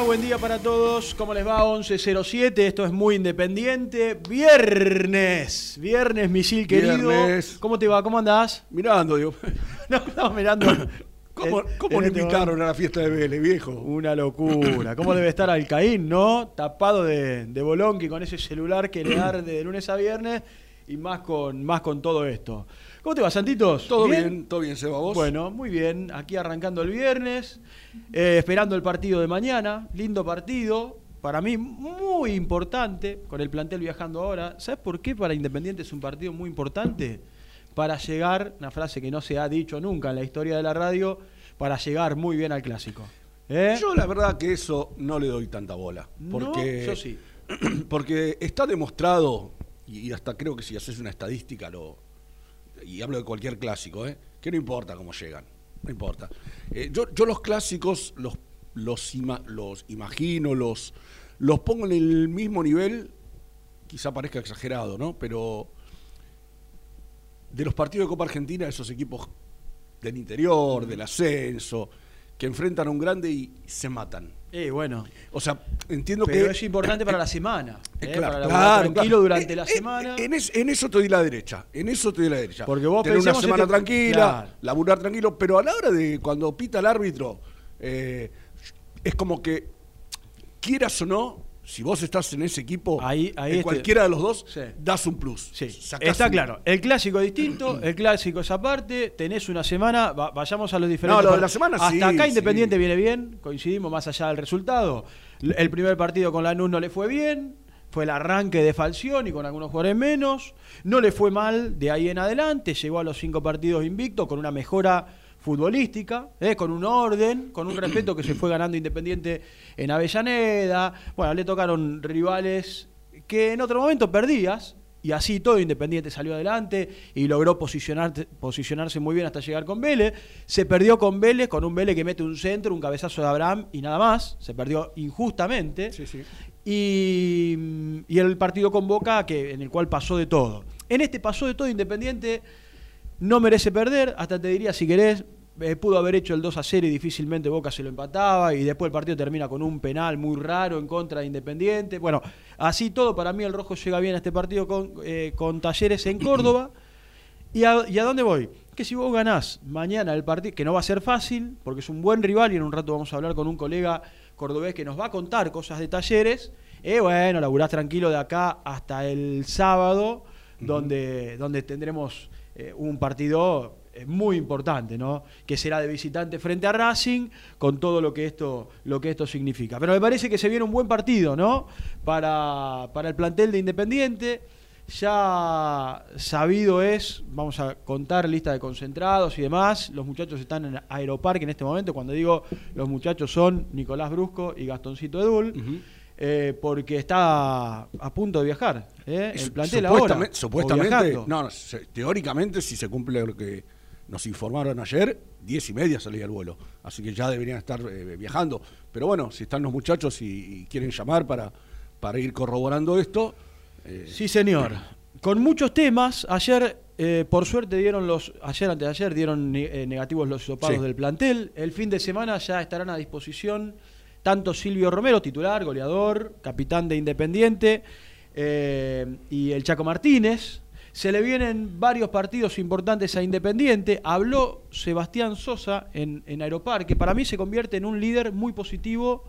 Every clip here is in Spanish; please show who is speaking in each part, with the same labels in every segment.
Speaker 1: Buen día para todos. ¿Cómo les va? 11.07, esto es muy independiente. Viernes, viernes, misil querido. ¿Cómo te va? ¿Cómo andás?
Speaker 2: Mirando, digo.
Speaker 1: no, estamos mirando.
Speaker 2: ¿Cómo, cómo le este invitaron a la fiesta de Vélez, viejo?
Speaker 1: Una locura. ¿Cómo debe estar Alcaín, no? Tapado de, de bolonqui con ese celular que le arde de lunes a viernes y más con, más con todo esto. ¿Cómo te va, Santitos?
Speaker 2: Todo bien, todo bien, Seba, vos.
Speaker 1: Bueno, muy bien. Aquí arrancando el viernes, eh, esperando el partido de mañana. Lindo partido. Para mí, muy importante, con el plantel viajando ahora. ¿Sabes por qué para Independiente es un partido muy importante? Para llegar, una frase que no se ha dicho nunca en la historia de la radio, para llegar muy bien al clásico.
Speaker 2: ¿Eh? Yo la verdad que eso no le doy tanta bola. Porque,
Speaker 1: yo sí.
Speaker 2: Porque está demostrado, y hasta creo que si haces una estadística lo, y hablo de cualquier clásico, ¿eh? que no importa cómo llegan, no importa. Eh, yo, yo, los clásicos los, los, los imagino, los, los pongo en el mismo nivel, quizá parezca exagerado, ¿no? Pero de los partidos de Copa Argentina, esos equipos del interior, del ascenso, que enfrentan a un grande y se matan.
Speaker 1: Eh, bueno.
Speaker 2: O sea, entiendo
Speaker 1: Pero
Speaker 2: que.
Speaker 1: es importante para la semana.
Speaker 2: Eh, eh claro,
Speaker 1: para tranquilo durante
Speaker 2: eh,
Speaker 1: la semana.
Speaker 2: En, eso te doy la derecha. En eso te doy la derecha.
Speaker 1: Porque vos
Speaker 2: Tener una semana tranquila, laburar tranquilo. Pero a la hora de cuando pita el árbitro, es como que, quieras o no, si vos estás en ese equipo,
Speaker 1: ahí, ahí
Speaker 2: en cualquiera de los dos, das un plus.
Speaker 1: Está claro. El clásico es distinto, el clásico es aparte, tenés una semana, vayamos a los diferentes.
Speaker 2: No, lo de la semana
Speaker 1: Hasta acá Independiente viene bien, coincidimos más allá del resultado. El primer partido con Lanús no le fue bien, fue el arranque de Falcioni con algunos jugadores menos, no le fue mal de ahí en adelante, llegó a los cinco partidos invicto con una mejora futbolística, ¿eh? con un orden, con un respeto que se fue ganando Independiente en Avellaneda. Bueno, le tocaron rivales que en otro momento perdías, y así todo Independiente salió adelante y logró posicionarse muy bien hasta llegar con Vélez. Se perdió con Vélez, con un Vélez que mete un centro, un cabezazo de Abraham y nada más. Se perdió injustamente. Y, y, el partido con Boca, que, en el cual pasó de todo. En este pasó de todo Independiente no merece perder, hasta te diría si querés, eh, pudo haber hecho el 2 a 0 y difícilmente Boca se lo empataba y después el partido termina con un penal muy raro en contra de Independiente. Bueno, así todo, para mí el Rojo llega bien a este partido con, eh, con Talleres en Córdoba. ¿Y a, ¿Y a dónde voy? Que si vos ganás mañana el partido, que no va a ser fácil, porque es un buen rival y en un rato vamos a hablar con un colega cordobés que nos va a contar cosas de Talleres, eh, bueno, laburás tranquilo de acá hasta el sábado, donde, donde tendremos eh, un partido muy importante, ¿no? Que será de visitante frente a Racing, con todo lo que esto, lo que esto significa. Pero me parece que se viene un buen partido, ¿no? Para, para el plantel de Independiente. Ya sabido es, vamos a contar lista de concentrados y demás. Los muchachos están en Aeroparque en este momento. Cuando digo los muchachos son Nicolás Brusco y Gastoncito Edul. Eh, porque está a punto de viajar. ¿eh? El plantel
Speaker 2: supuestamente,
Speaker 1: ahora.
Speaker 2: supuestamente no, no, teóricamente, si se cumple lo que nos informaron ayer, diez y media salía el vuelo. Así que ya deberían estar eh, viajando. Pero bueno, si están los muchachos y, y quieren llamar para, para ir corroborando esto, eh,
Speaker 1: Sí, señor. Con muchos temas, ayer, eh, por suerte, dieron los. Ayer, antes de ayer, dieron ne- eh, negativos los hisopados
Speaker 2: Sí.
Speaker 1: del plantel. El fin de semana ya estarán a disposición tanto Silvio Romero, titular, goleador, capitán de Independiente, eh, y el Chaco Martínez. Se le vienen varios partidos importantes a Independiente. Habló Sebastián Sosa en, en Aeroparque. Para mí se convierte en un líder muy positivo.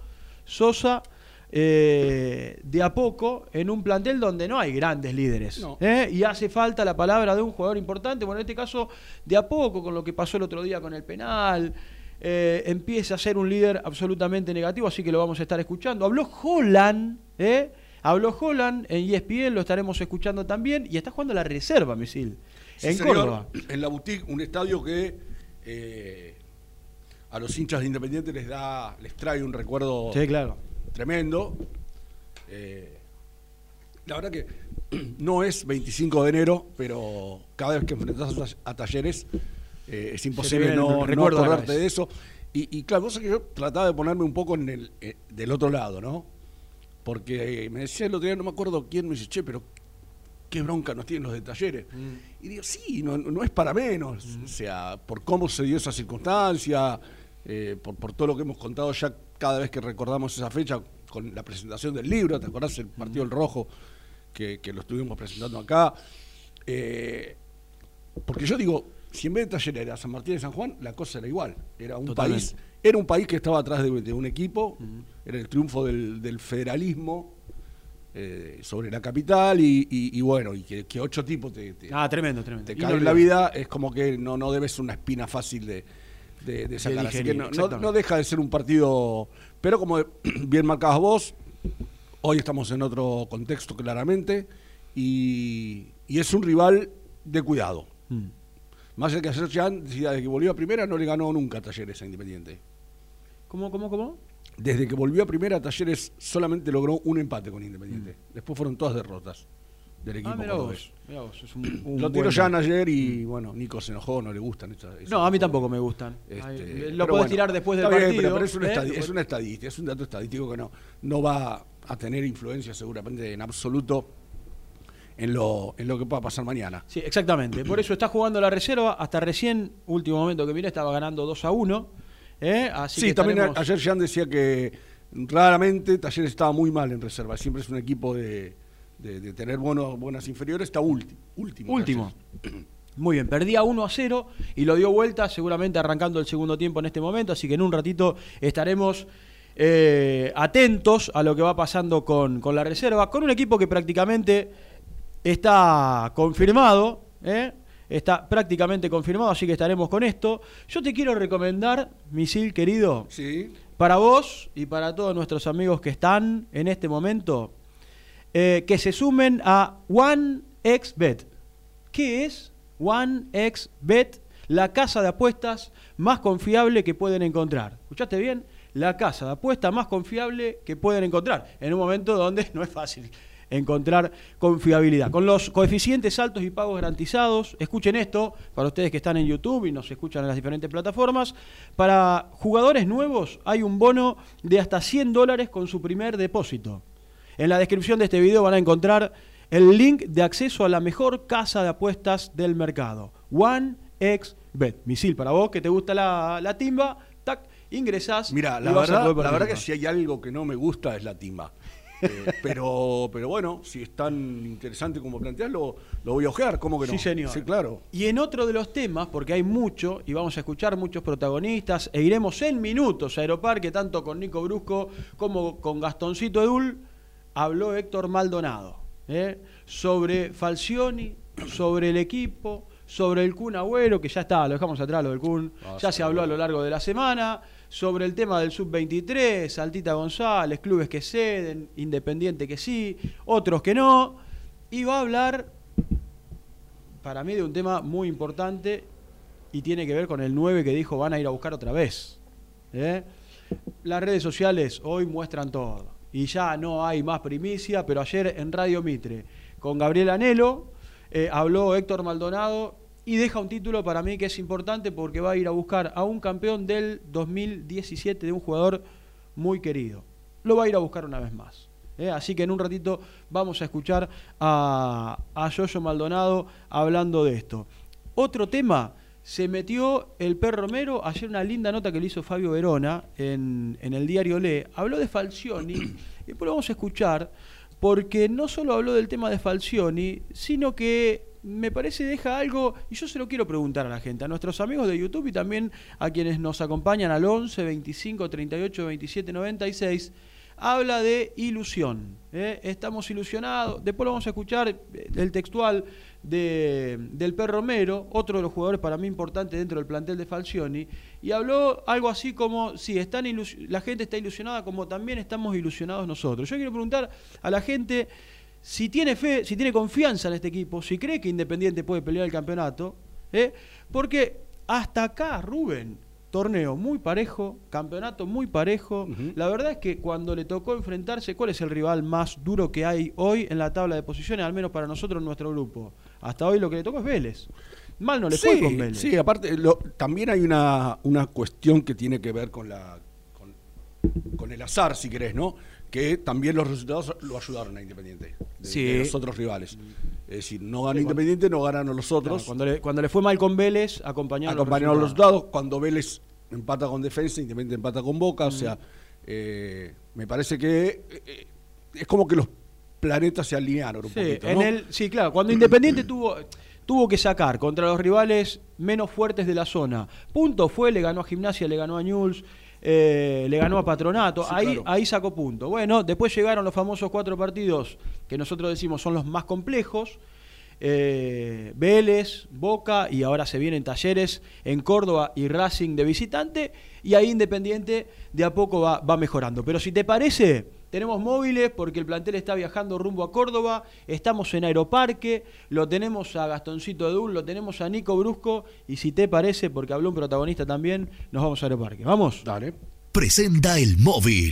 Speaker 1: Sosa, eh, de a poco, en un plantel donde no hay grandes líderes.
Speaker 2: No.
Speaker 1: ¿eh? Y hace falta la palabra de un jugador importante. Bueno, en este caso, de a poco, con lo que pasó el otro día con el penal. eh, empieza a ser un líder absolutamente negativo, así que lo vamos a estar escuchando. Habló Holland, ¿eh? Habló Holland en ESPN, lo estaremos escuchando también. Y está jugando la reserva, Misil.
Speaker 2: Sí,
Speaker 1: en
Speaker 2: señor,
Speaker 1: Córdoba.
Speaker 2: En la boutique, un estadio que eh, a los hinchas de Independiente les da, les trae un recuerdo
Speaker 1: Sí, claro.
Speaker 2: tremendo. Eh, la verdad que no es 25 de enero, pero cada vez que enfrentas a, talleres eh, es imposible no, no acordarte de eso. Y, y claro, cosa que yo trataba de ponerme un poco en el, eh, del otro lado, ¿no? Porque eh, me decía el otro día, no me acuerdo quién, me dice, che, pero qué bronca nos tienen los de talleres. Y digo, sí, no, no es para menos. O sea, por cómo se dio esa circunstancia, eh, por, por todo lo que hemos contado ya cada vez que recordamos esa fecha con la presentación del libro, ¿te acordás el partido del rojo que, que lo estuvimos presentando acá? Eh, porque yo digo, si en vez de Talleres era San Martín y San Juan, la cosa era igual. Era un
Speaker 1: Totalmente.
Speaker 2: país, era un país que estaba atrás de, de un equipo, era el triunfo del, del federalismo eh, sobre la capital y, y- y bueno, y que, que ocho tipos te, te-
Speaker 1: Ah, tremendo, tremendo.
Speaker 2: te caen la vida, es como que no, no debe ser una espina fácil de, de- de sacar. Así que no, no- no deja de ser un partido, pero como bien marcabas vos, hoy estamos en otro contexto claramente y, y es un rival de cuidado.
Speaker 1: Mm.
Speaker 2: Más allá que ayer Jan decía de que volvió a primera no le ganó nunca a Talleres a Independiente.
Speaker 1: ¿Cómo, cómo, cómo?
Speaker 2: Desde que volvió a primera, Talleres solamente logró un empate con Independiente.
Speaker 1: Mm.
Speaker 2: Después fueron todas derrotas del equipo
Speaker 1: Ah,
Speaker 2: cordobés.
Speaker 1: vos, mirá vos, es un- un
Speaker 2: Lo tiró Jan ayer y bueno, Nico se enojó, no le gustan esas- esos
Speaker 1: No, a mí tampoco me gustan.
Speaker 2: Este,
Speaker 1: lo
Speaker 2: bueno,
Speaker 1: tirar después del
Speaker 2: bien,
Speaker 1: partido.
Speaker 2: pero, pero es, una
Speaker 1: ¿eh?
Speaker 2: estadi- es una estadística, es un dato estadístico que no, no va a tener influencia seguramente en absoluto en lo, en lo que pueda pasar mañana.
Speaker 1: Sí, exactamente. Por eso está jugando la reserva. Hasta recién, último momento que miré, estaba ganando 2 a 1. ¿eh? Así
Speaker 2: sí,
Speaker 1: que
Speaker 2: también
Speaker 1: estaremos-
Speaker 2: ayer Jan decía que raramente Talleres estaba muy mal en reserva. Siempre es un equipo de, de- de tener buenos, buenas inferiores. Está último. Último.
Speaker 1: Último.
Speaker 2: Talleres.
Speaker 1: Muy bien, perdía 1 a 0 y lo dio vuelta, seguramente arrancando el segundo tiempo en este momento. Así que en un ratito estaremos eh, atentos a lo que va pasando con, con la reserva, con un equipo que prácticamente está confirmado. ¿eh? Está prácticamente confirmado, así que estaremos con esto. Yo te quiero recomendar, Misil querido,
Speaker 2: Sí.
Speaker 1: para vos y para todos nuestros amigos que están en este momento, eh, que se sumen a OneXBet. ¿Qué es OneXBet? La casa de apuestas más confiable que pueden encontrar. ¿Escuchaste bien? La casa de apuestas más confiable que pueden encontrar. En un momento donde no es fácil encontrar confiabilidad. Con los coeficientes altos y pagos garantizados, escuchen esto, para ustedes que están en YouTube y nos escuchan en las diferentes plataformas, para jugadores nuevos hay un bono de hasta 100 dólares con su primer depósito. En la descripción de este video van a encontrar el link de acceso a la mejor casa de apuestas del mercado, OneXBet. Bet, misil para vos que te gusta la, la timba, tac, ingresás.
Speaker 2: Mira, la verdad, la verdad que si hay algo que no me gusta es la timba. Eh, pero, pero bueno, si es tan interesante como planteas, lo, lo voy a ojear, ¿cómo que no?
Speaker 1: Sí, señor.
Speaker 2: Sí, claro.
Speaker 1: Y en otro de los temas, porque hay mucho, y vamos a escuchar muchos protagonistas, e iremos en minutos a Aeroparque, tanto con Nico Brusco como con Gastoncito Edul, habló Héctor Maldonado ¿eh? sobre Falcioni, sobre el equipo, sobre el Kun Agüero, que ya está, lo dejamos atrás, lo del Kun,
Speaker 2: Ah,
Speaker 1: ya
Speaker 2: sí,
Speaker 1: se habló a lo largo de la semana, sobre el tema del Sub-23, Altita González, clubes que ceden, Independiente que sí, otros que no, y va a hablar para mí de un tema muy importante y tiene que ver con el 9 que dijo van a ir a buscar otra vez. ¿eh? Las redes sociales hoy muestran todo y ya no hay más primicia, pero ayer en Radio Mitre con Gabriel Anelo eh, habló Héctor Maldonado y deja un título para mí que es importante porque va a ir a buscar a un campeón del 2017 de un jugador muy querido. Lo va a ir a buscar una vez más. ¿eh? Así que en un ratito vamos a escuchar a, a Yoyo Maldonado hablando de esto. Otro tema, se metió el perro Romero, ayer una linda nota que le hizo Fabio Verona en, en el diario Le, habló de Falcioni, y después lo vamos a escuchar, porque no solo habló del tema de Falcioni, sino que me parece deja algo, y yo se lo quiero preguntar a la gente, a nuestros amigos de YouTube y también a quienes nos acompañan al 11 25 38 27 96 habla de ilusión. ¿eh? Estamos ilusionados. Después lo vamos a escuchar eh, el textual de, del perro Romero, otro de los jugadores para mí importantes dentro del plantel de Falcioni, y habló algo así como, sí, están la gente está ilusionada como también estamos ilusionados nosotros. Yo quiero preguntar a la gente si tiene fe, si tiene confianza en este equipo, si cree que Independiente puede pelear el campeonato, ¿eh? porque hasta acá, Rubén, torneo muy parejo, campeonato muy parejo. La verdad es que cuando le tocó enfrentarse, ¿cuál es el rival más duro que hay hoy en la tabla de posiciones, al menos para nosotros en nuestro grupo? Hasta hoy lo que le tocó es Vélez. Mal no le fue con Vélez.
Speaker 2: Sí, aparte, lo- también hay una, una cuestión que tiene que ver con la con, con el azar, si querés, ¿no? Que también los resultados lo ayudaron a Independiente, de,
Speaker 1: Sí.
Speaker 2: de los otros rivales. Es decir, no gana Independiente, no ganan los
Speaker 1: Claro,
Speaker 2: otros.
Speaker 1: cuando, le, cuando le fue mal con Vélez, acompañaron
Speaker 2: acompañaron los resultados. Cuando Vélez empata con Defensa, Independiente empata con Boca. O sea, eh, me parece que eh, es como que los planetas se alinearon un
Speaker 1: Sí,
Speaker 2: poquito.
Speaker 1: en
Speaker 2: ¿no?
Speaker 1: el, sí, claro, cuando Independiente tuvo, tuvo que sacar contra los rivales menos fuertes de la zona. Punto fue, le ganó a Gimnasia, le ganó a Newell's, eh, le ganó a Patronato,
Speaker 2: Sí,
Speaker 1: ahí,
Speaker 2: claro.
Speaker 1: ahí sacó punto. Bueno, después llegaron los famosos cuatro partidos que nosotros decimos son los más complejos. eh, Vélez, Boca y ahora se vienen talleres en Córdoba y Racing de visitante y ahí Independiente de a poco va, va mejorando. Pero si te parece, tenemos móviles porque el plantel está viajando rumbo a Córdoba, estamos en Aeroparque, lo tenemos a Gastoncito Edul, lo tenemos a Nico Brusco y si te parece, porque habló un protagonista también, nos vamos a Aeroparque. ¿Vamos?
Speaker 2: Dale.
Speaker 3: Presenta el móvil.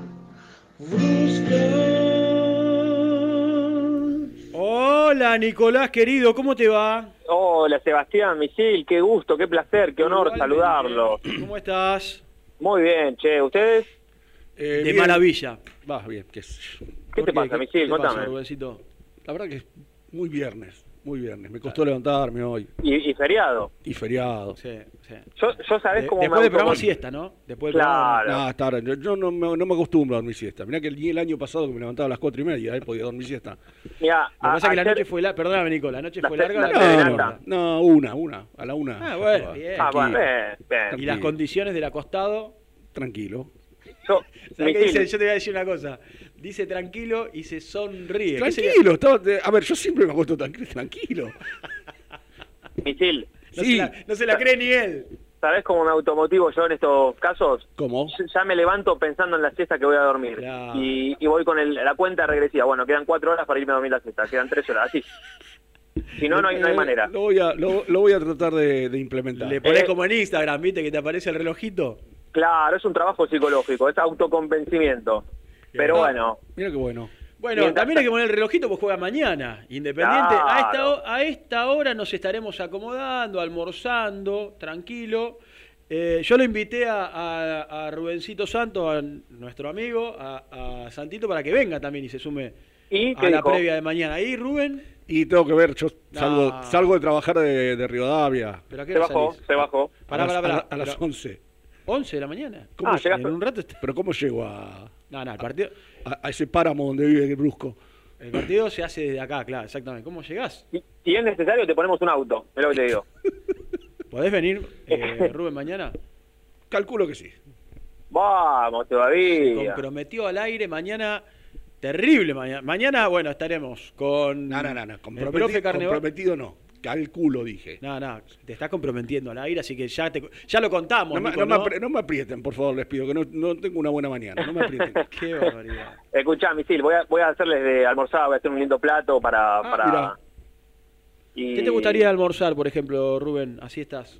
Speaker 1: Hola Nicolás querido, ¿cómo te va?
Speaker 4: Hola Sebastián Misil, qué gusto, qué placer, qué honor
Speaker 1: Igualmente.
Speaker 4: saludarlo.
Speaker 1: ¿Cómo estás?
Speaker 4: Muy bien, che, ¿ustedes?
Speaker 2: Eh,
Speaker 1: De
Speaker 2: bien.
Speaker 1: maravilla.
Speaker 2: Va, bien. qué sé yo.
Speaker 4: ¿Qué te
Speaker 1: ¿Por
Speaker 4: pasa,
Speaker 1: ¿Qué
Speaker 4: Misil?
Speaker 1: te pasa,
Speaker 4: Contame.
Speaker 1: Rubencito?
Speaker 2: La verdad que es muy viernes, muy viernes. Me costó levantarme hoy.
Speaker 4: Y, y feriado.
Speaker 2: Y feriado.
Speaker 1: Sí, sí.
Speaker 4: Yo, yo sabés
Speaker 1: De-
Speaker 4: cómo
Speaker 1: después
Speaker 4: me
Speaker 1: del programa
Speaker 4: automo-
Speaker 1: siesta, ¿no? Después del
Speaker 4: Claro.
Speaker 2: No, ahora. Yo, yo no, me, no me acostumbro a dormir siesta. Mirá que ni el año pasado que me levantaba a las cuatro y media, él podía dormir siesta.
Speaker 4: Mirá,
Speaker 1: Lo que pasa es que la noche fue larga, perdóname Nico, la noche
Speaker 4: La
Speaker 1: fue larga.
Speaker 4: la
Speaker 1: la
Speaker 2: No, no, no, una, una, a la una.
Speaker 1: Ah, bueno, bien.
Speaker 4: Ah, bueno,
Speaker 2: Tranquilo,
Speaker 4: bien, bien.
Speaker 1: Y las condiciones del acostado.
Speaker 2: tranquilo.
Speaker 4: Yo,
Speaker 1: ¿Sabés qué
Speaker 4: Misil,
Speaker 1: dice? Yo te voy a decir una cosa. Dice tranquilo y se sonríe.
Speaker 2: Tranquilo, estaba- a ver, yo siempre me acuesto tranquilo. tranquilo.
Speaker 4: Misil,
Speaker 1: No,
Speaker 2: Sí.
Speaker 1: se la, no se la cree ni él.
Speaker 4: ¿sabés cómo me automotivo yo en estos casos?
Speaker 2: ¿Cómo?
Speaker 4: Ya me levanto pensando en la siesta que voy a dormir.
Speaker 1: Claro.
Speaker 4: Y, y voy con el- la cuenta regresiva. Bueno, quedan cuatro horas para irme a dormir la siesta. Quedan tres horas, así. Si no, no hay, no hay
Speaker 2: Eh,
Speaker 4: manera.
Speaker 2: Lo voy a, lo, lo voy a tratar de, de implementar.
Speaker 1: Le pones
Speaker 4: Eh.
Speaker 1: como en Instagram, ¿viste? Que te aparece el relojito.
Speaker 4: Claro, es un trabajo psicológico, es autoconvencimiento. Pero bueno,
Speaker 2: Mira qué bueno.
Speaker 1: Bueno,
Speaker 4: Mientras-
Speaker 1: también hay que poner el relojito, pues juega mañana. Independiente. A, esta, a esta hora nos estaremos acomodando, almorzando, tranquilo. Eh, yo lo invité a, a- a Rubencito Santo, a nuestro amigo, a, a Santito, para que venga también y se sume
Speaker 4: ¿y
Speaker 1: a la
Speaker 4: dijo?
Speaker 1: previa de mañana. Ahí, Rubén,
Speaker 2: Y tengo que ver, yo salgo, salgo de trabajar de, de Rivadavia
Speaker 1: ¿pero a qué
Speaker 4: Se bajó,
Speaker 1: salís?
Speaker 4: se bajó.
Speaker 1: Pará,
Speaker 2: a, las,
Speaker 1: pará, pará.
Speaker 2: a la- a las
Speaker 1: Pero,
Speaker 2: 11.
Speaker 1: 11 de la mañana.
Speaker 2: ¿Cómo
Speaker 4: Ah,
Speaker 1: En un rato está-
Speaker 2: Pero ¿cómo llego a,
Speaker 1: No, no, el partido,
Speaker 2: a, a ese páramo donde vive el Brusco?
Speaker 1: el partido se hace desde acá, claro, exactamente. ¿Cómo llegás?
Speaker 4: Si, si es necesario, te ponemos un auto, es lo que te digo.
Speaker 1: ¿Podés venir, eh, Rubén, mañana?
Speaker 2: Calculo que sí.
Speaker 4: Vamos,
Speaker 1: Se
Speaker 4: todavía.
Speaker 1: comprometió al aire mañana. Terrible mañana. Mañana, bueno, estaremos con
Speaker 2: No, no, no, no.
Speaker 1: el
Speaker 2: Comprometido,
Speaker 1: profe Carnevale.
Speaker 2: comprometido no. Calculo, dije.
Speaker 1: No, no, te estás comprometiendo al aire, así que ya, te, ya lo contamos.
Speaker 2: No, me-
Speaker 1: Nico,
Speaker 2: no me
Speaker 1: ¿no?
Speaker 2: apri- no me aprieten, por favor, les pido, que no, no tengo una buena mañana. No me aprieten.
Speaker 1: Qué barbaridad.
Speaker 4: Escuchá, Misil, voy a, voy a hacerles de almorzar, voy a hacer un lindo plato para...
Speaker 2: Ah,
Speaker 4: para...
Speaker 2: mirá.
Speaker 4: Y-
Speaker 1: ¿Qué te gustaría almorzar, por ejemplo, Rubén? Así estás.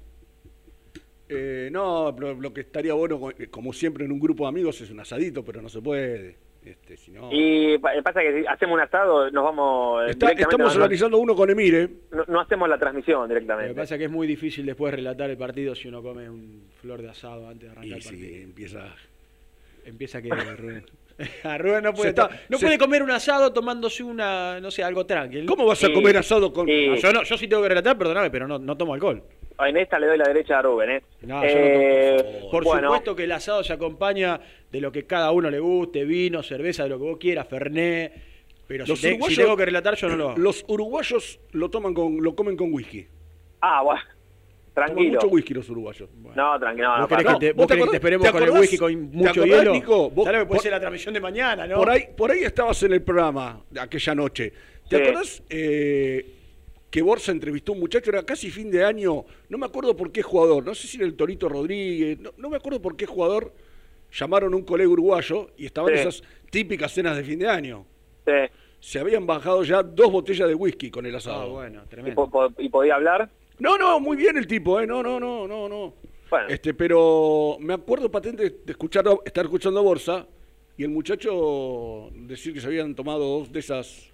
Speaker 2: Eh, no, lo, lo que estaría bueno, co- como siempre en un grupo de amigos, es un asadito, pero no se puede. Este, si no-
Speaker 4: Y pa- pasa que si hacemos un asado, nos vamos... eh,
Speaker 2: Está-
Speaker 4: directamente,
Speaker 2: estamos organizando uno con Emire.
Speaker 4: no- no hacemos la transmisión
Speaker 1: Lo que
Speaker 4: directamente.
Speaker 1: pasa es que es muy difícil después relatar el partido si uno come un flor de asado antes de arrancar
Speaker 2: Y
Speaker 1: el
Speaker 2: si
Speaker 1: partido.
Speaker 2: empieza.
Speaker 1: Empieza que Rubén. A Rubén no puede,
Speaker 2: está-
Speaker 1: no
Speaker 2: se-
Speaker 1: puede comer un asado tomándose una, no sé, algo tranquilo.
Speaker 2: ¿Cómo vas a
Speaker 4: Sí.
Speaker 2: comer asado con.?
Speaker 4: Sí.
Speaker 1: No, yo, no, yo sí tengo que relatar, perdóname, pero no, no tomo alcohol.
Speaker 4: En esta le doy la derecha a Rubén, ¿eh?
Speaker 1: No, yo no
Speaker 4: Eh,
Speaker 1: Por
Speaker 4: bueno,
Speaker 1: supuesto que el asado se acompaña de lo que cada uno le guste, vino, cerveza, de lo que vos quieras, fernet. Pero si,
Speaker 2: Los
Speaker 1: te- si
Speaker 2: uruguayos-
Speaker 1: tengo que relatar, yo no lo hago.
Speaker 2: Los uruguayos lo toman con, lo comen con whisky.
Speaker 4: Ah, bueno,
Speaker 2: Toman
Speaker 4: tranquilo.
Speaker 2: mucho whisky los uruguayos.
Speaker 4: No, tranquilo. No,
Speaker 1: ¿Vos
Speaker 4: no,
Speaker 1: querés,
Speaker 4: para-
Speaker 1: que, te,
Speaker 2: ¿vos te
Speaker 1: querés que te esperemos
Speaker 2: te
Speaker 1: con el whisky con
Speaker 2: te
Speaker 1: mucho
Speaker 2: acordás,
Speaker 1: hielo?
Speaker 2: Nico? Vos-
Speaker 1: ¿Sabés lo que puede
Speaker 2: por-
Speaker 1: ser la transmisión de mañana, no?
Speaker 2: Por ahí, por ahí estabas en el programa de aquella noche. ¿Te
Speaker 4: Sí.
Speaker 2: acordás eh, que Borsa entrevistó a un muchacho? Era casi fin de año. No me acuerdo por qué jugador. No sé si era el Torito Rodríguez. No, no me acuerdo por qué jugador llamaron a un colega uruguayo y estaban
Speaker 4: Sí.
Speaker 2: esas típicas cenas de fin de año.
Speaker 4: Sí.
Speaker 2: Se habían bajado ya dos botellas de whisky con el
Speaker 1: Ah,
Speaker 2: asado.
Speaker 1: bueno,
Speaker 4: ¿Y,
Speaker 1: tremendo.
Speaker 4: po- po- y podía hablar?
Speaker 2: No, no, muy bien el tipo, ¿eh? No, no, no, no, no.
Speaker 4: Bueno.
Speaker 2: Este, pero me acuerdo patente de escuchar, estar escuchando a Borsa y el muchacho decir que se habían tomado dos de esas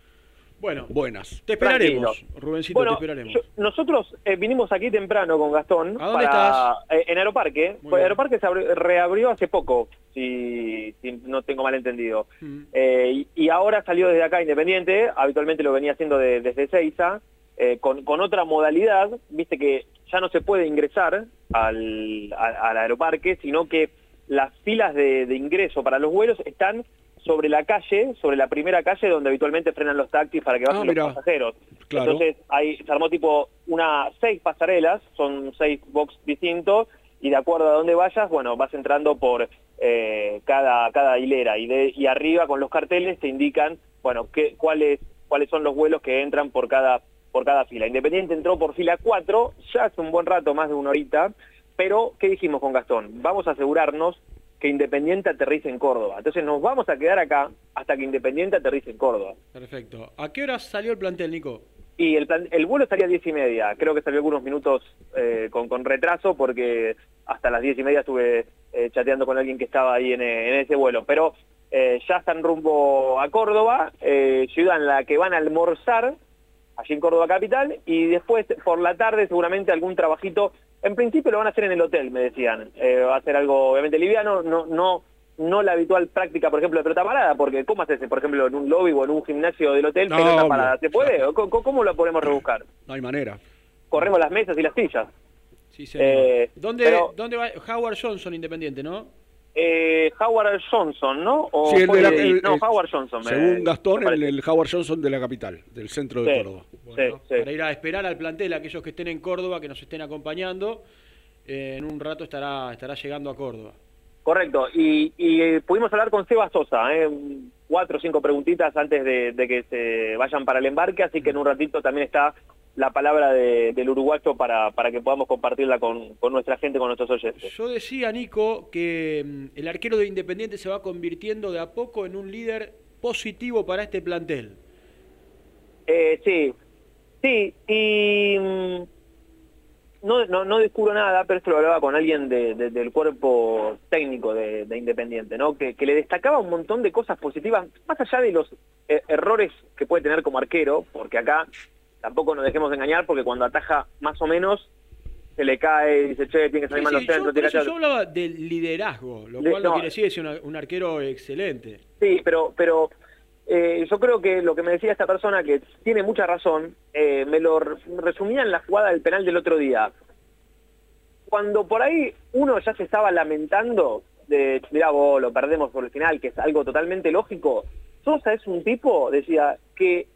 Speaker 1: Bueno,
Speaker 2: buenas.
Speaker 1: te esperaremos,
Speaker 4: Tranquilo.
Speaker 1: Rubencito,
Speaker 4: Bueno,
Speaker 1: te esperaremos.
Speaker 4: yo- nosotros eh, vinimos aquí temprano con Gastón.
Speaker 1: ¿A dónde
Speaker 4: para, eh, en Aeroparque. Pues. Aeroparque se abri- reabrió hace poco, si, si no tengo mal entendido.
Speaker 1: Mm.
Speaker 4: Eh, y, y ahora salió desde acá Independiente, habitualmente lo venía haciendo de- desde Seiza, eh, con, con otra modalidad, viste que ya no se puede ingresar al, aeroparque, sino que las filas de, de ingreso para los vuelos están sobre la calle, sobre la primera calle donde habitualmente frenan los taxis para que
Speaker 2: Ah,
Speaker 4: bajen los
Speaker 2: mirá.
Speaker 4: pasajeros.
Speaker 2: Claro.
Speaker 4: Entonces ahí se armó tipo una seis pasarelas, son seis box distintos, y de acuerdo a dónde vayas, bueno, vas entrando por eh, cada, cada hilera, y, de, y arriba con los carteles te indican, bueno, qué, cuáles, cuáles son los vuelos que entran por cada, por cada fila. Independiente entró por fila 4, ya hace un buen rato, más de una horita, pero ¿qué dijimos con Gastón? Vamos a asegurarnos que Independiente aterrice en Córdoba. Entonces nos vamos a quedar acá hasta que Independiente aterrice en Córdoba.
Speaker 1: Perfecto. ¿A qué hora salió el plantel, Nico?
Speaker 4: Y el, plan- el vuelo estaría a 10 y media. Creo que salió algunos minutos eh, con, con retraso porque hasta las 10 y media estuve eh, chateando con alguien que estaba ahí en, en ese vuelo. Pero eh, ya están rumbo a Córdoba, ciudad en la que van a almorzar, allí en Córdoba Capital, y después por la tarde seguramente algún trabajito. En principio lo van a hacer en el hotel, me decían. Eh, va a ser algo obviamente liviano, no, no, no la habitual práctica, por ejemplo, de pelota parada, porque ¿cómo haces, por ejemplo, en un lobby o en un gimnasio del hotel,
Speaker 2: No,
Speaker 4: pelota parada? ¿Se puede? ¿O co- ¿Cómo, lo podemos rebuscar?
Speaker 2: No hay manera.
Speaker 4: Corremos las mesas y las sillas.
Speaker 1: Sí, señor.
Speaker 4: Eh,
Speaker 1: ¿Dónde,
Speaker 4: pero-
Speaker 1: ¿Dónde va? Howard Johnson, independiente, ¿no?
Speaker 4: Eh, Howard Johnson, ¿no? O
Speaker 2: Sí, el de la- el-
Speaker 4: no,
Speaker 2: el-
Speaker 4: Howard Johnson. me-
Speaker 2: Según Gastón,
Speaker 4: me
Speaker 2: el, el Howard Johnson de la capital, del centro de
Speaker 4: Sí.
Speaker 2: Córdoba.
Speaker 1: Bueno,
Speaker 4: sí.
Speaker 1: Para ir a esperar al plantel, aquellos que estén en Córdoba, que nos estén acompañando, eh, en un rato estará, estará llegando a Córdoba.
Speaker 4: Correcto. Y, y, eh, pudimos hablar con Seba Sosa, ¿eh? cuatro o cinco preguntitas antes de, de que se vayan para el embarque, así que en un ratito también está la palabra de- del uruguayo para, para que podamos compartirla con, con nuestra gente, con nuestros oyentes.
Speaker 1: Yo decía, Nico, que mm, el arquero de Independiente se va convirtiendo de a poco en un líder positivo para este plantel.
Speaker 4: Eh, sí, Sí, y mm, no, no, no descubro nada, pero esto lo hablaba con alguien de- de- del cuerpo técnico de, de Independiente, ¿no? Que, que le destacaba un montón de cosas positivas, más allá de los eh, errores que puede tener como arquero, porque acá tampoco nos dejemos engañar, porque cuando ataja más o menos, se le cae y dice, che, tiene que
Speaker 1: Sí,
Speaker 4: salir más
Speaker 1: sí,
Speaker 4: los centros,
Speaker 1: yo,
Speaker 4: tiene que
Speaker 1: yo hablaba del liderazgo, lo cual no,
Speaker 4: no.
Speaker 1: quiere decir una- un arquero excelente.
Speaker 4: Sí, pero, pero eh, yo creo que lo que me decía esta persona, que tiene mucha razón, eh, me lo re- resumía en la jugada del penal del otro día. Cuando por ahí uno ya se estaba lamentando de, mirá vos, lo perdemos por el final, que es algo totalmente lógico, Sosa es un tipo, decía, que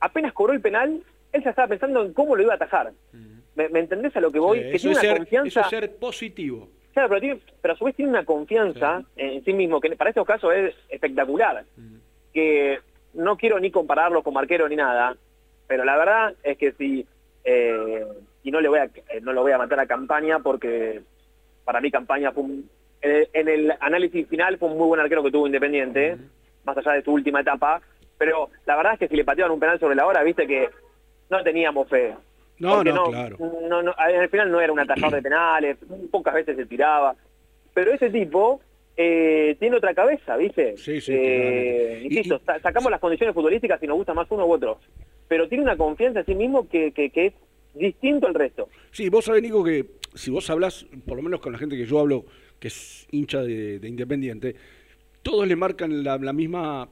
Speaker 4: apenas cobró el penal, él ya estaba pensando en cómo lo iba a atajar. ¿Me, me entendés a lo que voy?
Speaker 1: Sí,
Speaker 4: que tiene
Speaker 1: es
Speaker 4: una
Speaker 1: ser,
Speaker 4: confianza...
Speaker 1: eso es ser positivo.
Speaker 4: Claro, pero, tiene- pero a su vez tiene una confianza en sí mismo que para estos casos es espectacular. Que no quiero ni compararlo con Marquero ni nada, pero la verdad es que si eh, y no le voy a eh, no lo voy a matar a campaña porque para mí campaña fue un- en el análisis final fue un muy buen arquero que tuvo Independiente, más allá de su última etapa, pero la verdad es que si le pateaban un penal sobre la hora, viste que no teníamos fe.
Speaker 2: No,
Speaker 4: Porque
Speaker 2: no, claro.
Speaker 4: no, no, al final no era un atajador de penales, pocas veces se tiraba. Pero ese tipo eh, tiene otra cabeza, ¿viste?
Speaker 2: Sí, sí,
Speaker 4: Eh.
Speaker 2: Y-
Speaker 4: insisto,
Speaker 2: y-
Speaker 4: sa- sacamos las condiciones futbolísticas si nos gusta más uno u otro. Pero tiene una confianza en sí mismo que, que, que es distinto al resto.
Speaker 2: Sí, vos sabés, Nico, que si vos hablas, por lo menos con la gente que yo hablo, que es hincha de, de Independiente, todos le marcan la, la misma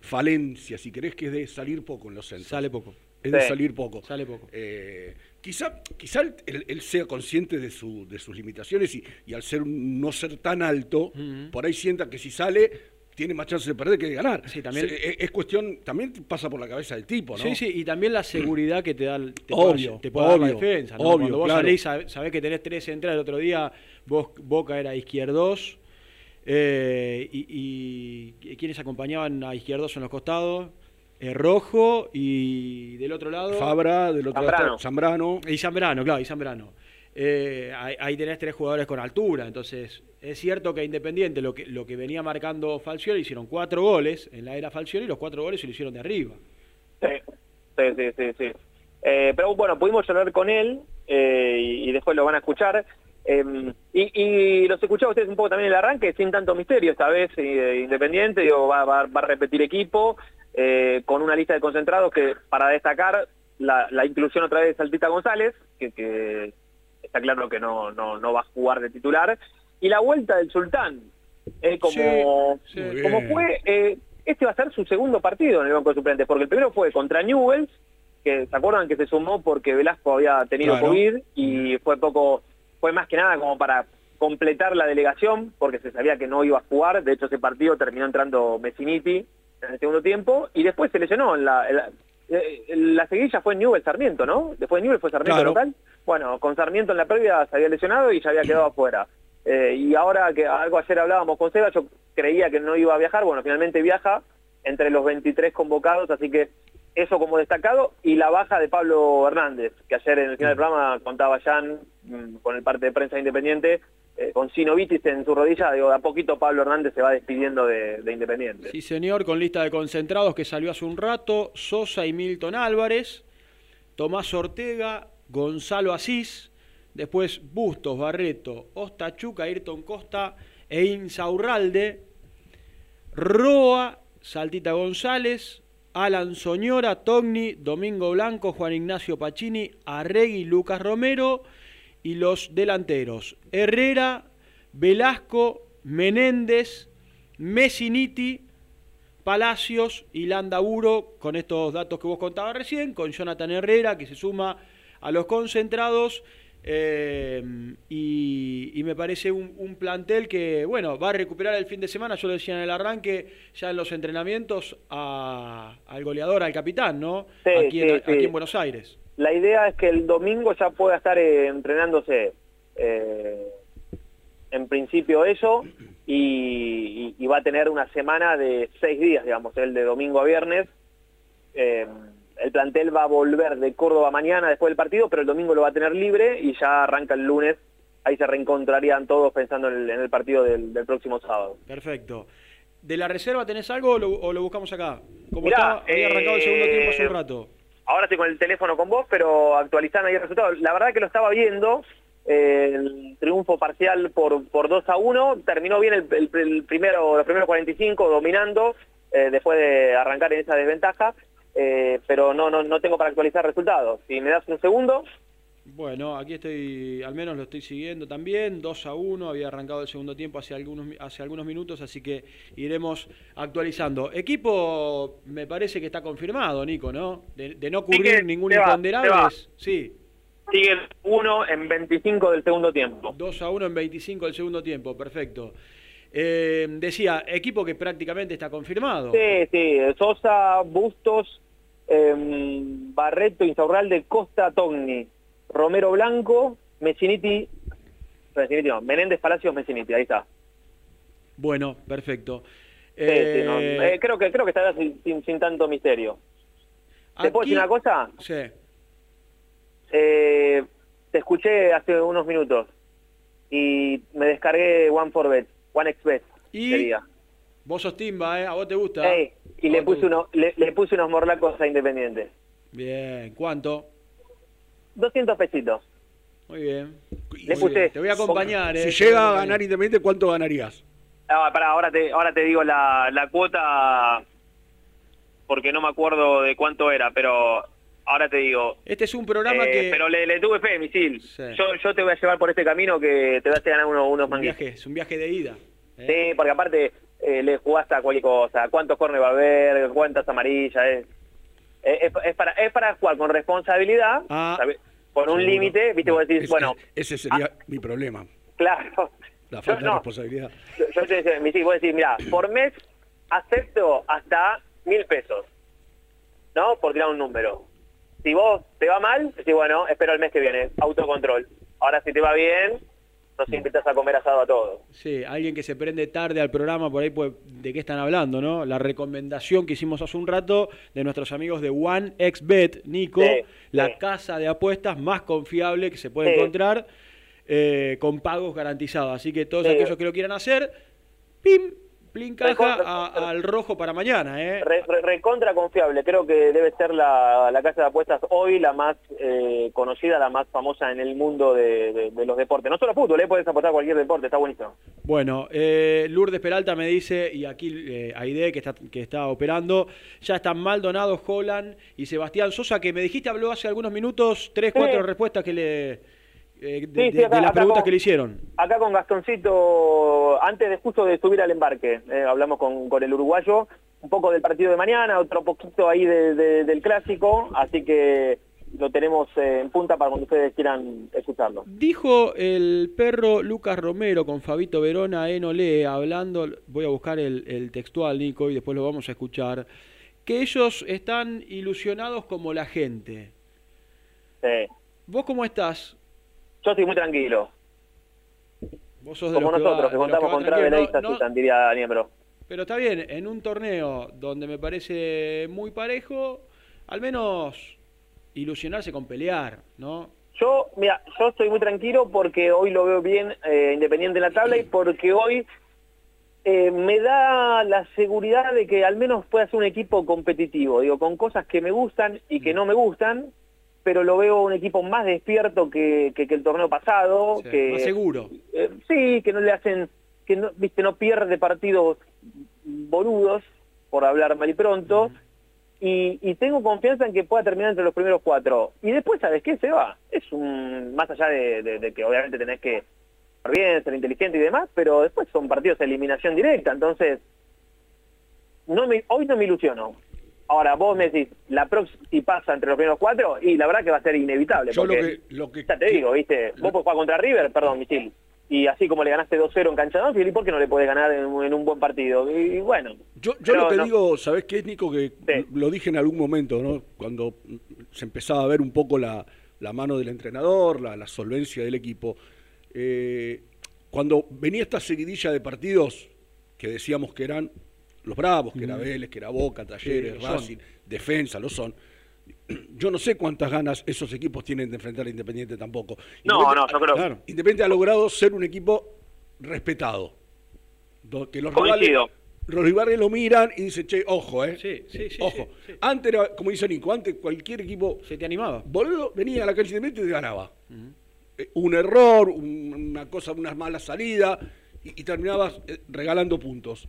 Speaker 2: falencia, si querés, que es de salir poco en los centros.
Speaker 1: Sale poco.
Speaker 2: Es de
Speaker 4: Sí.
Speaker 2: salir poco.
Speaker 1: Sale poco.
Speaker 2: Eh, quizá quizá él, sea consciente de, su, de sus limitaciones y, y al ser un- no ser tan alto, por ahí sienta que si sale tiene más chance de perder que de ganar.
Speaker 1: Sí, también-
Speaker 2: Se- es, es cuestión, también pasa por la cabeza del tipo, ¿no?
Speaker 1: Sí, sí, y también la seguridad que te da, el- te
Speaker 2: Obvio,
Speaker 1: puede, te puede dar la defensa. ¿no?
Speaker 2: obvio,
Speaker 1: Cuando vos
Speaker 2: claro.
Speaker 1: salís, sab- sabés que tenés tres centrales. El otro día vos, Boca era izquierdos. eh, y, y quienes acompañaban a izquierdos en los costados, Eh, Rojo y del otro lado.
Speaker 2: Fabra, del otro lado
Speaker 4: Zambrano.
Speaker 1: Y Zambrano, claro, y Zambrano. Eh, ahí, ahí tenés tres jugadores con altura, entonces es cierto que Independiente, lo que, lo que venía marcando Falcioni, hicieron cuatro goles en la era Falcioni y los cuatro goles se lo hicieron de arriba.
Speaker 4: Sí, sí, sí, sí. sí. Eh, pero bueno, pudimos hablar con él eh, y, y después lo van a escuchar. Eh, y, y los escuchaba ustedes un poco también en el arranque, sin tanto misterio esta vez, eh, Independiente, digo, va, va- va a repetir equipo, eh, con una lista de concentrados que, para destacar, la, la inclusión otra vez de Saltita González, que, que está claro que no, no, no va a jugar de titular, y la vuelta del Sultán, eh, como,
Speaker 1: Sí,
Speaker 4: como fue, eh, este va a ser su segundo partido en el banco de suplentes, porque el primero fue contra Newells, que se acuerdan que se sumó porque Velasco había tenido
Speaker 2: Claro.
Speaker 4: COVID y fue poco, fue más que nada como para completar la delegación, porque se sabía que no iba a jugar, de hecho ese partido terminó entrando Messiniti en el segundo tiempo, y después se lesionó en la, en la, eh, la seguilla fue Newell Sarmiento, ¿no? Después de Newell fue Sarmiento
Speaker 2: Claro.
Speaker 4: local. Bueno, con Sarmiento en la previa se había lesionado y ya había quedado afuera. Eh, y ahora que algo ayer hablábamos con Seba, yo creía que no iba a viajar, bueno, finalmente viaja entre los 23 convocados, así que eso como destacado, y la baja de Pablo Hernández, que ayer en el final del programa contaba Jan mm, con el parte de prensa independiente, eh, con sinovitis en su rodilla, digo, de a poquito Pablo Hernández se va despidiendo de, de Independiente.
Speaker 1: Sí, señor, con lista de concentrados que salió hace un rato, Sosa y Milton Álvarez, Tomás Ortega, Gonzalo Asís, después Bustos, Barreto, Ostachuca, Ayrton Costa e Insaurralde, Roa, Saltita González, Alan Soñora, Togni, Domingo Blanco, Juan Ignacio Pacini, Arregui, Lucas Romero y los delanteros. Herrera, Velasco, Menéndez, Messiniti, Palacios y Landaburo, con estos datos que vos contabas recién, con Jonathan Herrera, que se suma a los concentrados, eh, y, y me parece un, un plantel que, bueno, va a recuperar el fin de semana, yo lo decía en el arranque, ya en los entrenamientos, a- al goleador, al capitán, ¿no?
Speaker 4: Sí,
Speaker 1: aquí, en,
Speaker 4: sí,
Speaker 1: aquí
Speaker 4: sí.
Speaker 1: en Buenos Aires.
Speaker 4: La idea es que el domingo ya pueda estar eh, entrenándose eh, en principio eso y, y- y va a tener una semana de seis días, digamos, el de domingo a viernes. Eh, el plantel va a volver de Córdoba mañana después del partido, pero el domingo lo va a tener libre y ya arranca el lunes. Ahí se reencontrarían todos pensando en el, en el partido del, del próximo sábado.
Speaker 1: Perfecto. ¿De la reserva tenés algo o lo, o lo buscamos acá? Como
Speaker 4: Mirá,
Speaker 1: estaba, había arrancado el segundo
Speaker 4: eh,
Speaker 1: tiempo hace un rato.
Speaker 4: ahora estoy con el teléfono con vos, pero actualizando ahí el resultado. La verdad que lo estaba viendo, eh, el triunfo parcial por, por 2 a 1, terminó bien el, el- el primero, los primeros 45 dominando, eh, después de arrancar en esa desventaja, eh, pero no, no, no tengo para actualizar resultados. Si me das un segundo,
Speaker 1: Bueno, aquí estoy, al menos lo estoy siguiendo también, 2 a 1, había arrancado el segundo tiempo hace algunos, hace algunos minutos, así que iremos actualizando. Equipo me parece que está confirmado, Nico, ¿no? De, de no ocurrir
Speaker 4: que
Speaker 1: ningún imponderable. Sí,
Speaker 4: sigue 1 en 25 del segundo tiempo.
Speaker 1: 2 a 1 en 25 del segundo tiempo, perfecto. Eh, decía, equipo que prácticamente está confirmado.
Speaker 4: Sí, sí, Sosa, Bustos, em, Barreto, Insaurralde, Costa, Togni, Romero Blanco, Messiniti, Messiniti no, Menéndez Palacios, Messiniti, ahí está.
Speaker 1: Bueno, perfecto.
Speaker 4: Sí, sí, no,
Speaker 1: Eh,
Speaker 4: eh, creo que creo que estará sin, sin, sin tanto misterio. ¿Te puedo decir una cosa?
Speaker 1: Sí.
Speaker 4: Eh, te escuché hace unos minutos y me descargué One for Bet, One Bet,
Speaker 1: Y
Speaker 4: sería.
Speaker 1: Vos sos Timba, ¿eh? ¿A vos te gusta?
Speaker 4: Ey, y
Speaker 1: ¿A
Speaker 4: le puse, uno, le, le puse unos morlacos a Independiente.
Speaker 1: Bien, ¿cuánto?
Speaker 4: 200 pesitos.
Speaker 1: Muy bien.
Speaker 4: Le
Speaker 1: Muy
Speaker 4: puse-
Speaker 1: bien. Te voy a acompañar, ¿eh?
Speaker 2: Si llega a ganar Independiente, ¿cuánto ganarías?
Speaker 4: Ah, pará, ahora te, ahora te digo la, la cuota porque no me acuerdo de cuánto era, pero ahora te digo.
Speaker 1: Este es un programa
Speaker 4: Eh,
Speaker 1: que...
Speaker 4: Pero le, le tuve fe, misil.
Speaker 1: Sí.
Speaker 4: Yo, yo te voy a llevar por este camino que te vas a ganar uno- unos
Speaker 1: un
Speaker 4: manguitos.
Speaker 1: viaje, es un viaje de ida. ¿Eh?
Speaker 4: Sí, porque aparte eh, le jugaste a cualquier cosa. ¿Cuántos corners va a haber? ¿Cuántas amarillas? Es, es, es para, es para jugar con responsabilidad,
Speaker 1: Ah,
Speaker 4: con un
Speaker 1: seguro.
Speaker 4: límite, ¿viste? Vos decís,
Speaker 2: Es-
Speaker 4: bueno,
Speaker 2: ese sería mi problema,
Speaker 4: claro.
Speaker 2: la
Speaker 4: Yo-
Speaker 2: falta de responsabilidad.
Speaker 4: Yo, yo te decía, sí, vos decís, mira, por mes acepto hasta mil pesos, ¿no? Por tirar un número. Si vos te va mal, decís, bueno, espero el mes que viene, autocontrol. Ahora si te va bien, nos invitas a comer asado a todos.
Speaker 1: Sí, alguien que se prende tarde al programa, por ahí, pues, ¿de qué están hablando, no? La recomendación que hicimos hace un rato de nuestros amigos de OneXBet, Nico,
Speaker 4: Sí,
Speaker 1: la
Speaker 4: sí.
Speaker 1: casa de apuestas más confiable que se puede
Speaker 4: Sí.
Speaker 1: encontrar, eh, con pagos garantizados. Así que todos aquellos que lo quieran hacer, ¡pim! Plin caja
Speaker 4: Recontra-
Speaker 1: a- al rojo para mañana, ¿eh?
Speaker 4: Re- re- recontra confiable, creo que debe ser la, la casa de apuestas hoy la más eh, conocida, la más famosa en el mundo de, de- de los deportes. No solo fútbol, ¿eh? puedes apostar cualquier deporte, está buenísimo.
Speaker 1: Bueno, eh, Lourdes Peralta me dice, y aquí eh, Aide, que está, que está operando, ya están Maldonado, Holland y Sebastián Sosa, que me dijiste habló hace algunos minutos, tres,
Speaker 4: Sí.
Speaker 1: cuatro respuestas que le... eh, de,
Speaker 4: Sí, sí,
Speaker 1: de-
Speaker 4: acá-
Speaker 1: de las preguntas
Speaker 4: con-
Speaker 1: que le hicieron.
Speaker 4: Acá con Gastoncito, antes de justo de subir al embarque, eh, hablamos con, con el uruguayo, un poco del partido de mañana, otro poquito ahí de- de- del clásico, así que lo tenemos eh, en punta para cuando ustedes quieran escucharlo.
Speaker 1: Dijo el perro Lucas Romero con Fabito Verona en Olé, hablando, voy a buscar el, el textual, Nico, y después lo vamos a escuchar, que ellos están ilusionados como la gente.
Speaker 4: Sí.
Speaker 1: ¿Vos cómo estás?
Speaker 4: Yo estoy muy tranquilo,
Speaker 1: Vos sos de
Speaker 4: como
Speaker 1: que va-
Speaker 4: nosotros, que
Speaker 1: los
Speaker 4: contamos
Speaker 1: va
Speaker 4: con. Travel
Speaker 1: No- no-
Speaker 4: diría Niembro.
Speaker 1: Pero está bien, en un torneo donde me parece muy parejo, al menos ilusionarse con pelear, ¿no?
Speaker 4: Yo, mira, yo estoy muy tranquilo porque hoy lo veo bien eh, independiente en la tabla y porque hoy eh, me da la seguridad de que al menos pueda ser un equipo competitivo, digo, con cosas que me gustan y que no me gustan, pero lo veo un equipo más despierto que, que- que el torneo pasado,
Speaker 1: Sí,
Speaker 4: que
Speaker 1: más seguro.
Speaker 4: eh, sí, que no le hacen, que no, viste, no pierde partidos boludos, por hablar mal y pronto, y, y tengo confianza en que pueda terminar entre los primeros cuatro. Y después, ¿sabes qué? Se va. Es un, más allá de, de- de que obviamente tenés que estar bien, ser inteligente y demás, pero después son partidos de eliminación directa, entonces, no me, hoy no me ilusiono. Ahora, vos me decís, la próxima, si pasa entre los primeros cuatro, y la verdad que va a ser inevitable.
Speaker 2: Yo lo que, lo que
Speaker 4: ya te digo, ¿viste? Vos podés jugar contra River, perdón, misil. Y así como le ganaste 2-0 en cancha ¿y por qué no le podés ganar en, un- en un buen partido? Y, bueno.
Speaker 2: Yo, yo lo que
Speaker 4: no-
Speaker 2: digo, ¿sabés qué es, Nico? Que
Speaker 4: Sí.
Speaker 2: lo dije en algún momento, ¿no? Cuando se empezaba a ver un poco la, la mano del entrenador, la, la solvencia del equipo. Eh, cuando venía esta seguidilla de partidos que decíamos que eran los Bravos, que era Vélez, que era Boca, Talleres,
Speaker 1: Sí, lo son.
Speaker 2: Racing, Defensa, lo son. Yo no sé cuántas ganas esos equipos tienen de enfrentar a Independiente tampoco.
Speaker 4: No,
Speaker 2: Independiente-
Speaker 4: no, yo creo-
Speaker 2: Claro, Independiente ha logrado ser un equipo respetado. Do- Que los
Speaker 4: Coincido.
Speaker 2: rivales, los rivales lo miran y dicen, che, ojo, ¿eh?
Speaker 1: Sí, sí, sí,
Speaker 2: Ojo.
Speaker 1: sí, sí.
Speaker 2: Antes era, como dice Nico, antes cualquier equipo,
Speaker 1: Se te animaba.
Speaker 2: boludo, venía a la cancha de Independiente y te ganaba. Eh, Un error, un- una cosa, una mala salida, y, y terminabas eh, regalando puntos.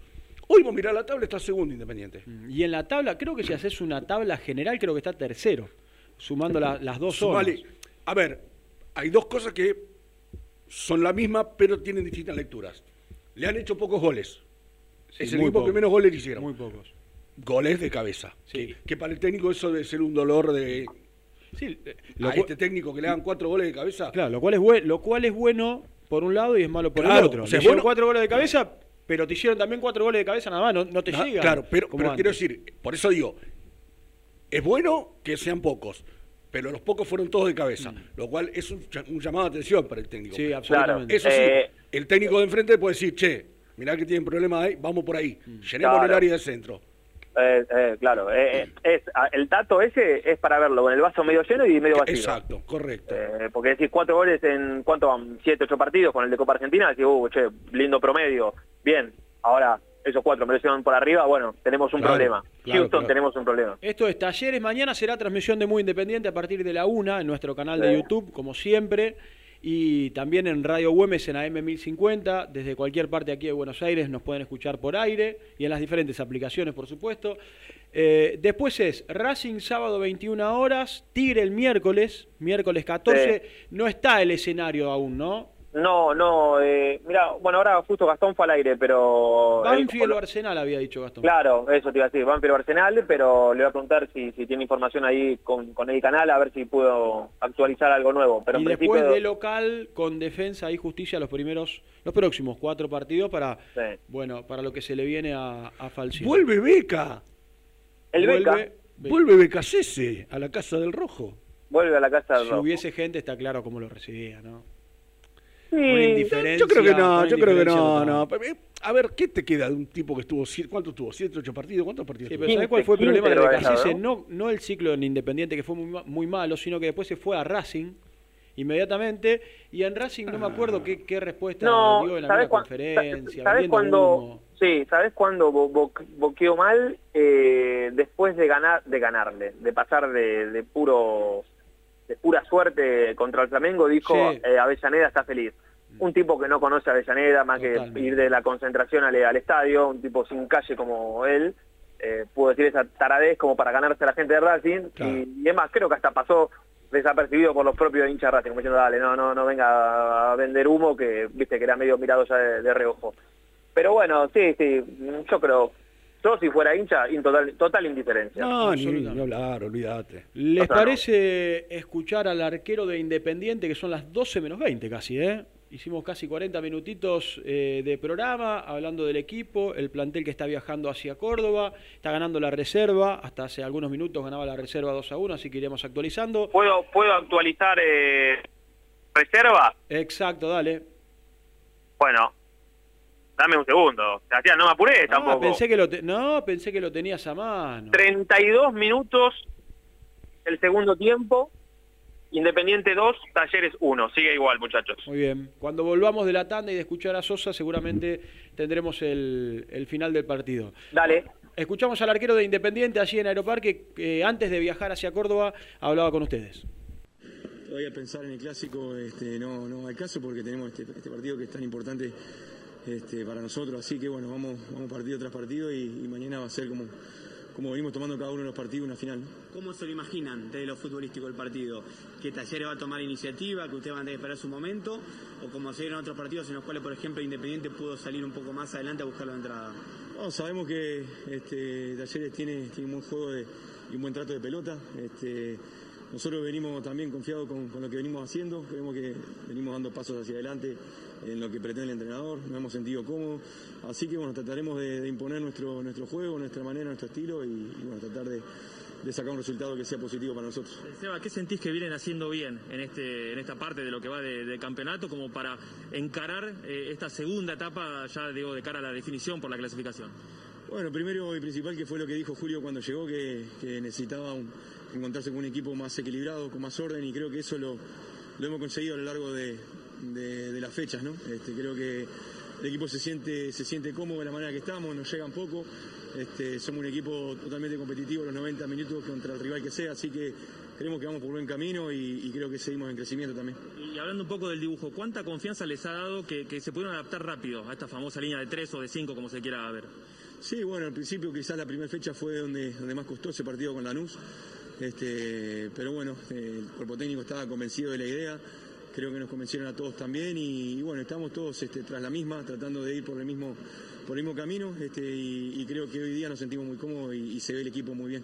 Speaker 2: Hoy vos mirás la tabla, está segundo Independiente.
Speaker 1: Y en la tabla, creo que si haces una tabla general, creo que está tercero, sumando la- las dos
Speaker 2: Sumale.
Speaker 1: zonas.
Speaker 2: A ver, hay dos cosas que son la misma, pero tienen distintas lecturas. Le han hecho pocos goles.
Speaker 1: Sí,
Speaker 2: es el equipo que menos goles le hicieron.
Speaker 1: Muy pocos.
Speaker 2: Goles de cabeza.
Speaker 1: Sí.
Speaker 2: Que, que para el técnico eso debe ser un dolor de...
Speaker 1: Sí, eh,
Speaker 2: a
Speaker 1: lo, cu-
Speaker 2: este técnico que le hagan cuatro goles de cabeza.
Speaker 1: claro, lo cual es lo cual es bueno por un lado y es malo por
Speaker 2: Claro,
Speaker 1: el otro.
Speaker 2: o sea,
Speaker 1: Le
Speaker 2: bueno-
Speaker 1: cuatro goles de cabeza, pero te hicieron también cuatro goles de cabeza nada más, no, no te
Speaker 2: Ah,
Speaker 1: llegan.
Speaker 2: Claro, pero, quiero decir, por eso digo, es bueno que sean pocos, pero los pocos fueron todos de cabeza, lo cual es un, un llamado de atención para el técnico.
Speaker 1: Mm. Sí,
Speaker 4: Claro,
Speaker 1: absolutamente.
Speaker 2: Eso sí,
Speaker 4: Eh,
Speaker 2: el técnico de enfrente puede decir, che, mirá que tienen problemas ahí, vamos por ahí,
Speaker 1: Mm.
Speaker 2: llenemos
Speaker 4: Claro.
Speaker 2: el área de centro.
Speaker 4: Eh, eh, claro, eh, eh, es, el dato ese es para verlo con el vaso medio lleno y medio vacío.
Speaker 2: Exacto, correcto.
Speaker 4: Eh, porque decís cuatro goles en, ¿cuánto van? Siete, ocho partidos con el de Copa Argentina, decís, uh, che, lindo promedio, bien, ahora esos cuatro me lo llevan por arriba, bueno, tenemos un
Speaker 2: Claro,
Speaker 4: problema.
Speaker 2: claro,
Speaker 4: Houston
Speaker 2: claro.
Speaker 4: tenemos un problema.
Speaker 1: Esto es Talleres. Mañana será transmisión de Muy Independiente a partir de la una en nuestro canal de
Speaker 4: Sí.
Speaker 1: YouTube, como siempre. Y también en Radio Güemes en AM 1050. Desde cualquier parte aquí de Buenos Aires nos pueden escuchar por aire y en las diferentes aplicaciones, por supuesto. Eh, después es Racing sábado 21 horas, Tigre el miércoles, miércoles 14. No está el escenario aún, ¿no?
Speaker 4: No, no, eh, mira, bueno, ahora justo Gastón fue al aire, pero...
Speaker 1: Banfield o Arsenal había dicho Gastón.
Speaker 4: Claro, eso te iba a decir, Banfield o Arsenal, pero le voy a preguntar si, si tiene información ahí con, con el canal, a ver si puedo actualizar algo nuevo. Pero
Speaker 1: y
Speaker 4: en
Speaker 1: después
Speaker 4: principio,
Speaker 1: de local con defensa y justicia los primeros, los próximos cuatro partidos para,
Speaker 4: Sí.
Speaker 1: bueno, para lo que se le viene a, a.
Speaker 2: Vuelve Beca,
Speaker 4: el Beca
Speaker 1: Vuelve-
Speaker 2: vuelve Becasese a la Casa del Rojo.
Speaker 4: vuelve a la casa del
Speaker 1: Si
Speaker 4: Rojo.
Speaker 1: hubiese gente está claro cómo lo recibía, ¿no?
Speaker 4: Sí.
Speaker 2: Yo creo que no, yo creo que no, no. Eh, A ver, ¿qué te queda de un tipo que estuvo, siete- ¿cuántos tuvo? ¿Siete, ocho partidos? ¿Cuántos partidos
Speaker 1: Sí,
Speaker 2: tuvo?
Speaker 1: pero ¿sabés cuál fue el
Speaker 4: 15
Speaker 1: problema de No, no el ciclo en Independiente, que fue muy, muy malo, sino que después se fue a Racing inmediatamente. Y en Racing no me acuerdo qué, qué respuesta
Speaker 4: no,
Speaker 1: dio en
Speaker 4: ¿sabés
Speaker 1: alguna
Speaker 4: cuán-
Speaker 1: conferencia.
Speaker 4: ¿Sabés
Speaker 1: vendiendo
Speaker 4: cuándo? Sí, ¿sabés cuándo bo- bo- boqueó mal? Eh, después de ganar, de ganarle, de pasar de, de puro, de pura suerte contra el Flamengo, dijo
Speaker 1: Sí.
Speaker 4: eh, Avellaneda está feliz. Un tipo que no conoce a Avellaneda, más
Speaker 1: Totalmente.
Speaker 4: que ir de la concentración al, al estadio, un tipo sin calle como él, eh, pudo decir esa taradez como para ganarse a la gente de Racing.
Speaker 2: Claro.
Speaker 4: Y, y es más, creo que hasta pasó desapercibido por los propios hinchas de Racing, como diciendo, dale, no, no, no venga a vender humo, que viste que era medio mirado ya de, de reojo. Pero bueno, sí, sí, yo creo, yo si fuera hincha, in total, total indiferencia.
Speaker 2: No, ni, ni hablar, olvídate.
Speaker 1: ¿Les
Speaker 4: Otra no.
Speaker 1: parece escuchar al arquero de Independiente, que son las 12 menos 20 casi, ¿eh? Hicimos casi 40 minutitos eh, de programa hablando del equipo, el plantel que está viajando hacia Córdoba, está ganando la reserva, hasta hace algunos minutos ganaba la reserva 2 a 1, así que iremos actualizando.
Speaker 4: ¿Puedo, puedo actualizar eh, reserva?
Speaker 1: Exacto, dale.
Speaker 4: Bueno, dame un segundo. Sebastián, no me apuré
Speaker 1: Ah,
Speaker 4: tampoco.
Speaker 1: pensé que lo te- no, pensé que lo tenías a mano.
Speaker 4: 32 minutos el segundo tiempo, Independiente 2, Talleres 1. Sigue igual, muchachos.
Speaker 1: Muy bien. Cuando volvamos de la tanda y de escuchar a Sosa, seguramente tendremos el, el final del partido.
Speaker 4: Dale.
Speaker 1: Escuchamos al arquero de Independiente allí en Aeroparque, que antes de viajar hacia Córdoba hablaba con ustedes.
Speaker 5: Todavía pensar en el clásico este, no, no hay caso porque tenemos este, este partido que es tan importante este, para nosotros. Así que bueno, vamos, vamos partido tras partido y, y mañana va a ser como, como venimos tomando cada uno de los partidos una final.
Speaker 6: ¿Cómo se lo imaginan desde lo futbolístico el partido? ¿Que Talleres va a tomar iniciativa, que ustedes van a tener que esperar su momento? ¿O como se dieron otros partidos en los cuales, por ejemplo, Independiente pudo salir un poco más adelante a buscar la entrada?
Speaker 5: No, sabemos que este, Talleres tiene, tiene un buen juego de- y un buen trato de pelota. Este, nosotros venimos también confiados con, con lo que venimos haciendo. Creemos que venimos dando pasos hacia adelante en lo que pretende el entrenador. Nos hemos sentido cómodos. Así que bueno, trataremos de, de imponer nuestro, nuestro juego, nuestra manera, nuestro estilo y, y, bueno, tratar de, de sacar un resultado que sea positivo para nosotros.
Speaker 7: Seba, ¿qué sentís que vienen haciendo bien en este en esta parte de lo que va de, de campeonato como para encarar eh, esta segunda etapa ya digo de cara a la definición por la clasificación?
Speaker 5: Bueno, primero y principal que fue lo que dijo Julio cuando llegó, que, que necesitaba un- encontrarse con un equipo más equilibrado, con más orden, y creo que eso lo, lo hemos conseguido a lo largo de, de- de las fechas, ¿no? Este, creo que el equipo se siente, se siente cómodo de la manera que estamos, nos llegan poco. Este, somos un equipo totalmente competitivo los 90 minutos contra el rival que sea, así que creemos que vamos por buen camino y, creo que seguimos en crecimiento también.
Speaker 7: Y hablando un poco del dibujo, ¿cuánta confianza les ha dado que, se pudieron adaptar rápido a esta famosa línea de 3 o de 5, como se quiera ver?
Speaker 5: Sí, bueno, al principio quizás la primera fecha fue donde, donde más costó ese partido con Lanús, este, pero bueno, el cuerpo técnico estaba convencido de la idea, creo que nos convencieron a todos también y, bueno, estamos todos este, tras la misma, tratando de ir por el mismo, por el mismo camino este, y, creo que hoy día nos sentimos muy cómodos y se ve el equipo muy bien.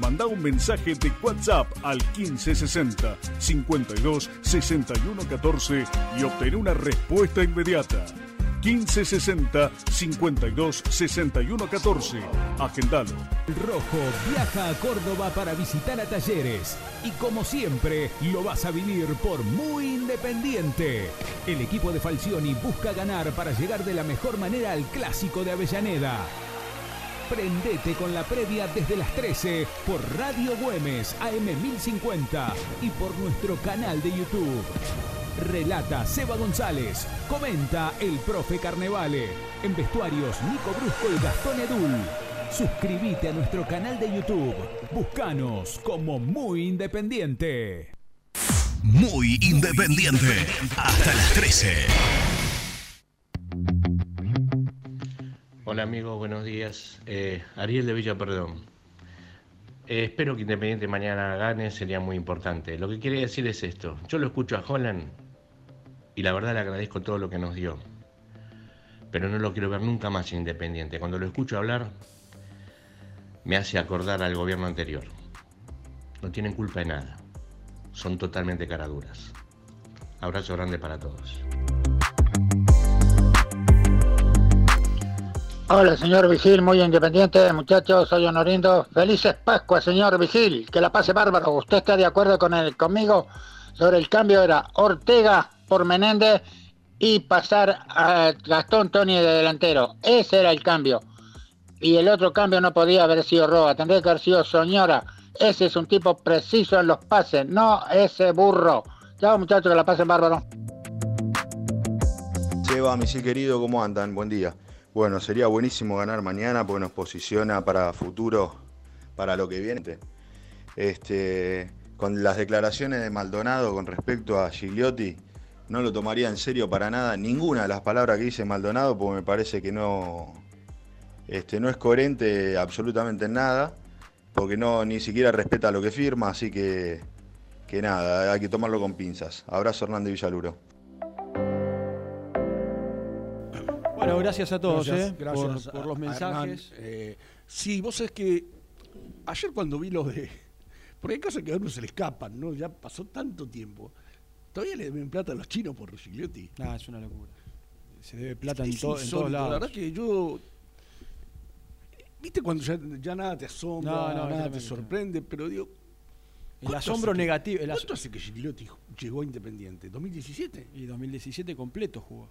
Speaker 8: Manda un mensaje de WhatsApp al 1560 52 61 14 y obtén una respuesta inmediata. 1560 52 61 14. Agendalo.
Speaker 9: El Rojo viaja a Córdoba para visitar a Talleres y como siempre lo vas a vivir por muy independiente. El equipo de Falcioni busca ganar para llegar de la mejor manera al clásico de Avellaneda. Prendete con la previa desde las 13 por Radio Güemes AM1050 y por nuestro canal de YouTube. Relata Seba González. Comenta el profe Carnevale. En vestuarios Nico Brusco y Gastón Edul. Suscríbete a nuestro canal de YouTube. Búscanos como Muy Independiente.
Speaker 3: Muy independiente. Hasta las 13.
Speaker 10: Hola amigos, buenos días. Eh, Ariel de Villa Perdón. Eh, espero que Independiente mañana gane, sería muy importante. Lo que quería decir es esto. Yo lo escucho a Holland y la verdad le agradezco todo lo que nos dio. Pero no lo quiero ver nunca más en Independiente. Cuando lo escucho hablar, me hace acordar al gobierno anterior. No tienen culpa de nada. Son totalmente caraduras. Abrazo grande para todos.
Speaker 11: Hola, señor Vigil, muy independiente, muchachos, soy Honorindo. Felices Pascuas, señor Vigil, que la pase bárbaro. ¿Usted está de acuerdo con el, conmigo sobre el cambio? Era Ortega por Menéndez y pasar a Gastón Tony de delantero. Ese era el cambio. Y el otro cambio no podía haber sido Roa, tendría que haber sido Soñora. Ese es un tipo preciso en los pases, no ese burro. Chao, muchachos, que la pasen bárbaro.
Speaker 12: Seba, misil querido, ¿cómo andan? Buen día. Bueno, sería buenísimo ganar mañana porque nos posiciona para futuro, para lo que viene. Este, con las declaraciones de Maldonado con respecto a Gigliotti, no lo tomaría en serio para nada ninguna de las palabras que dice Maldonado porque me parece que no, este, no es coherente absolutamente en nada, porque no ni siquiera respeta lo que firma, así que, que nada, hay que tomarlo con pinzas. Abrazo Hernández Villaluro.
Speaker 1: Bueno, gracias a todos
Speaker 2: Gracias,
Speaker 1: eh,
Speaker 2: gracias
Speaker 1: por, los mensajes.
Speaker 2: Eh, sí, vos sabés que ayer cuando vi lo de. Porque hay cosas que a uno se le escapan, ¿no? Ya pasó tanto tiempo. Todavía le deben plata a los chinos por Gigliotti.
Speaker 1: Ah, es una locura. Se debe plata en, to- en todos lados.
Speaker 2: La verdad que yo. ¿Viste cuando ya, ya nada te asombra,
Speaker 1: No, no,
Speaker 2: nada te sorprende? Pero digo.
Speaker 1: El
Speaker 2: ¿cuánto
Speaker 1: asombro
Speaker 2: hace que-
Speaker 1: negativo. el as-
Speaker 2: ¿Cuánto hace que Gigliotti llegó a Independiente? ¿2017?
Speaker 1: Y 2017 completo jugó.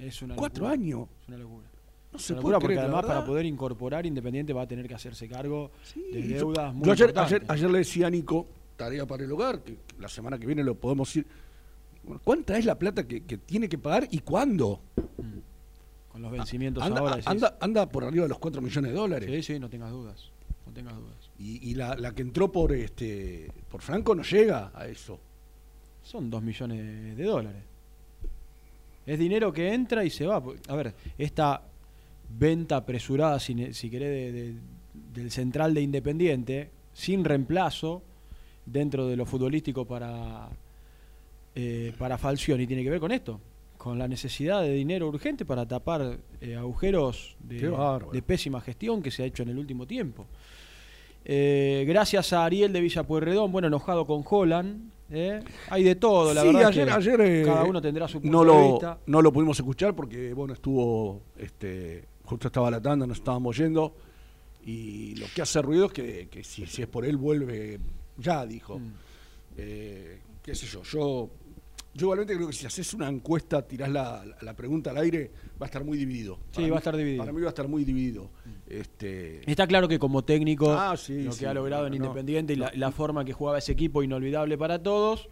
Speaker 1: Es una
Speaker 2: ¿Cuatro
Speaker 1: locura.
Speaker 2: años?
Speaker 1: Es una locura.
Speaker 2: No se puede
Speaker 1: porque
Speaker 2: creer,
Speaker 1: además para poder incorporar Independiente va a tener que hacerse cargo de
Speaker 2: yo-
Speaker 1: deudas muy
Speaker 2: yo ayer, ayer, ayer le decía a Nico, tarea para el hogar, que la semana que viene lo podemos ir. Bueno, ¿Cuánta es la plata que, que tiene que pagar y cuándo?
Speaker 1: Con los vencimientos
Speaker 2: Anda,
Speaker 1: ahora. decís.
Speaker 2: anda, anda por arriba de los 4 millones de dólares.
Speaker 1: Sí, sí, no tengas dudas. No tengas dudas.
Speaker 2: Y, y la, la que entró por este por Franco no llega a eso.
Speaker 1: Son dos millones de dólares. Es dinero que entra y se va. A ver, esta venta apresurada, si, si querés, de- de- del central de Independiente, sin reemplazo dentro de lo futbolístico para, eh, para Falcioni, tiene que ver con esto. Con la necesidad de dinero urgente para tapar eh, agujeros de pésima gestión que se ha hecho en el último tiempo. Eh, gracias a Ariel de Villa Pueyrredón, bueno, enojado con Holland. ¿Eh? Hay de todo, la
Speaker 2: Sí,
Speaker 1: verdad.
Speaker 2: ayer,
Speaker 1: que
Speaker 2: ayer eh,
Speaker 1: cada uno tendrá su punto
Speaker 2: no
Speaker 1: de
Speaker 2: lo,
Speaker 1: vista.
Speaker 2: No lo pudimos escuchar porque, bueno, estuvo, este, justo estaba la tanda, nos estábamos yendo. Y lo que hace ruido es que, que si, si es por él vuelve ya, dijo.
Speaker 1: Mm.
Speaker 2: Eh, qué sé yo, yo, yo igualmente creo que si haces una encuesta, tirás la, la- la pregunta al aire, va a estar muy dividido.
Speaker 1: Sí, va a estar dividido.
Speaker 2: Para mí va a estar muy dividido. Este,
Speaker 1: Está claro que como técnico,
Speaker 2: Ah, sí,
Speaker 1: lo
Speaker 2: sí,
Speaker 1: que ha logrado en
Speaker 2: no, no,
Speaker 1: Independiente y la, la forma que jugaba ese equipo, inolvidable para todos,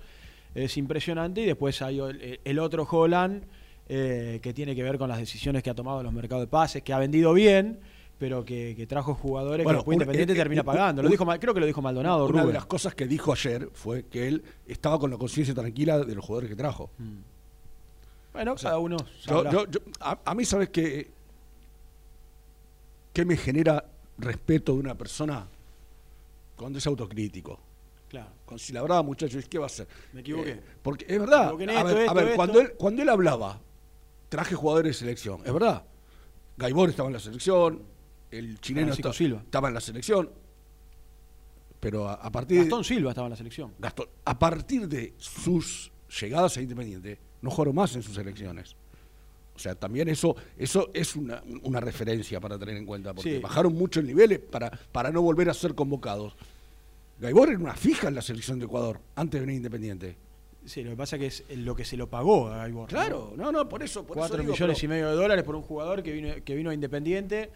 Speaker 1: es impresionante. Y después hay el, el otro Holland, eh, que tiene que ver con las decisiones que ha tomado en los mercados de pases, que ha vendido bien, pero que, que trajo jugadores
Speaker 2: Bueno,
Speaker 1: que después
Speaker 2: un-
Speaker 1: Independiente
Speaker 2: eh, eh,
Speaker 1: termina
Speaker 2: un-
Speaker 1: pagando. Lo dijo, creo que lo dijo Maldonado,
Speaker 2: Una de las cosas que dijo ayer fue que él estaba con la conciencia tranquila de los jugadores que trajo.
Speaker 1: Bueno,
Speaker 2: O sea,
Speaker 1: cada uno
Speaker 2: Yo- yo- yo- a, a mí, ¿sabes qué? ¿Qué me genera respeto de una persona cuando es autocrítico?
Speaker 1: Claro.
Speaker 2: Con si la verdad, muchachos, ¿qué va a hacer?
Speaker 1: Me equivoqué.
Speaker 2: Eh, porque es verdad.
Speaker 1: Me
Speaker 2: a
Speaker 1: esto,
Speaker 2: ver, a
Speaker 1: esto,
Speaker 2: ver,
Speaker 1: esto.
Speaker 2: Cuando, él, cuando él hablaba, traje jugadores de selección, es verdad. Gaibor estaba en la selección, el chileno esta-
Speaker 1: Silva.
Speaker 2: estaba en la selección. Pero a, a partir
Speaker 1: Gastón Silva estaba en la selección.
Speaker 2: Gastón, a partir de sus llegadas a Independiente, no jugaron más en sus selecciones. O sea, también eso, eso es una, una referencia para tener en cuenta, porque
Speaker 1: Sí.
Speaker 2: bajaron mucho el nivel para, para no volver a ser convocados. Gaibor era una fija en la selección de Ecuador, antes de venir Independiente.
Speaker 1: Sí, lo que pasa que es lo que se lo pagó a Gaibor.
Speaker 2: Claro, no, no, por eso. Por eso
Speaker 1: Cuatro
Speaker 2: digo,
Speaker 1: millones
Speaker 2: pero-
Speaker 1: y medio de dólares por un jugador que vino, que vino a Independiente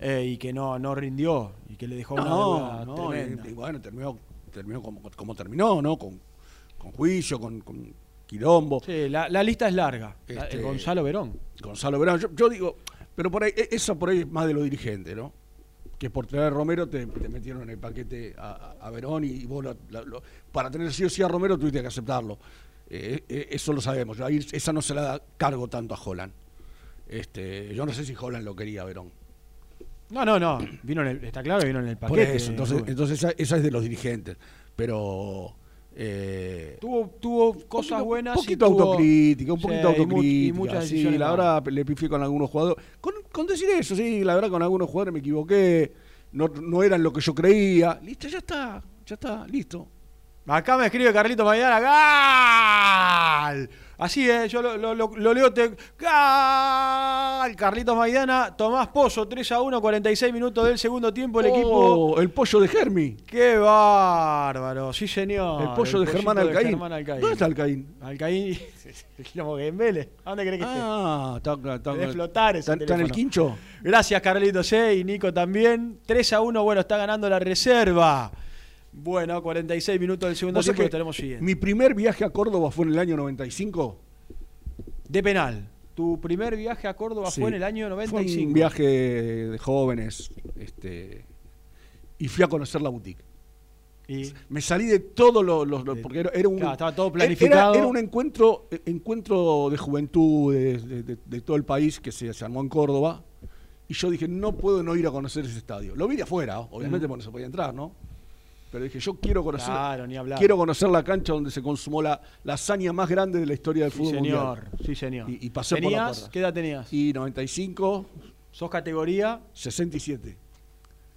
Speaker 1: eh, y que no, no rindió y que le dejó una
Speaker 2: No,
Speaker 1: deuda
Speaker 2: no,
Speaker 1: tremenda.
Speaker 2: y, y bueno, terminó, terminó como, como terminó, ¿no? Con, con juicio, con, con quilombo.
Speaker 1: Sí, la, la lista es larga. La-
Speaker 2: Este,
Speaker 1: Gonzalo Verón.
Speaker 2: Gonzalo Verón. Yo, yo digo, pero por ahí, e- eso por ahí es más de los dirigentes, ¿no? Que por traer a Romero te, te metieron en el paquete a, Verón y, vos lo- la- lo- para tener sí o sí a Romero tuviste que aceptarlo. Eh, eh, eso lo sabemos. Ahí esa no se la da cargo tanto a Holland. Este, yo no sé si Holland lo quería Verón.
Speaker 1: No, no, no. Vino en el- está claro que vino en el
Speaker 2: Por
Speaker 1: paquete.
Speaker 2: eso, entonces, entonces esa, esa es de los dirigentes. Pero eh,
Speaker 1: tuvo, tuvo cosas
Speaker 2: poquito-
Speaker 1: buenas.
Speaker 2: Un poquito
Speaker 1: y tuvo-
Speaker 2: autocrítica, un
Speaker 1: Sí,
Speaker 2: poquito
Speaker 1: mu-
Speaker 2: autocrítica.
Speaker 1: Y, muchas
Speaker 2: sí, la verdad le pifié con algunos jugadores. Con, con decir eso, sí, la verdad con algunos jugadores me equivoqué. No, no eran lo que yo creía. Listo, ya está, ya está, listo.
Speaker 1: Acá me escribe Carlito Maidana, ¡Gal! Así es, yo lo, lo- lo- lo leo. Te, ¡Gal! Carlitos Maidana, Tomás Pozo, 3 a 1, 46 minutos del segundo tiempo. El equipo.
Speaker 2: Oh, el pollo de Germi.
Speaker 1: ¡Qué bárbaro! Sí, señor.
Speaker 2: El pollo de
Speaker 1: pollito
Speaker 2: Germán Alcaín.
Speaker 1: Germán Alcaín.
Speaker 2: ¿Dónde está Alcaín?
Speaker 1: Alcaín. El en Vélez. ¿A dónde crees que esté?
Speaker 2: Ah, está,
Speaker 1: flotar ese
Speaker 2: está, está en el quincho.
Speaker 1: Gracias, Carlitos, eh, y Nico también. 3 a 1, bueno, está ganando la reserva. Bueno, 46 minutos del segundo tiempo
Speaker 2: que
Speaker 1: lo estaremos siguiendo.
Speaker 2: Mi primer viaje a Córdoba fue en el año 95.
Speaker 1: De penal. Tu primer viaje a Córdoba
Speaker 2: Sí.
Speaker 1: fue en el año
Speaker 2: Fue
Speaker 1: 95.
Speaker 2: un viaje de jóvenes. Este, y fui a conocer la boutique.
Speaker 1: Y-
Speaker 2: Me salí de todos los, porque era, era un
Speaker 1: Claro, estaba todo planificado.
Speaker 2: Era, un encuentro encuentro de juventudes de, de- de todo el país que se, se armó en Córdoba. Y yo dije, no puedo no ir a conocer ese estadio. Lo vi de afuera, obviamente, porque no se podía entrar, ¿no? Pero dije, yo quiero conocer,
Speaker 1: Claro, ni
Speaker 2: quiero conocer la cancha donde se consumó la, la hazaña más grande de la historia del
Speaker 1: Sí,
Speaker 2: fútbol
Speaker 1: señor.
Speaker 2: mundial.
Speaker 1: Sí, señor.
Speaker 2: Y, y pasé por la
Speaker 1: ¿Tenías?
Speaker 2: puerta.
Speaker 1: ¿Qué edad tenías?
Speaker 2: Y 95,
Speaker 1: ¿Sos categoría?
Speaker 2: 67.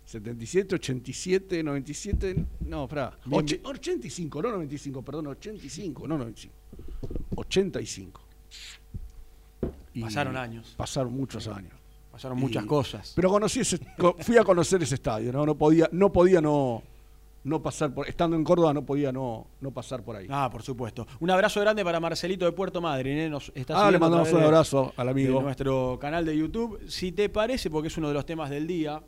Speaker 2: 77, 87, 97, no, espera,
Speaker 1: Bien,
Speaker 2: och- 85, no 95, perdón, 85, no 95. 85. Y
Speaker 1: Pasaron años.
Speaker 2: Pasaron muchos años.
Speaker 1: Pasaron muchas cosas.
Speaker 2: Pero conocí ese, fui a conocer ese estadio, no, no podía, no podía no, no pasar por, estando en Córdoba no podía no, no pasar por ahí.
Speaker 1: Ah, por supuesto. Un abrazo grande para Marcelito de Puerto Madryn. ¿eh? Nos está
Speaker 2: Ah, le mandamos un
Speaker 1: de-
Speaker 2: abrazo al amigo.
Speaker 1: de nuestro canal de YouTube. Si te parece, porque es uno de los temas del día,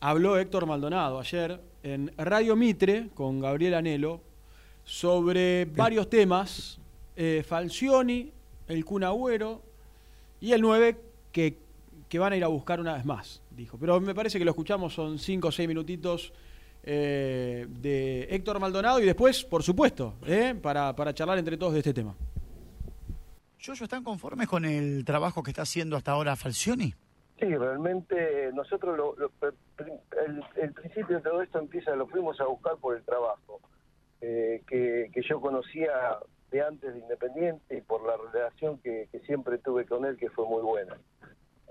Speaker 1: habló Héctor Maldonado ayer en Radio Mitre con Gabriel Anelo sobre varios temas. eh, Falcioni, el Kun Agüero y el 9 que, que van a ir a buscar una vez más, dijo. Pero me parece que lo escuchamos, son 5 o 6 minutitos eh, de Héctor Maldonado y después, por supuesto, eh, para, para charlar entre todos de este tema.
Speaker 13: ¿Yoyo están conformes con el trabajo que está haciendo hasta ahora Falcioni?
Speaker 14: Sí, realmente nosotros lo- lo- el, el principio de todo esto empieza, lo fuimos a buscar por el trabajo, eh, que, que yo conocía de antes de Independiente y por la relación que, que siempre tuve con él, que fue muy buena.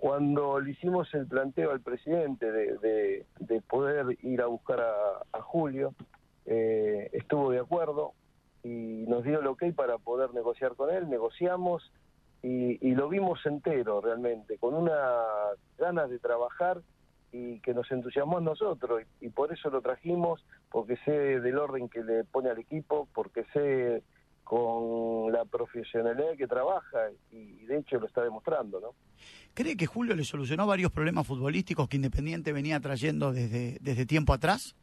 Speaker 14: Cuando le hicimos el planteo al presidente de, de- de poder ir a buscar a, Julio, eh, estuvo de acuerdo y nos dio el ok para poder negociar con él, negociamos y, y lo vimos entero realmente, con una ganas de trabajar y que nos entusiasmó a nosotros. Y por eso lo trajimos, porque sé del orden que le pone al equipo, porque sé con la profesionalidad que trabaja y, de hecho lo está demostrando, ¿no?
Speaker 13: ¿Cree que Julio le solucionó varios problemas futbolísticos que Independiente venía trayendo desde, desde tiempo atrás?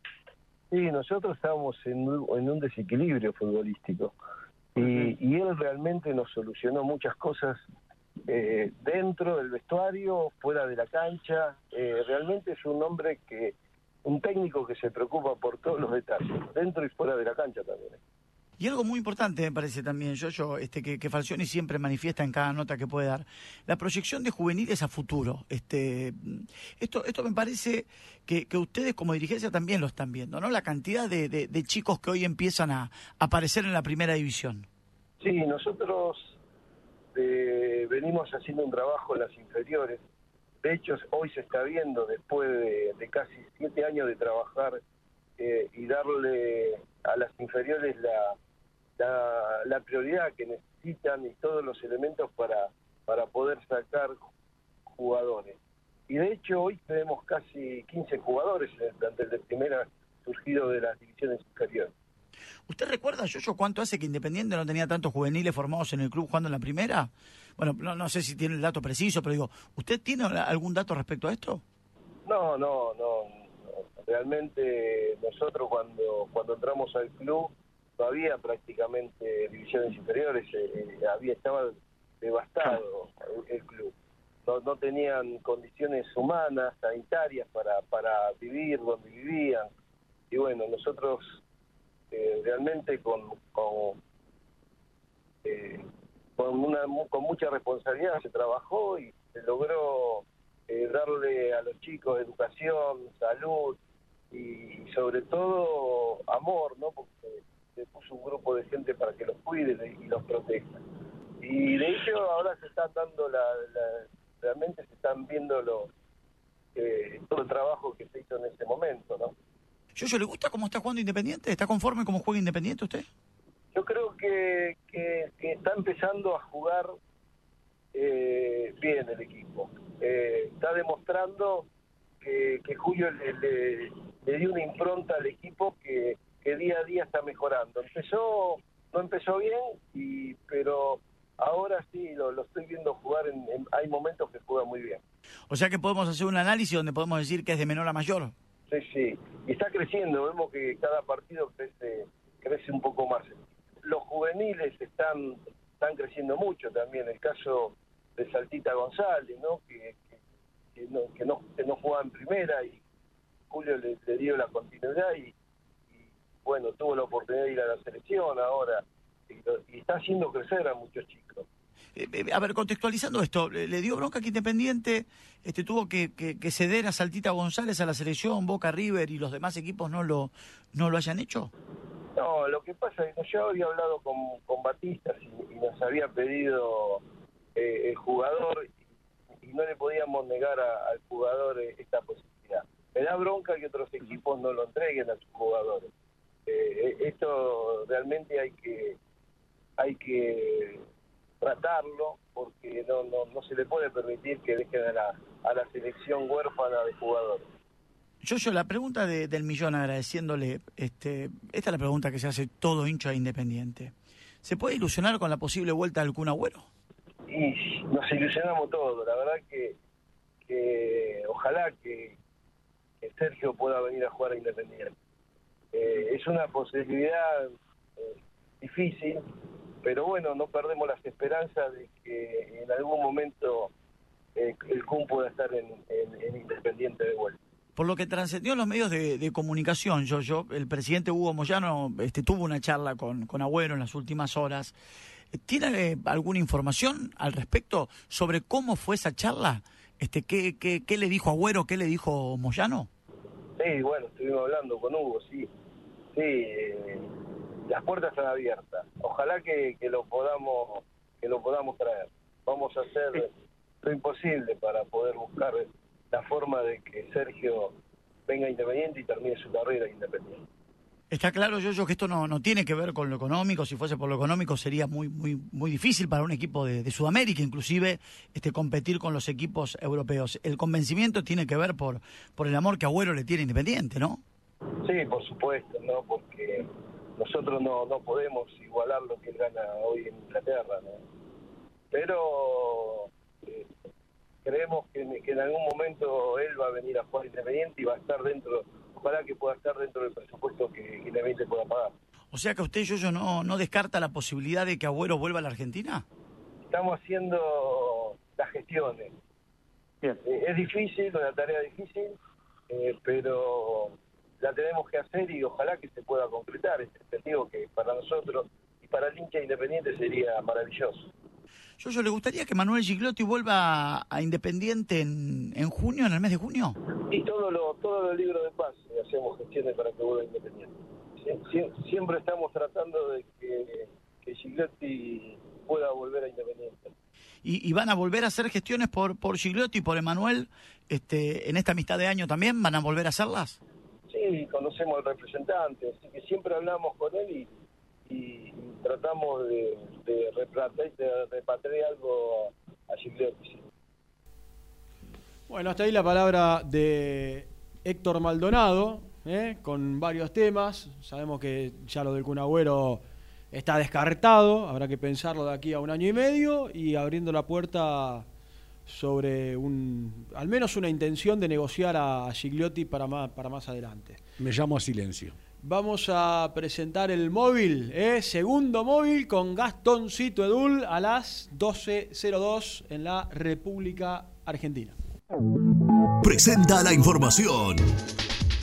Speaker 14: Sí, nosotros estábamos en un, en un desequilibrio futbolístico y, y él realmente nos solucionó muchas cosas eh, dentro del vestuario, fuera de la cancha. Eh, realmente es un hombre que, un técnico que se preocupa por todos los detalles, dentro y fuera de la cancha también.
Speaker 13: Y algo muy importante me parece también, yo, este, que, que Falcioni siempre manifiesta en cada nota que puede dar, la proyección de juveniles a futuro. Este, esto, esto me parece que, que ustedes como dirigencia también lo están viendo, ¿no? La cantidad de, de- chicos que hoy empiezan a, a aparecer en la primera división.
Speaker 14: Sí, nosotros eh, venimos haciendo un trabajo en las inferiores. De hecho, hoy se está viendo, después de, de casi siete años de trabajar eh, y darle a las inferiores la, la, la prioridad que necesitan y todos los elementos para, para poder sacar jugadores. Y de hecho, hoy tenemos casi 15 jugadores en el plantel de primera surgido de las divisiones inferiores.
Speaker 13: ¿Usted recuerda, Yoyo, cuánto hace que Independiente no tenía tantos juveniles formados en el club jugando en la primera? Bueno, no, no sé si tiene el dato preciso, pero digo, ¿usted tiene algún dato respecto a esto?
Speaker 14: No, no, no. no. Realmente nosotros cuando cuando entramos al club no había prácticamente divisiones inferiores, eh, eh, había estaba devastado el, club. No, no tenían condiciones humanas, sanitarias para, para vivir donde vivían. Y bueno, nosotros eh, realmente con, con, eh, con, una, con mucha responsabilidad se trabajó y se logró eh, darle a los chicos educación, salud y sobre todo amor, ¿no? Porque se puso un grupo de gente para que los cuide y los proteja. Y de hecho ahora se están dando la, la- realmente se están viendo los eh, todo el trabajo que se hizo en ese momento, ¿no?
Speaker 13: Yoyo, ¿le gusta cómo está jugando Independiente? ¿Está conforme cómo juega Independiente usted?
Speaker 14: Yo creo que, que, que está empezando a jugar eh, bien el equipo. Eh, está demostrando que, que Julio le, le- le dio una impronta al equipo que, que día a día está mejorando. Empezó, no empezó bien, y pero ahora sí lo, lo estoy viendo jugar. En, en- hay momentos que juega muy bien.
Speaker 13: O sea que podemos hacer un análisis donde podemos decir que es de menor a mayor.
Speaker 14: Sí, sí. Y está creciendo. Vemos que cada partido crece, crece un poco más. Los juveniles están, están creciendo mucho también. El caso de Saltita González, ¿no? Que, que, que no, que, no, que no jugaba en primera y Julio le, le dio la continuidad y, y, bueno, tuvo la oportunidad de ir a la selección ahora. Y, y está haciendo crecer a muchos chicos.
Speaker 13: Eh, eh, a ver, contextualizando esto, ¿le, le dio bronca que Independiente este, tuvo que, que- que ceder a Saltita González a la selección, Boca River y los demás equipos no lo, no lo hayan hecho?
Speaker 14: No, lo que pasa es que yo había hablado con, con Batistas y, y nos había pedido eh, el jugador y, y no le podíamos negar a- al jugador eh, esta posibilidad. Me da bronca que otros equipos no lo entreguen a sus jugadores. Eh, eh, esto realmente hay que hay que tratarlo porque no, no, no se le puede permitir que dejen a la, a la selección huérfana de jugadores.
Speaker 13: Yo, yo, la pregunta de- del millón, agradeciéndole, este, esta es la pregunta que se hace todo hincha independiente. ¿Se puede ilusionar con la posible vuelta del Kun Agüero?
Speaker 14: Y nos ilusionamos todos, la verdad que, que ojalá que, que Sergio pueda venir a jugar a Independiente. Eh, es una posibilidad eh, difícil, pero bueno, no perdemos las esperanzas de que en algún momento eh, el Kun pueda estar en, en- en Independiente de vuelta.
Speaker 13: Por lo que trascendió en los medios de, de comunicación, yo, yo, el presidente Hugo Moyano este, tuvo una charla con, con Agüero en las últimas horas. ¿Tiene eh, alguna información al respecto sobre cómo fue esa charla? Este, ¿qué, qué, qué le dijo Agüero? ¿Qué le dijo Moyano?
Speaker 14: Sí, bueno, estuvimos hablando con Hugo, sí. Sí, eh, las puertas están abiertas. Ojalá que, que lo podamos que lo podamos traer. Vamos a hacer lo imposible para poder buscar la forma de que Sergio venga Independiente y termine su carrera Independiente.
Speaker 13: Está claro, yo, que esto no, no tiene que ver con lo económico. Si fuese por lo económico sería muy muy muy difícil para un equipo de, de Sudamérica, inclusive, este competir con los equipos europeos. El convencimiento tiene que ver por por el amor que Agüero le tiene Independiente, ¿no?
Speaker 14: Sí, por supuesto, ¿no? Porque nosotros no, no podemos igualar lo que él gana hoy en Inglaterra, ¿no? Pero eh, creemos que, en- que en algún momento él va a venir a jugar Independiente y va a estar dentro, ojalá que pueda estar dentro del presupuesto que, Independiente pueda pagar.
Speaker 13: O sea que usted, yo no, no descarta la posibilidad de que Agüero vuelva a la Argentina.
Speaker 14: Estamos haciendo las gestiones. Eh, es difícil, una tarea difícil, eh, pero la tenemos que hacer y ojalá que se pueda concretar. Este objetivo que para nosotros y para el hincha independiente sería maravilloso.
Speaker 13: Yo, yo le gustaría que Manuel Giglotti vuelva a Independiente en, en junio, en el mes de junio.
Speaker 14: Y todos los todos los libros de paz eh, hacemos gestiones para que vuelva independiente. Sie- sie- Siempre estamos tratando de que, que Gigliotti pueda volver a Independiente.
Speaker 13: Y, y van a volver a hacer gestiones por, por Giglotti y por Emanuel este, en esta mitad de año también. ¿Van a volver a hacerlas?
Speaker 14: Sí, conocemos al representante, así que siempre hablamos con él y, y tratamos de, de, repatriar, de repatriar algo a Gigliotti.
Speaker 1: Bueno, hasta ahí la palabra de Héctor Maldonado, ¿eh? con varios temas. Sabemos que ya lo del Kun Agüero está descartado, habrá que pensarlo de aquí a un año y medio y abriendo la puerta sobre un, al menos una intención de negociar a Gigliotti para más, para más adelante.
Speaker 2: Me llamo a silencio.
Speaker 1: Vamos a presentar el móvil, ¿eh? segundo móvil con Gastoncito Edul a las 12.02 en la República Argentina.
Speaker 3: Presenta la información.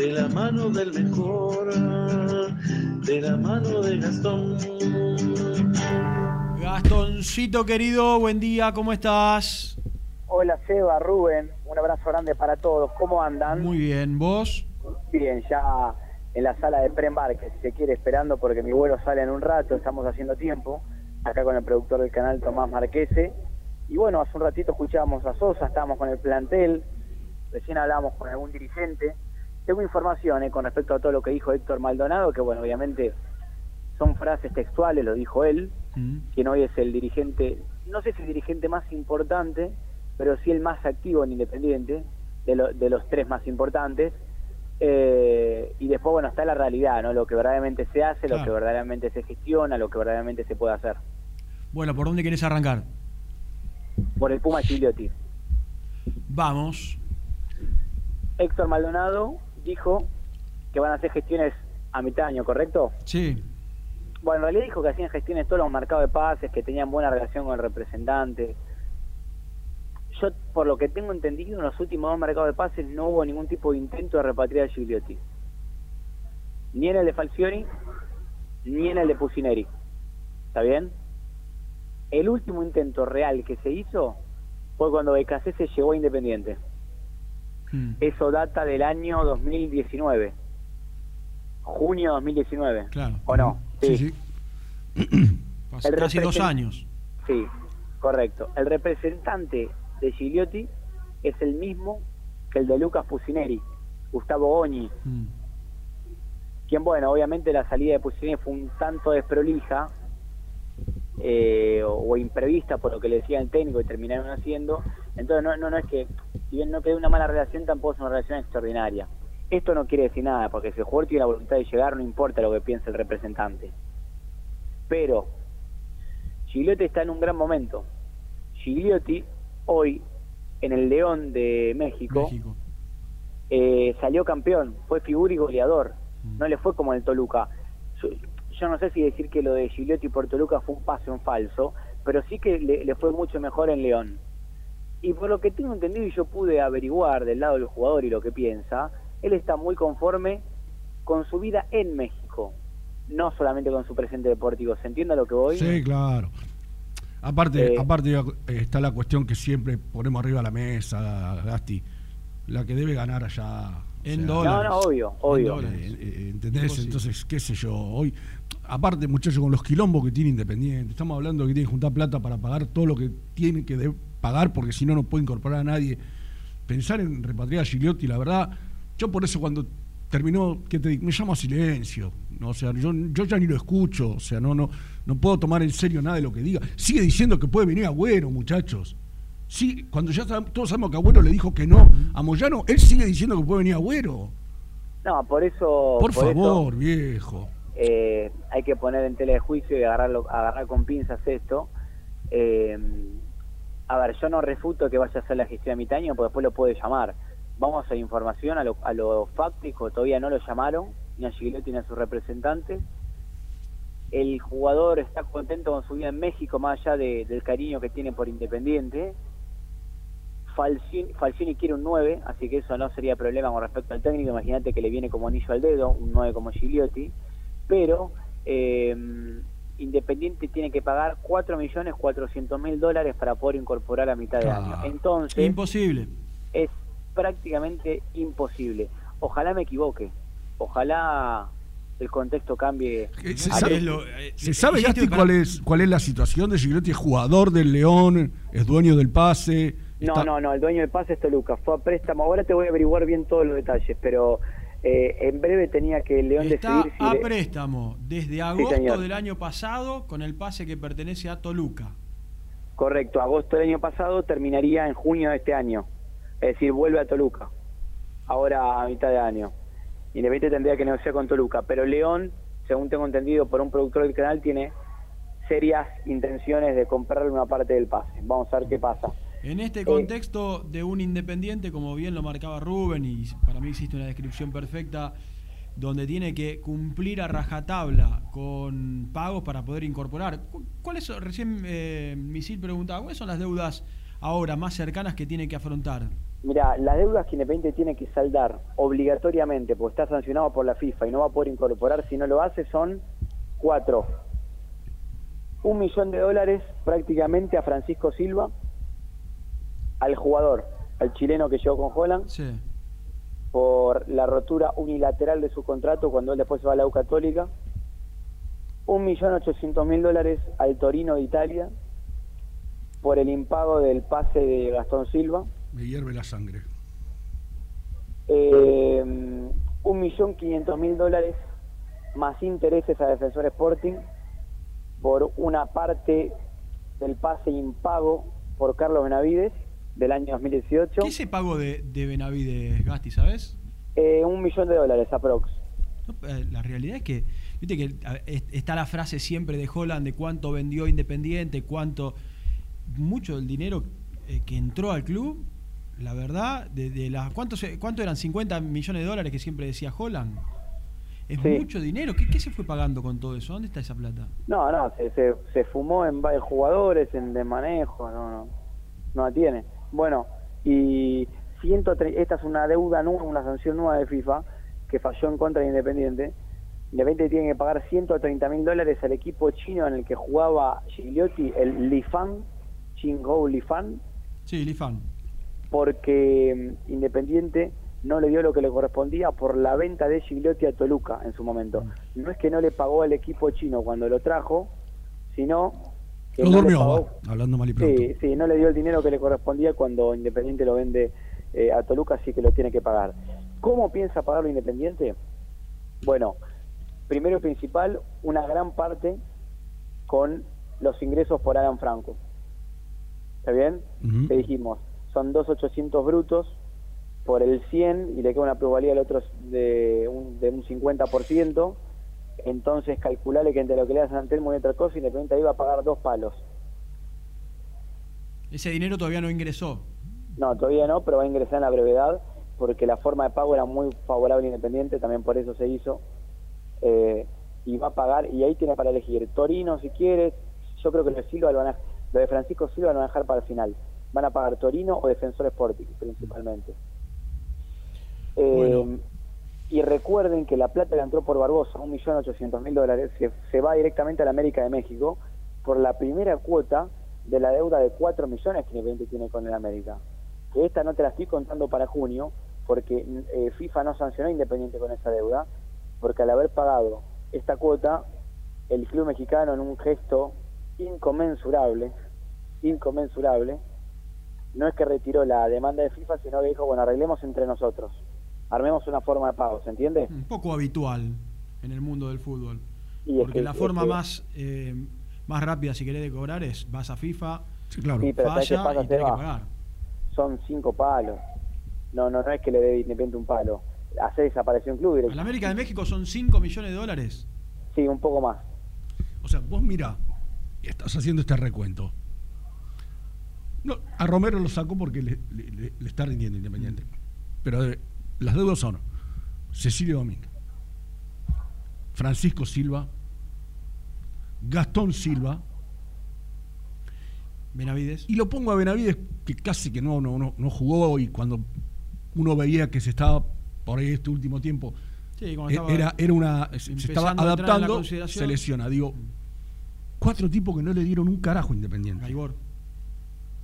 Speaker 15: de la mano del mejor, de la mano de Gastón.
Speaker 1: Gastoncito querido, buen día, ¿cómo estás?
Speaker 16: Hola Seba, Rubén, un abrazo grande para todos. ¿Cómo andan?
Speaker 1: Muy bien, ¿vos?
Speaker 16: Bien, ya en la sala de preembarque, si se quiere, esperando porque mi vuelo sale en un rato, estamos haciendo tiempo, acá con el productor del canal Tomás Marquese. Y bueno, hace un ratito escuchábamos a Sosa, estábamos con el plantel, recién hablábamos con algún dirigente. Tengo información eh, con respecto a todo lo que dijo Héctor Maldonado, que bueno, obviamente son frases textuales, lo dijo él, quien hoy es el dirigente, no sé si el dirigente más importante, pero sí el más activo en Independiente, de, lo- de los tres más importantes. Eh, y después, bueno, está la realidad, ¿no? Lo que verdaderamente se hace, lo que verdaderamente se gestiona, lo que verdaderamente se puede hacer.
Speaker 1: Bueno, ¿por dónde querés arrancar?
Speaker 16: Por el Puma Gigliotti.
Speaker 1: Vamos.
Speaker 16: Héctor Maldonado dijo que van a hacer gestiones a mitad de año, ¿correcto?
Speaker 1: Sí.
Speaker 16: Bueno, en realidad dijo que hacían gestiones todos los mercados de pases, que tenían buena relación con el representante. Yo, por lo que tengo entendido, en los últimos dos mercados de pases no hubo ningún tipo de intento de repatriar a Gigliotti. Ni en el de Falcioni, ni en el de Pusineri. ¿Está bien? El último intento real que se hizo fue cuando BKC se llegó a Independiente. Eso data del año 2019. junio 2019.
Speaker 1: Claro.
Speaker 16: ¿O no?
Speaker 1: Sí, sí.
Speaker 16: El
Speaker 1: Casi dos años.
Speaker 16: Sí, correcto. El representante de Gigliotti es el mismo que el de Lucas Pusineri, Gustavo Goñi,
Speaker 1: Mm.
Speaker 16: quien, bueno, obviamente la salida de Pusineri fue un tanto desprolija eh, o, o imprevista por lo que le decía el técnico y terminaron haciendo. Entonces, no, no, no es que, si bien no quedó una mala relación, tampoco es una relación extraordinaria. Esto no quiere decir nada, porque si el jugador tiene la voluntad de llegar, no importa lo que piense el representante. Pero Gigliotti está en un gran momento. Gigliotti hoy en el León de México,
Speaker 1: México.
Speaker 16: eh, salió campeón, fue figura y goleador. No le fue como el Toluca. Yo, no sé si decir que lo de Gigliotti por Toluca fue un pase en falso, pero sí que le, le fue mucho mejor en León. Y por lo que tengo entendido y yo pude averiguar del lado del jugador y lo que piensa, él está muy conforme con su vida en México, no solamente con su presente deportivo. ¿Se entiende a lo que voy?
Speaker 2: Sí, claro. Aparte,
Speaker 16: Eh,
Speaker 2: aparte está la cuestión que siempre ponemos arriba de la mesa, Gasti, la que debe ganar allá.
Speaker 1: En
Speaker 16: No, no, obvio, obvio.
Speaker 2: Eh, eh, ¿Entendés? Entonces, qué sé yo, hoy, aparte muchachos, con los quilombos que tiene Independiente, estamos hablando de que tiene que juntar plata para pagar todo lo que tiene que pagar, porque si no, no puede incorporar a nadie. Pensar en repatriar a Gigliotti, la verdad, yo por eso cuando terminó, que te digo? me llamo a silencio. ¿no? O sea, yo, yo ya ni lo escucho, o sea, no, no, no puedo tomar en serio nada de lo que diga. Sigue diciendo que puede venir Agüero, muchachos. Sí, cuando ya todos sabemos que Agüero le dijo que no a Moyano, él sigue diciendo que puede venir Agüero.
Speaker 16: No, por eso...
Speaker 2: Por favor, viejo.
Speaker 16: eh, hay que poner en tela de juicio y agarrarlo, agarrar con pinzas esto. Eh, a ver, yo no refuto que vaya a hacer la gestión a mitad de año, porque después lo puede llamar. Vamos a información, a lo, a lo fáctico, todavía no lo llamaron, ni a Gigliotti ni a su representante. El jugador está contento con su vida en México, más allá de- del cariño que tiene por Independiente. Falcioni quiere un 9, así que eso no sería problema con respecto al técnico. Imagínate que le viene como anillo al dedo, un 9 como Gigliotti. Pero eh, Independiente tiene que pagar 4.400.000 dólares para poder incorporar a mitad de año. Entonces,
Speaker 1: Imposible.
Speaker 16: es prácticamente imposible. Ojalá me equivoque. Ojalá el contexto cambie.
Speaker 2: ¿Se
Speaker 16: a
Speaker 2: sabe,
Speaker 16: lo-
Speaker 2: ¿se sabe, Gasti,
Speaker 16: para-
Speaker 2: cuál es, cuál es la situación de Gigliotti? Es jugador del León, es dueño del pase.
Speaker 16: No,
Speaker 2: está-
Speaker 16: no, no, el dueño del pase es Toluca, fue a préstamo. Ahora te voy a averiguar bien todos los detalles, pero eh, en breve tenía que León
Speaker 1: Está
Speaker 16: decidir si
Speaker 1: a
Speaker 16: le-
Speaker 1: préstamo desde agosto del año pasado con el pase que pertenece a Toluca.
Speaker 16: Correcto, agosto del año pasado terminaría en junio de este año. Es decir, vuelve a Toluca. Ahora a mitad de año. Independiente tendría que negociar con Toluca, pero León, según tengo entendido por un productor del canal, tiene serias intenciones de comprarle una parte del pase. Vamos a ver qué pasa.
Speaker 1: En este contexto de un independiente, como bien lo marcaba Rubén, y para mí existe una descripción perfecta, donde tiene que cumplir a rajatabla con pagos para poder incorporar. Cu- ¿Cuáles son, recién eh, Misil preguntaba, cuáles son las deudas ahora más cercanas que tiene que afrontar?
Speaker 16: Mira, las deudas que Independiente tiene que saldar obligatoriamente, porque está sancionado por la FIFA y no va a poder incorporar, si no lo hace, son cuatro. Un millón de dólares prácticamente a Francisco Silva, al jugador, al chileno que llegó con Holland,
Speaker 1: Sí.
Speaker 16: por la rotura unilateral de su contrato cuando él después se va a la U Católica. Un millón ochocientos mil dólares al Torino de Italia por el impago del pase de Gastón Silva.
Speaker 2: Me hierve la sangre.
Speaker 16: Eh, un millón quinientos mil dólares más intereses a Defensor Sporting por una parte del pase impago por Carlos Benavides del año 2018.
Speaker 1: ¿Qué es ese pago de, de Benavides, Gasti, sabes?
Speaker 16: Eh, un millón de dólares aprox.
Speaker 1: Eh, La realidad es que, viste que está la frase siempre de Holland de cuánto vendió Independiente, cuánto, mucho del dinero eh, que entró al club, la verdad, de, de las, ¿cuánto, se- ¿cuánto eran 50 millones de dólares que siempre decía Holland? Es
Speaker 16: Sí.
Speaker 1: mucho dinero. ¿Qué, ¿Qué se fue pagando con todo eso? ¿Dónde está esa plata?
Speaker 16: No, no, se, se, se fumó en varios jugadores, en de manejo, no, no, no la tiene. Bueno, y 103, esta es una deuda nueva, una sanción nueva de FIFA que falló en contra de Independiente. Independiente tiene que pagar 130 mil dólares al equipo chino en el que jugaba Gigliotti, el Lifan, Chinghou Lifan,
Speaker 1: Sí, Lifan.
Speaker 16: porque mm, Independiente no le dio lo que le correspondía por la venta de Gigliotti a Toluca en su momento. No es que no le pagó al equipo chino cuando lo trajo, sino que no le
Speaker 2: durmió,
Speaker 16: pagó-
Speaker 2: hablando mal y pronto.
Speaker 16: Sí, sí, no le dio el dinero que le correspondía cuando Independiente lo vende eh, a Toluca, así que lo tiene que pagar. ¿Cómo piensa pagarlo Independiente? Bueno, primero y principal, una gran parte con los ingresos por Alan Franco. ¿Está bien?
Speaker 2: Ujú.
Speaker 16: Te dijimos, son 2.800 brutos por el 100 y le queda una plusvalía al otro de un, de un 50%. Entonces, calculale que entre lo que le das a San Telmo y otra cosa, Independiente ahí va a pagar dos palos.
Speaker 1: Ese dinero todavía no ingresó.
Speaker 16: No, todavía no, pero va a ingresar en la brevedad porque la forma de pago era muy favorable e independiente, también por eso se hizo. Eh, y va a pagar, y ahí tiene para elegir Torino si quieres, yo creo que lo de Silva lo, van a- lo de Francisco Silva lo van a dejar para el final. Van a pagar Torino o Defensor Sporting, principalmente. Eh, Y recuerden que la plata que entró por Barbosa, 1.800.000 dólares, se, va directamente a la América de México por la primera cuota de la deuda de 4 millones que Independiente tiene con el América. Que esta no te la estoy contando para junio, porque eh, FIFA no sancionó a Independiente con esa deuda, porque al haber pagado esta cuota, el club mexicano en un gesto inconmensurable, inconmensurable, no es que retiró la demanda de FIFA, sino que dijo, bueno, arreglemos entre nosotros, armemos una forma de pago, ¿se entiende?
Speaker 1: Un poco habitual en el mundo del fútbol.
Speaker 16: Y
Speaker 1: Porque
Speaker 16: que-
Speaker 1: la forma
Speaker 16: que-
Speaker 1: más, eh, más rápida, si querés, de cobrar es vas a FIFA,
Speaker 16: Sí, pero ¿sabes qué
Speaker 1: falla
Speaker 16: pasa,
Speaker 1: y tenés que
Speaker 16: Seba?
Speaker 1: pagar.
Speaker 16: Son cinco palos. No, no, no es que le dé Independiente un palo. Hace desaparecer un club
Speaker 1: En la. América de México son 5 millones de dólares.
Speaker 16: Sí, un poco más.
Speaker 2: O sea, vos mira, estás haciendo este recuento. No, a Romero lo sacó porque le, le- le- está rindiendo Independiente. Pero eh, las deudas son Cecilio Domínguez, Francisco Silva, Gastón Silva.
Speaker 1: Benavides.
Speaker 2: Y lo pongo a Benavides, que casi que no, no, no, no jugó y cuando uno veía que se estaba por ahí este último tiempo,
Speaker 1: Sí,
Speaker 2: e- era, era una, se- estaba adaptando, se lesiona. Digo, cuatro tipos que no le dieron un carajo Independiente.
Speaker 1: Gaibor.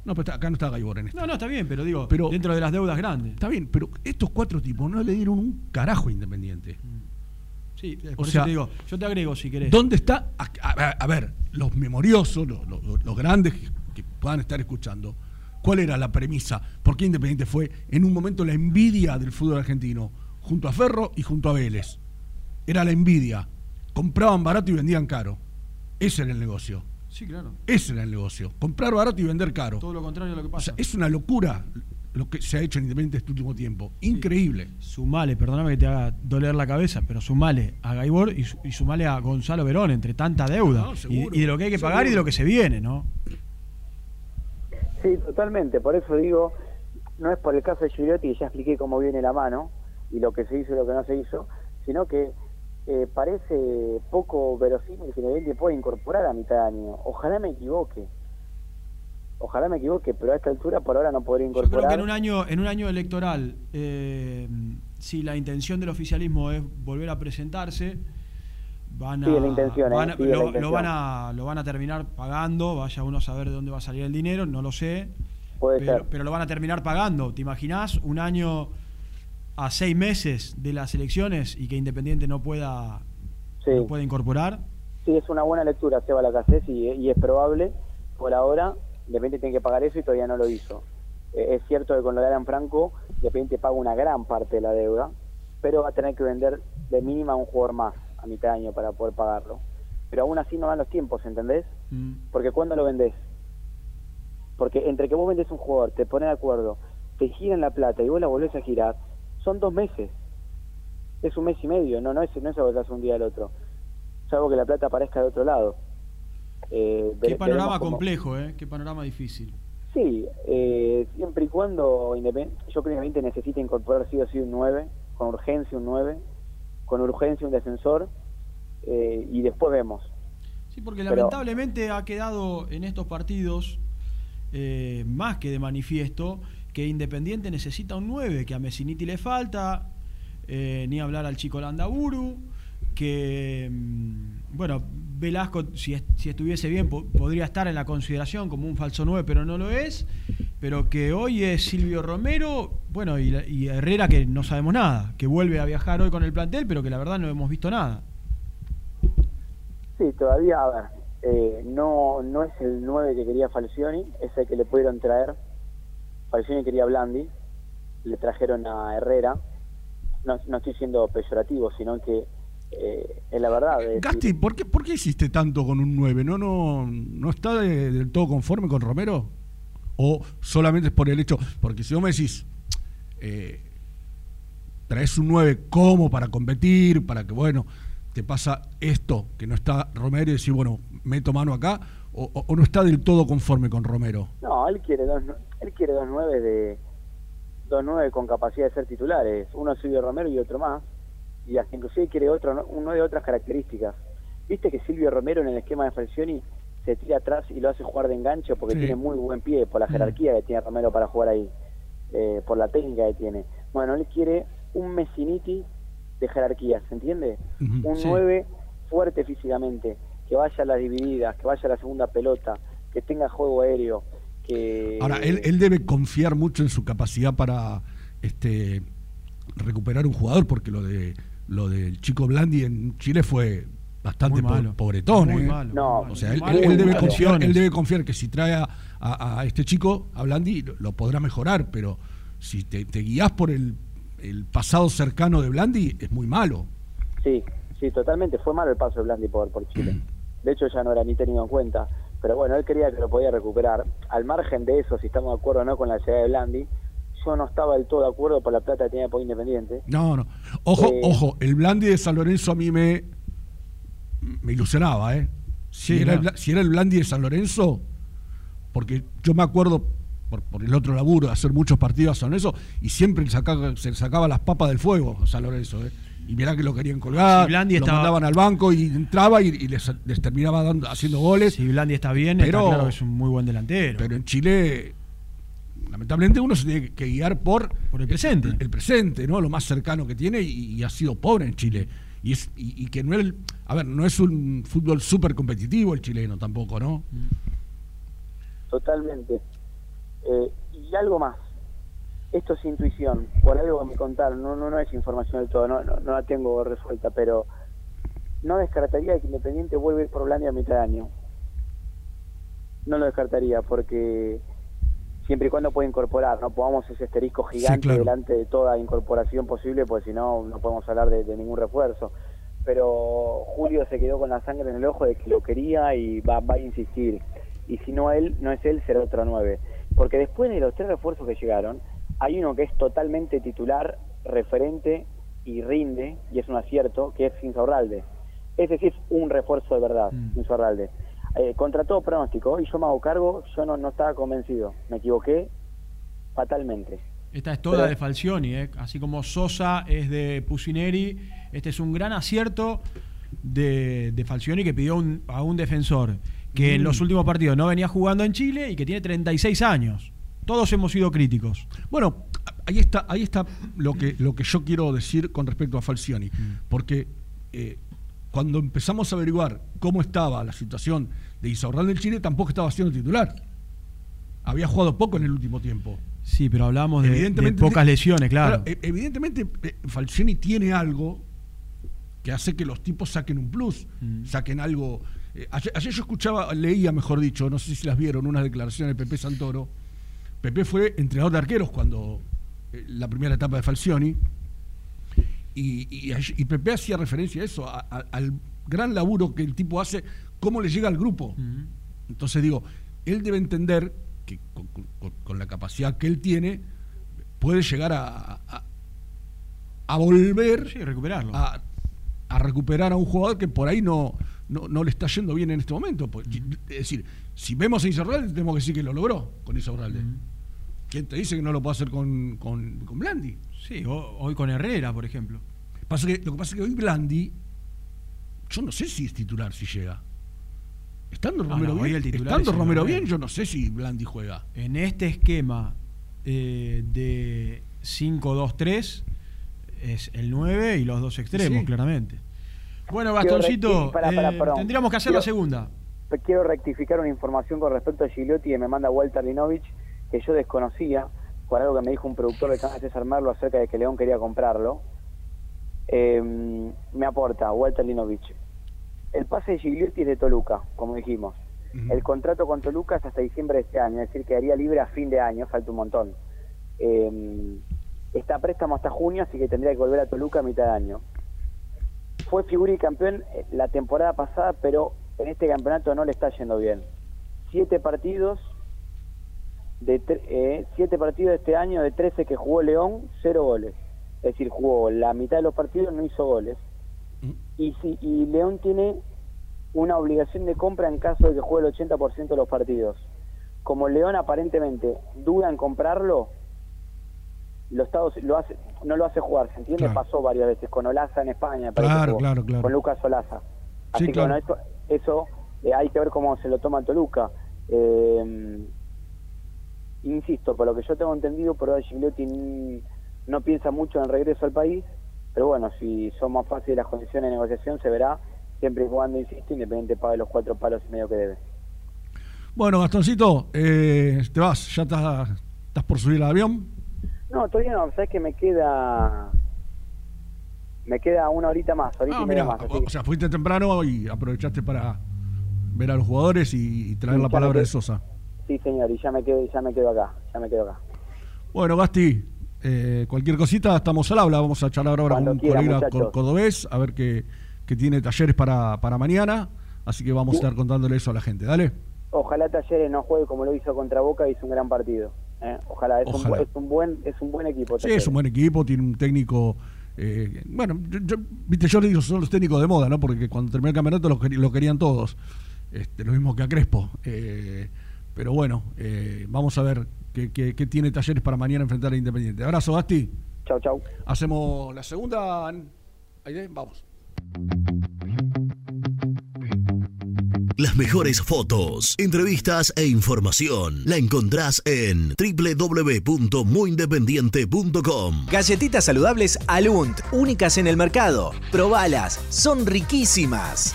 Speaker 2: No, pero acá no está Gaibor en esto.
Speaker 1: No, no, está bien, pero digo,
Speaker 2: Pero-
Speaker 1: dentro de las deudas grandes.
Speaker 2: Está bien, pero estos cuatro tipos no le dieron un carajo a Independiente.
Speaker 1: Sí,
Speaker 2: O
Speaker 1: por
Speaker 2: sea,
Speaker 1: eso te digo, yo te agrego si querés.
Speaker 2: ¿Dónde está? A, a- a ver, los memoriosos, los, los- los grandes que, que puedan estar escuchando, ¿cuál era la premisa? ¿Por qué Independiente fue en un momento la envidia del fútbol argentino? Junto a Ferro y junto a Vélez. Era la envidia. Compraban barato y vendían caro. Ese era el negocio.
Speaker 1: Sí, claro.
Speaker 2: Ese era el negocio. Comprar barato y vender caro.
Speaker 1: Todo lo contrario a lo que
Speaker 2: O
Speaker 1: pasa.
Speaker 2: sea, es una locura lo que se ha hecho en Independiente este último tiempo. Increíble.
Speaker 1: Sumale, perdóname que te haga doler la cabeza, pero sumale a Gaibor y, su- y sumale a Gonzalo Verón entre tanta deuda.
Speaker 16: No,
Speaker 1: y,
Speaker 16: seguro,
Speaker 1: y de lo que hay que pagar y de lo que se viene, ¿no?
Speaker 16: Sí, totalmente. Por eso digo, no es por el caso de Gigliotti, que ya expliqué cómo viene la mano y lo que se hizo y lo que no se hizo, sino que eh, parece poco verosímil que Independiente pueda incorporar a mitad de año. Ojalá me equivoque. Ojalá me equivoque, pero a esta altura por ahora no podría
Speaker 1: Yo
Speaker 16: incorporar.
Speaker 1: creo que en un año, en un año electoral, eh, si la intención del oficialismo es volver a presentarse, van a,
Speaker 16: Sigue la intención, eh,
Speaker 1: van a- lo, van a lo van a terminar pagando, vaya uno a saber de dónde va a salir el dinero, no lo sé.
Speaker 16: Puede
Speaker 1: pero,
Speaker 16: ser.
Speaker 1: pero lo van a terminar pagando. ¿Te imaginás un año a seis meses de las elecciones y que Independiente no pueda,
Speaker 16: Sí.
Speaker 1: no pueda incorporar?
Speaker 16: Sí, es una buena lectura, Seba Lacazés, y, y es probable. Por ahora, Independiente tiene que pagar eso y todavía no lo hizo. Eh, es cierto que con lo de Alan Franco, Independiente paga una gran parte de la deuda, pero va a tener que vender de mínima un jugador más a mitad de año para poder pagarlo. Pero aún así no dan los tiempos, ¿entendés?
Speaker 1: Mm.
Speaker 16: Porque ¿cuándo lo vendés? Porque entre que vos vendés un jugador, te pones de acuerdo, te giran la plata y vos la volvés a girar, son dos meses. Es un mes y medio, no, no es, no es algo que hace un día al otro. Salvo que la plata aparezca de otro lado. Eh,
Speaker 1: Qué panorama
Speaker 16: cómo-
Speaker 1: complejo, ¿eh? Qué panorama difícil.
Speaker 16: Sí, eh, siempre y cuando yo creo que necesita incorporar sí o sí un 9, con urgencia un 9, con urgencia un defensor, eh, y después vemos.
Speaker 1: Sí, porque
Speaker 16: Pero-
Speaker 1: lamentablemente ha quedado en estos partidos más que de manifiesto que Independiente necesita un 9, que a Messiniti le falta, eh, ni hablar al chico Landaburu, que, mm, bueno, Velasco, si, si estuviese bien, po- podría estar en la consideración como un falso 9, pero no lo es, pero que hoy es Silvio Romero, Bueno, y, y Herrera que no sabemos nada, que vuelve a viajar hoy con el plantel, pero que la verdad no hemos visto nada.
Speaker 16: Sí, todavía, a ver, eh, no, no es el 9 que quería Falcioni, es el que le pudieron traer. Falcioni quería Blandi, le trajeron a Herrera. No, no estoy siendo peyorativo, sino que eh, es la verdad. es decir,
Speaker 2: Gasti, ¿por qué, ¿por qué hiciste tanto con un 9? ¿No, no, no está de- del todo conforme con Romero? ¿O solamente es por el hecho? Porque si vos me decís, eh, traes un 9 como para competir, para que, bueno, te pasa esto, que no está Romero y decís, bueno, meto mano acá, o, o- o no está del todo conforme con Romero.
Speaker 16: No, él quiere dos, nu- él quiere dos nueve de dos nueve con capacidad de ser titulares, uno Silvio Romero y otro más, y hasta inclusive quiere otro, ¿no? uno de otras características. Viste que Silvio Romero en el esquema de Falcioni se tira atrás y lo hace jugar de enganche porque
Speaker 17: Sí.
Speaker 16: tiene muy buen pie por la jerarquía que tiene Romero para jugar ahí, eh, por la técnica que tiene. Bueno, él quiere un Messiniti de jerarquía, ¿se entiende? Un
Speaker 2: sí.
Speaker 16: 9 fuerte físicamente, que vaya a las divididas, que vaya a la segunda pelota, que tenga juego aéreo, que...
Speaker 2: Ahora, él, él debe confiar mucho en su capacidad para este recuperar un jugador, porque lo de lo del chico Blandi en Chile fue bastante
Speaker 1: Muy malo.
Speaker 2: pobretón.
Speaker 1: Muy
Speaker 2: ¿eh?
Speaker 1: malo,
Speaker 16: No,
Speaker 2: o sea, él, él- él debe confiar, él debe confiar que si trae a, a- a este chico, a Blandi, lo, lo podrá mejorar, pero si te, te guías por el, el pasado cercano de Blandi, es muy malo.
Speaker 16: Sí, sí, totalmente. Fue malo el paso de Blandi por, por Chile. De hecho, ya no era ni tenido en cuenta. Pero bueno, él quería que lo podía recuperar. Al margen de eso, si estamos de acuerdo o no con la llegada de Blandi, yo no estaba del todo de acuerdo por la plata que tenía por Independiente.
Speaker 2: No, no. Ojo,
Speaker 16: Eh,
Speaker 2: ojo, el Blandi de San Lorenzo a mí me, me ilusionaba, ¿eh? Si, era el, si era el Blandi de San Lorenzo, porque yo me acuerdo por, por el otro laburo de hacer muchos partidos a San Lorenzo y siempre le sacaba, se le sacaba las papas del fuego a San Lorenzo, ¿eh? Y mirá que lo querían colgar,
Speaker 1: Si Blandi
Speaker 2: lo
Speaker 1: estaba-
Speaker 2: mandaban al banco y entraba y, y les, les terminaba dando, haciendo goles.
Speaker 1: Si Blandi está bien,
Speaker 2: Pero-
Speaker 1: está claro que es un muy buen delantero.
Speaker 2: Pero en Chile, lamentablemente, uno se tiene que guiar por,
Speaker 1: Por el presente.
Speaker 2: El, presente, ¿no? Lo más cercano que tiene y, y ha sido pobre en Chile. Y, es, y, y que no es, a ver, no es un fútbol súper competitivo el chileno tampoco, ¿no?
Speaker 16: Totalmente. Eh, y algo más. Esto es intuición, por algo me contaron, no, no, no es información del todo, no, no, no la tengo resuelta, pero no descartaría que Independiente vuelva a ir por Holanda a mitad de año. No lo descartaría porque siempre y cuando pueda incorporar, no pongamos ese asterisco gigante
Speaker 2: claro.
Speaker 16: delante de toda incorporación posible, pues si no, no podemos hablar de, de ningún refuerzo. Pero Julio se quedó con la sangre en el ojo de que lo quería y va, va a insistir. Y si no él, no es él, será otro nueve. Porque después de los tres refuerzos que llegaron, hay uno que es totalmente titular, referente y rinde, y es un acierto, que es Insaurralde. Ese sí es un refuerzo de verdad, Insaurralde. Eh, contra todo pronóstico, y yo me hago cargo, yo no, no estaba convencido. Me equivoqué fatalmente.
Speaker 1: Esta es toda
Speaker 16: Pero-
Speaker 1: de Falcioni, ¿eh? así como Sosa es de Pusineri. Este es un gran acierto de, de Falcioni que pidió un- a un defensor que en
Speaker 2: Mm.
Speaker 1: los últimos partidos no venía jugando en Chile y que tiene 36 años. Todos hemos sido críticos.
Speaker 2: Bueno, ahí está, ahí está lo que, lo que yo quiero decir con respecto a Falcioni. Porque eh, cuando empezamos a averiguar cómo estaba la situación de Isaurral del Chile, tampoco estaba siendo titular. Había jugado poco en el último tiempo.
Speaker 1: Sí, pero hablamos de, de pocas lesiones, claro.
Speaker 2: e- Evidentemente, eh, Falcioni tiene algo que hace que los tipos saquen un plus, saquen algo. eh, ayer, ayer yo escuchaba, leía, mejor dicho, no sé si las vieron, unas declaraciones de Pepe Santoro. Pepe fue entrenador de arqueros cuando eh, la primera etapa de Falcioni. Y, y, y Pepe hacía referencia a eso, a- a- al gran laburo que el tipo hace, cómo le llega al grupo. Entonces digo, él debe entender que con, con- con la capacidad que él tiene, puede llegar a, a, a volver
Speaker 1: recuperarlo.
Speaker 2: A, a recuperar a un jugador que por ahí no, no, no le está yendo bien en este momento. Pues, Es decir, si vemos a Insaurralde, tenemos que decir que lo logró con Insaurralde. ¿Quién te dice que no lo puede hacer con, con, con Blandi?
Speaker 1: Sí, o- hoy con Herrera, por ejemplo.
Speaker 2: Pasa que, lo que pasa es que hoy Blandi, yo no sé si es titular, si llega. Estando
Speaker 1: No,
Speaker 2: Romero
Speaker 1: no,
Speaker 2: bien, estando
Speaker 1: es
Speaker 2: Romero bien, yo no sé si Blandi juega.
Speaker 1: En este esquema eh, de 5-2-3 es el 9 y los dos extremos,
Speaker 16: Sí.
Speaker 1: claramente. Bueno,
Speaker 16: pará,
Speaker 1: eh, tendríamos que hacer
Speaker 16: Quiero-
Speaker 1: la segunda.
Speaker 16: Quiero rectificar una información con respecto a Gigliotti que me manda Walter Linovich, que yo desconocía. con algo que me dijo un productor del canal César Merlo acerca de que León quería comprarlo. Eh, me aporta Walter Linovich. El pase de Gigliotti es de Toluca, como dijimos. El contrato con Toluca es hasta diciembre de este año, es decir, quedaría libre a fin de año, falta un montón. Eh, está a préstamo hasta junio, así que tendría que volver a Toluca a mitad de año. Fue figura y campeón eh, la temporada pasada, pero en este campeonato no le está yendo bien. Siete partidos, de eh, siete partidos de este año, de 13 que jugó León, cero goles. Es decir, jugó la mitad de los partidos, no hizo goles. Y, si, y León tiene una obligación de compra en caso de que juegue el 80% de los partidos. Como León aparentemente duda en comprarlo, lo Estados lo hace, no lo hace jugar, ¿se entiende?
Speaker 2: Claro.
Speaker 16: Pasó varias veces con Olaza en España,
Speaker 2: Claro, claro, claro.
Speaker 16: con Lucas Olaza. Así
Speaker 2: Sí,
Speaker 16: que
Speaker 2: claro.
Speaker 16: bueno, esto- eso eh, hay que ver cómo se lo toma Toluca. Eh, insisto, por lo que yo tengo entendido, por ahora Gigliotti no piensa mucho en regreso al país, pero bueno, si son más fáciles las condiciones de negociación, se verá, siempre y cuando, insisto, Independiente pague los cuatro palos y medio que debe.
Speaker 2: Bueno, Gastoncito, eh, te vas, ya estás, estás por subir al avión.
Speaker 16: No, todavía no, sabes que me queda me queda una horita más, horita
Speaker 2: Ah,
Speaker 16: y media más.
Speaker 2: o sea, fuiste temprano y aprovechaste para ver a los jugadores y, y traer
Speaker 16: Sí,
Speaker 2: la palabra de. Sosa.
Speaker 16: Sí, señor, y ya me quedo, ya me quedo acá, ya me quedo acá.
Speaker 2: Bueno, Gasti, eh, cualquier cosita, estamos al habla. Vamos a charlar ahora
Speaker 16: Cuando
Speaker 2: con un
Speaker 16: quiera,
Speaker 2: colega
Speaker 16: muchachos.
Speaker 2: cor- cordobés, a ver qué, qué tiene talleres para, para mañana. Así que vamos a estar contándole eso a la gente. Dale.
Speaker 16: Ojalá Talleres no juegue como lo hizo contra Boca, hizo un gran partido. ¿eh? Ojalá, es, Un,
Speaker 2: Ojalá.
Speaker 16: bu- es un buen es un buen equipo.
Speaker 2: Sí, es un buen equipo, tiene un técnico. eh, bueno, yo, yo- viste, yo le digo, son los técnicos de moda, ¿no? Porque cuando terminó el campeonato lo, queri- lo querían todos. Este, lo mismo que a Crespo. Eh, pero bueno, eh, vamos a ver qué, qué- qué tiene talleres para mañana enfrentar a Independiente. Abrazo, Gasti.
Speaker 16: Chau, chau.
Speaker 2: Hacemos la segunda. Ahí, vamos.
Speaker 3: Las mejores fotos, entrevistas e información la encontrás en www.muyindependiente.com.
Speaker 17: Galletitas saludables Alunt, únicas en el mercado. Probalas, son riquísimas.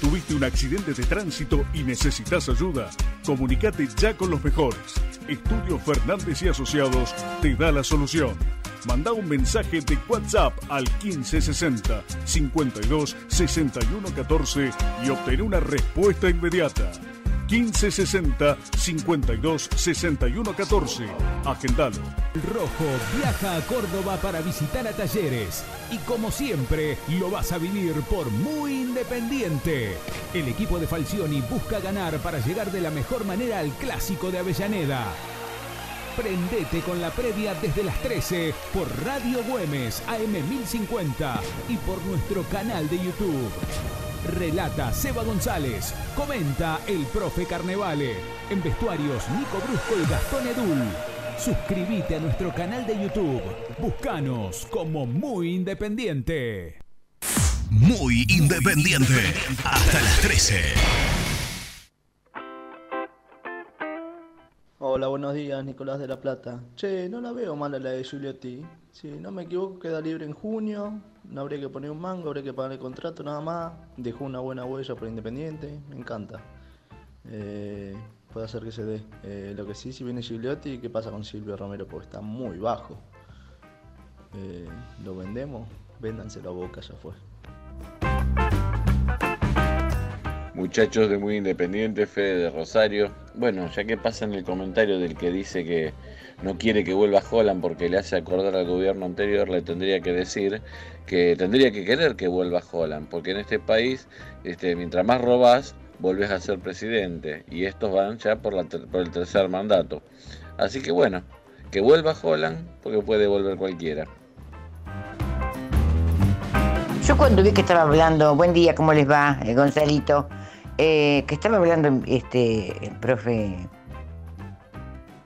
Speaker 8: ¿Tuviste un accidente de tránsito y necesitas ayuda? Comunicate ya con los mejores. Estudio Fernández y Asociados te da la solución. Manda un mensaje de WhatsApp al 1560 52 61 14 y obtén una respuesta inmediata. 1560 52 61 14. Agendalo.
Speaker 9: Rojo viaja a Córdoba para visitar a Talleres y como siempre lo vas a vivir por muy independiente. El equipo de Falcioni busca ganar para llegar de la mejor manera al clásico de Avellaneda. Prendete con la previa desde las 13 por Radio Güemes AM1050 y por nuestro canal de YouTube. Relata Seba González. Comenta el profe Carnevale. En vestuarios Nico Brusco y Gastón Edul. Suscríbete a nuestro canal de YouTube. Búscanos como Muy Independiente.
Speaker 3: Muy independiente. Hasta las 13.
Speaker 18: Hola, buenos días, Nicolás de la Plata. Che, no la veo mala la de Giuliotti. Si no me equivoco, queda libre en junio. No habría que poner un mango, habría que pagar el contrato nada más. Dejó una buena huella por Independiente. Me encanta. Eh, puede hacer que se dé. Eh, lo que sí, si viene Gigliotti, ¿qué pasa con Silvio Romero? Porque está muy bajo. Eh, ¿Lo vendemos? Véndanselo a Boca, ya fue.
Speaker 19: Muchachos de Muy Independiente, Fede de Rosario. Bueno, ya que pasa en el comentario del que dice que no quiere que vuelva Holland porque le hace acordar al gobierno anterior, le tendría que decir que tendría que querer que vuelva Holland, porque en este país, este, mientras más robás, volvés a ser presidente. Y estos van ya por, la por el tercer mandato. Así que bueno, que vuelva Holland, porque puede volver cualquiera.
Speaker 20: Yo cuando vi que estaba hablando, buen día, ¿cómo les va, eh, Gonzalito? Eh, que estaba hablando este profe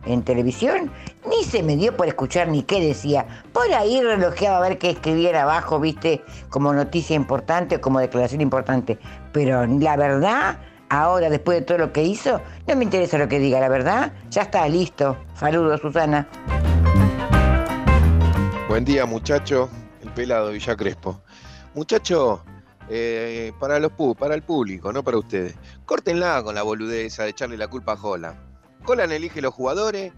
Speaker 20: en televisión, ni se me dio por escuchar ni qué decía. Por ahí relojeaba a ver qué escribiera abajo, viste, como noticia importante o como declaración importante. Pero la verdad, Ahora, después de todo lo que hizo, no me interesa lo que diga, la verdad. Ya está, listo. Saludos, Susana.
Speaker 21: Buen día, muchacho. El pelado Villa Crespo. Muchacho, eh, para, los, para el público, no para ustedes. Córtenla con la boludeza de echarle la culpa a Holland. Holland elige los jugadores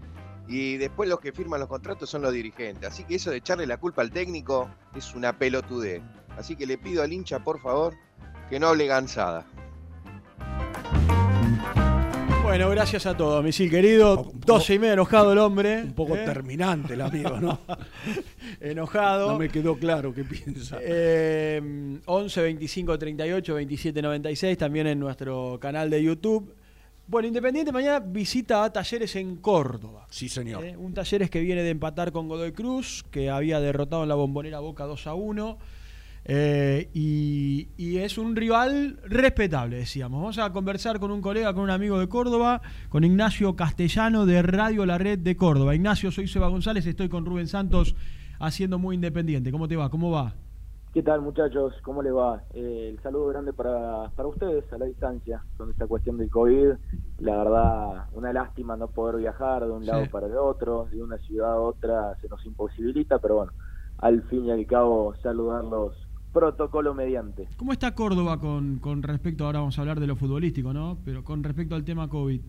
Speaker 21: y después los que firman los contratos son los dirigentes. Así que eso de echarle la culpa al técnico es una pelotudez. Así que le pido al hincha, por favor, que no hable gansada.
Speaker 1: Bueno, gracias a todos, misil querido. 12 y media enojado el hombre. Un
Speaker 2: poco terminante el amigo, ¿no?
Speaker 1: enojado.
Speaker 2: No me quedó claro qué piensa.
Speaker 1: Eh, 11 25 38 27 96, también en nuestro canal de YouTube. Bueno, Independiente mañana visita a Talleres en Córdoba.
Speaker 2: Sí, señor.
Speaker 1: Eh, un Talleres que viene de empatar con Godoy Cruz, que había derrotado en la bombonera Boca 2 a 1. Eh, y, y es un rival respetable, decíamos. Vamos a conversar con un colega, con un amigo de Córdoba, con Ignacio Castellano de Radio La Red de Córdoba. Ignacio, soy Seba González, estoy con Rubén Santos haciendo muy independiente. ¿Cómo te va? ¿Cómo va?
Speaker 22: ¿Qué tal muchachos? ¿Cómo les va? Eh, el saludo grande para, para ustedes a la distancia con esta cuestión del COVID. La verdad, una lástima no poder viajar de un lado
Speaker 1: Sí.
Speaker 22: para el otro, de una ciudad a otra se nos imposibilita, pero bueno, al fin y al cabo saludarlos protocolo mediante.
Speaker 1: ¿Cómo está Córdoba con, con respecto, ahora vamos a hablar de lo futbolístico, ¿no? Pero con respecto al tema COVID.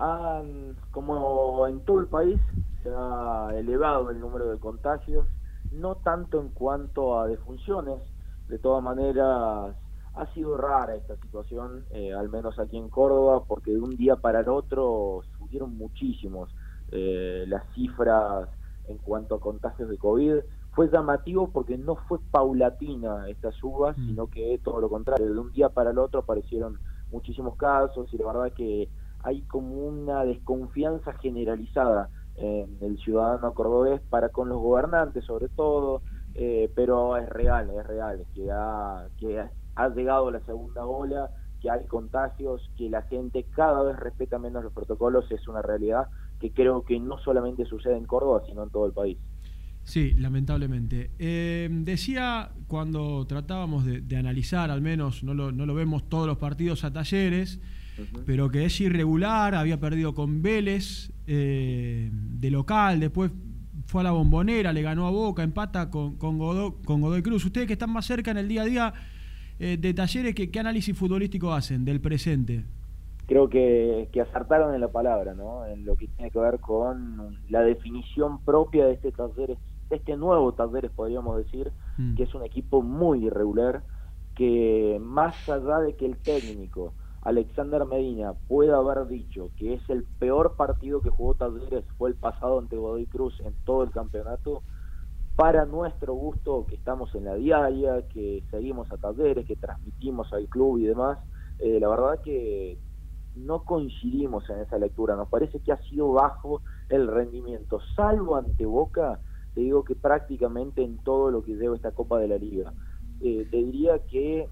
Speaker 22: Han, como en todo el país, se ha elevado el número de contagios, no tanto en cuanto a defunciones, de todas maneras ha sido rara esta situación, eh, al menos aquí en Córdoba, porque de un día para el otro subieron muchísimos eh, las cifras en cuanto a contagios de COVID. Fue llamativo porque no fue paulatina esta suba, sino que todo lo contrario, de un día para el otro aparecieron muchísimos casos y la verdad que hay como una desconfianza generalizada en el ciudadano cordobés para con los gobernantes sobre todo, eh, pero es real, es real, que ha, que ha llegado la segunda ola, que hay contagios, que la gente cada vez respeta menos los protocolos, es una realidad que creo que no solamente sucede en Córdoba, sino en todo el país.
Speaker 1: Sí, lamentablemente. Eh, decía cuando tratábamos de, de analizar, al menos no lo, no lo vemos todos los partidos a talleres, pero que es irregular, había perdido con Vélez eh, de local, después fue a la bombonera, le ganó a Boca, empata con, con, Godoy, con Godoy Cruz. Ustedes que están más cerca en el día a día eh, de talleres, ¿qué, ¿qué análisis futbolístico hacen del presente?
Speaker 22: creo que, que acertaron en la palabra, ¿no? En lo que tiene que ver con la definición propia de este Talleres, de este nuevo Talleres, podríamos decir,
Speaker 1: Mm.
Speaker 22: que es un equipo muy irregular, que más allá de que el técnico Alexander Medina pueda haber dicho que es el peor partido que jugó Talleres fue el pasado ante Godoy Cruz en todo el campeonato, para nuestro gusto que estamos en la diaria, que seguimos a Talleres, que transmitimos al club y demás, eh, la verdad que no coincidimos en esa lectura, nos parece que ha sido bajo el rendimiento, salvo ante Boca, te digo que prácticamente en todo lo que lleva esta Copa de la Liga. Eh, te diría que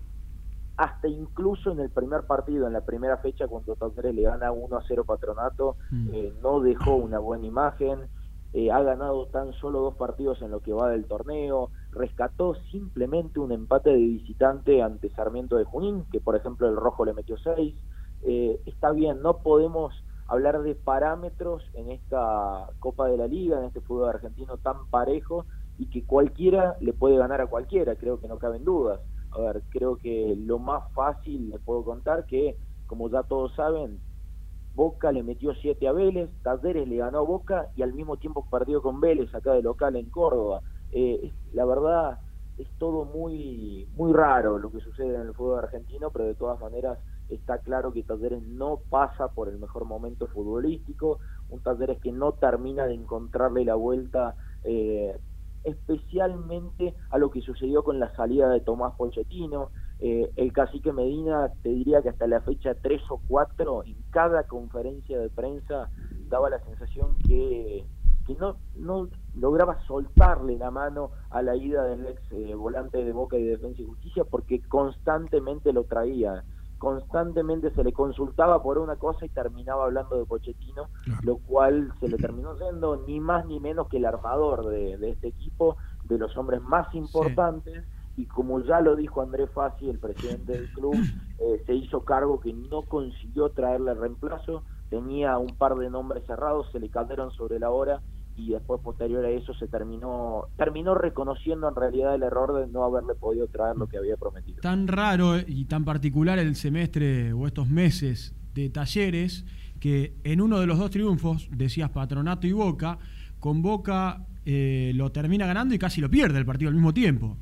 Speaker 22: hasta incluso en el primer partido, en la primera fecha, cuando Talleres le gana 1 a 0 Patronato, eh, no dejó una buena imagen, eh, ha ganado tan solo dos partidos en lo que va del torneo, rescató simplemente un empate de visitante ante Sarmiento de Junín, que por ejemplo el Rojo le metió seis. Eh, está bien, no podemos hablar de parámetros en esta Copa de la Liga, en este fútbol argentino tan parejo y que cualquiera le puede ganar a cualquiera, creo que no caben dudas. A ver, creo que lo más fácil les puedo contar que, como ya todos saben, Boca le metió 7 a Vélez, Talleres le ganó a Boca y al mismo tiempo perdió con Vélez acá de local en Córdoba. Eh, la verdad es todo muy muy raro lo que sucede en el fútbol argentino, pero de todas maneras está claro que Talleres no pasa por el mejor momento futbolístico, un Talleres que no termina de encontrarle la vuelta eh, especialmente a lo que sucedió con la salida de Tomás Pochettino. Eh, el cacique Medina, te diría que hasta la fecha 3 o 4, en cada conferencia de prensa daba la sensación que, que no, no lograba soltarle la mano a la ida del ex eh, volante de Boca y de Defensa y Justicia porque constantemente lo traía. Constantemente se le consultaba por una cosa y terminaba hablando de Pochettino, lo cual se le terminó siendo ni más ni menos que el armador de, de este equipo, de los hombres más importantes y como ya lo dijo Andrés Fassi, el presidente del club, eh, se hizo cargo que no consiguió traerle reemplazo, tenía un par de nombres cerrados, se le cayeron sobre la hora y después posterior a eso se terminó terminó reconociendo en realidad el error de no haberle podido traer lo que había prometido.
Speaker 1: Tan raro y tan particular el semestre o estos meses de talleres que en uno de los dos triunfos, decías Patronato y Boca, con Boca eh, lo termina ganando y casi lo pierde el partido al mismo tiempo.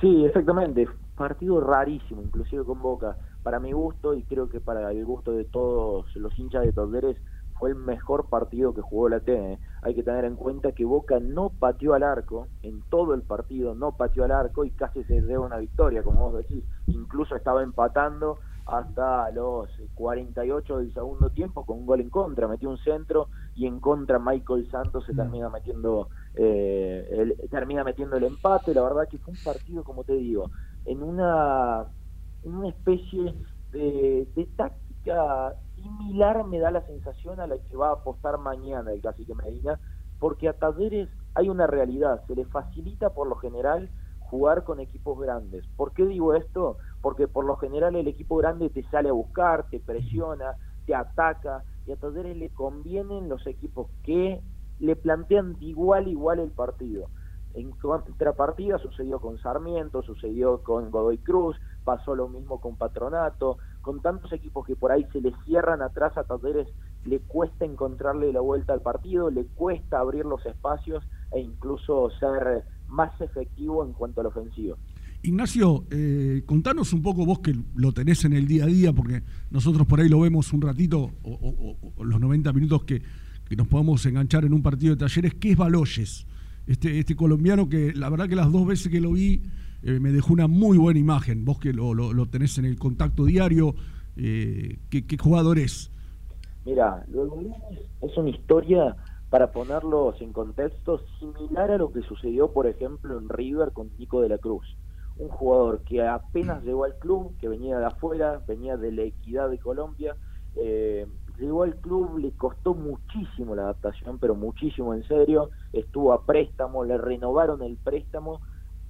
Speaker 22: Sí, exactamente. Partido rarísimo, inclusive con Boca. Para mi gusto y creo que para el gusto de todos los hinchas de Talleres fue el mejor partido que jugó la T. ¿eh? Hay que tener en cuenta que Boca no pateó al arco en todo el partido, no pateó al arco y casi se dio una victoria, como vos decís. Incluso estaba empatando hasta los 48 del segundo tiempo con un gol en contra, metió un centro y en contra Michael Santos se termina metiendo eh, el, termina metiendo el empate, la verdad que fue un partido como te digo, en una en una especie de, de táctica similar me da la sensación a la que va a apostar mañana el Cacique Medina, porque a Talleres hay una realidad, se le facilita por lo general jugar con equipos grandes. ¿Por qué digo esto? Porque por lo general el equipo grande te sale a buscar, te presiona, te ataca, y a Talleres le convienen los equipos que le plantean de igual igual el partido. En contrapartida sucedió con Sarmiento, sucedió con Godoy Cruz, pasó lo mismo con Patronato, con tantos equipos que por ahí se le cierran atrás a Talleres, le cuesta encontrarle la vuelta al partido, le cuesta abrir los espacios e incluso ser más efectivo en cuanto a la ofensiva.
Speaker 2: Ignacio, eh, contanos un poco vos que lo tenés en el día a día, porque nosotros por ahí lo vemos un ratito, o, los 90 minutos que, que nos podemos enganchar en un partido de talleres, ¿qué es Baloyes? Este, este colombiano que la verdad que las dos veces que lo vi eh, me dejó una muy buena imagen, vos que lo, lo- lo tenés en el contacto diario, eh, ¿qué, qué jugador es?
Speaker 22: Mira, es una historia, para ponerlos en contexto, similar a lo que sucedió, por ejemplo, en River con Nico de la Cruz. Un jugador que apenas llegó al club, que venía de afuera, venía de la equidad de Colombia, eh, llegó al club, le costó muchísimo la adaptación, pero muchísimo en serio, estuvo a préstamo, le renovaron el préstamo,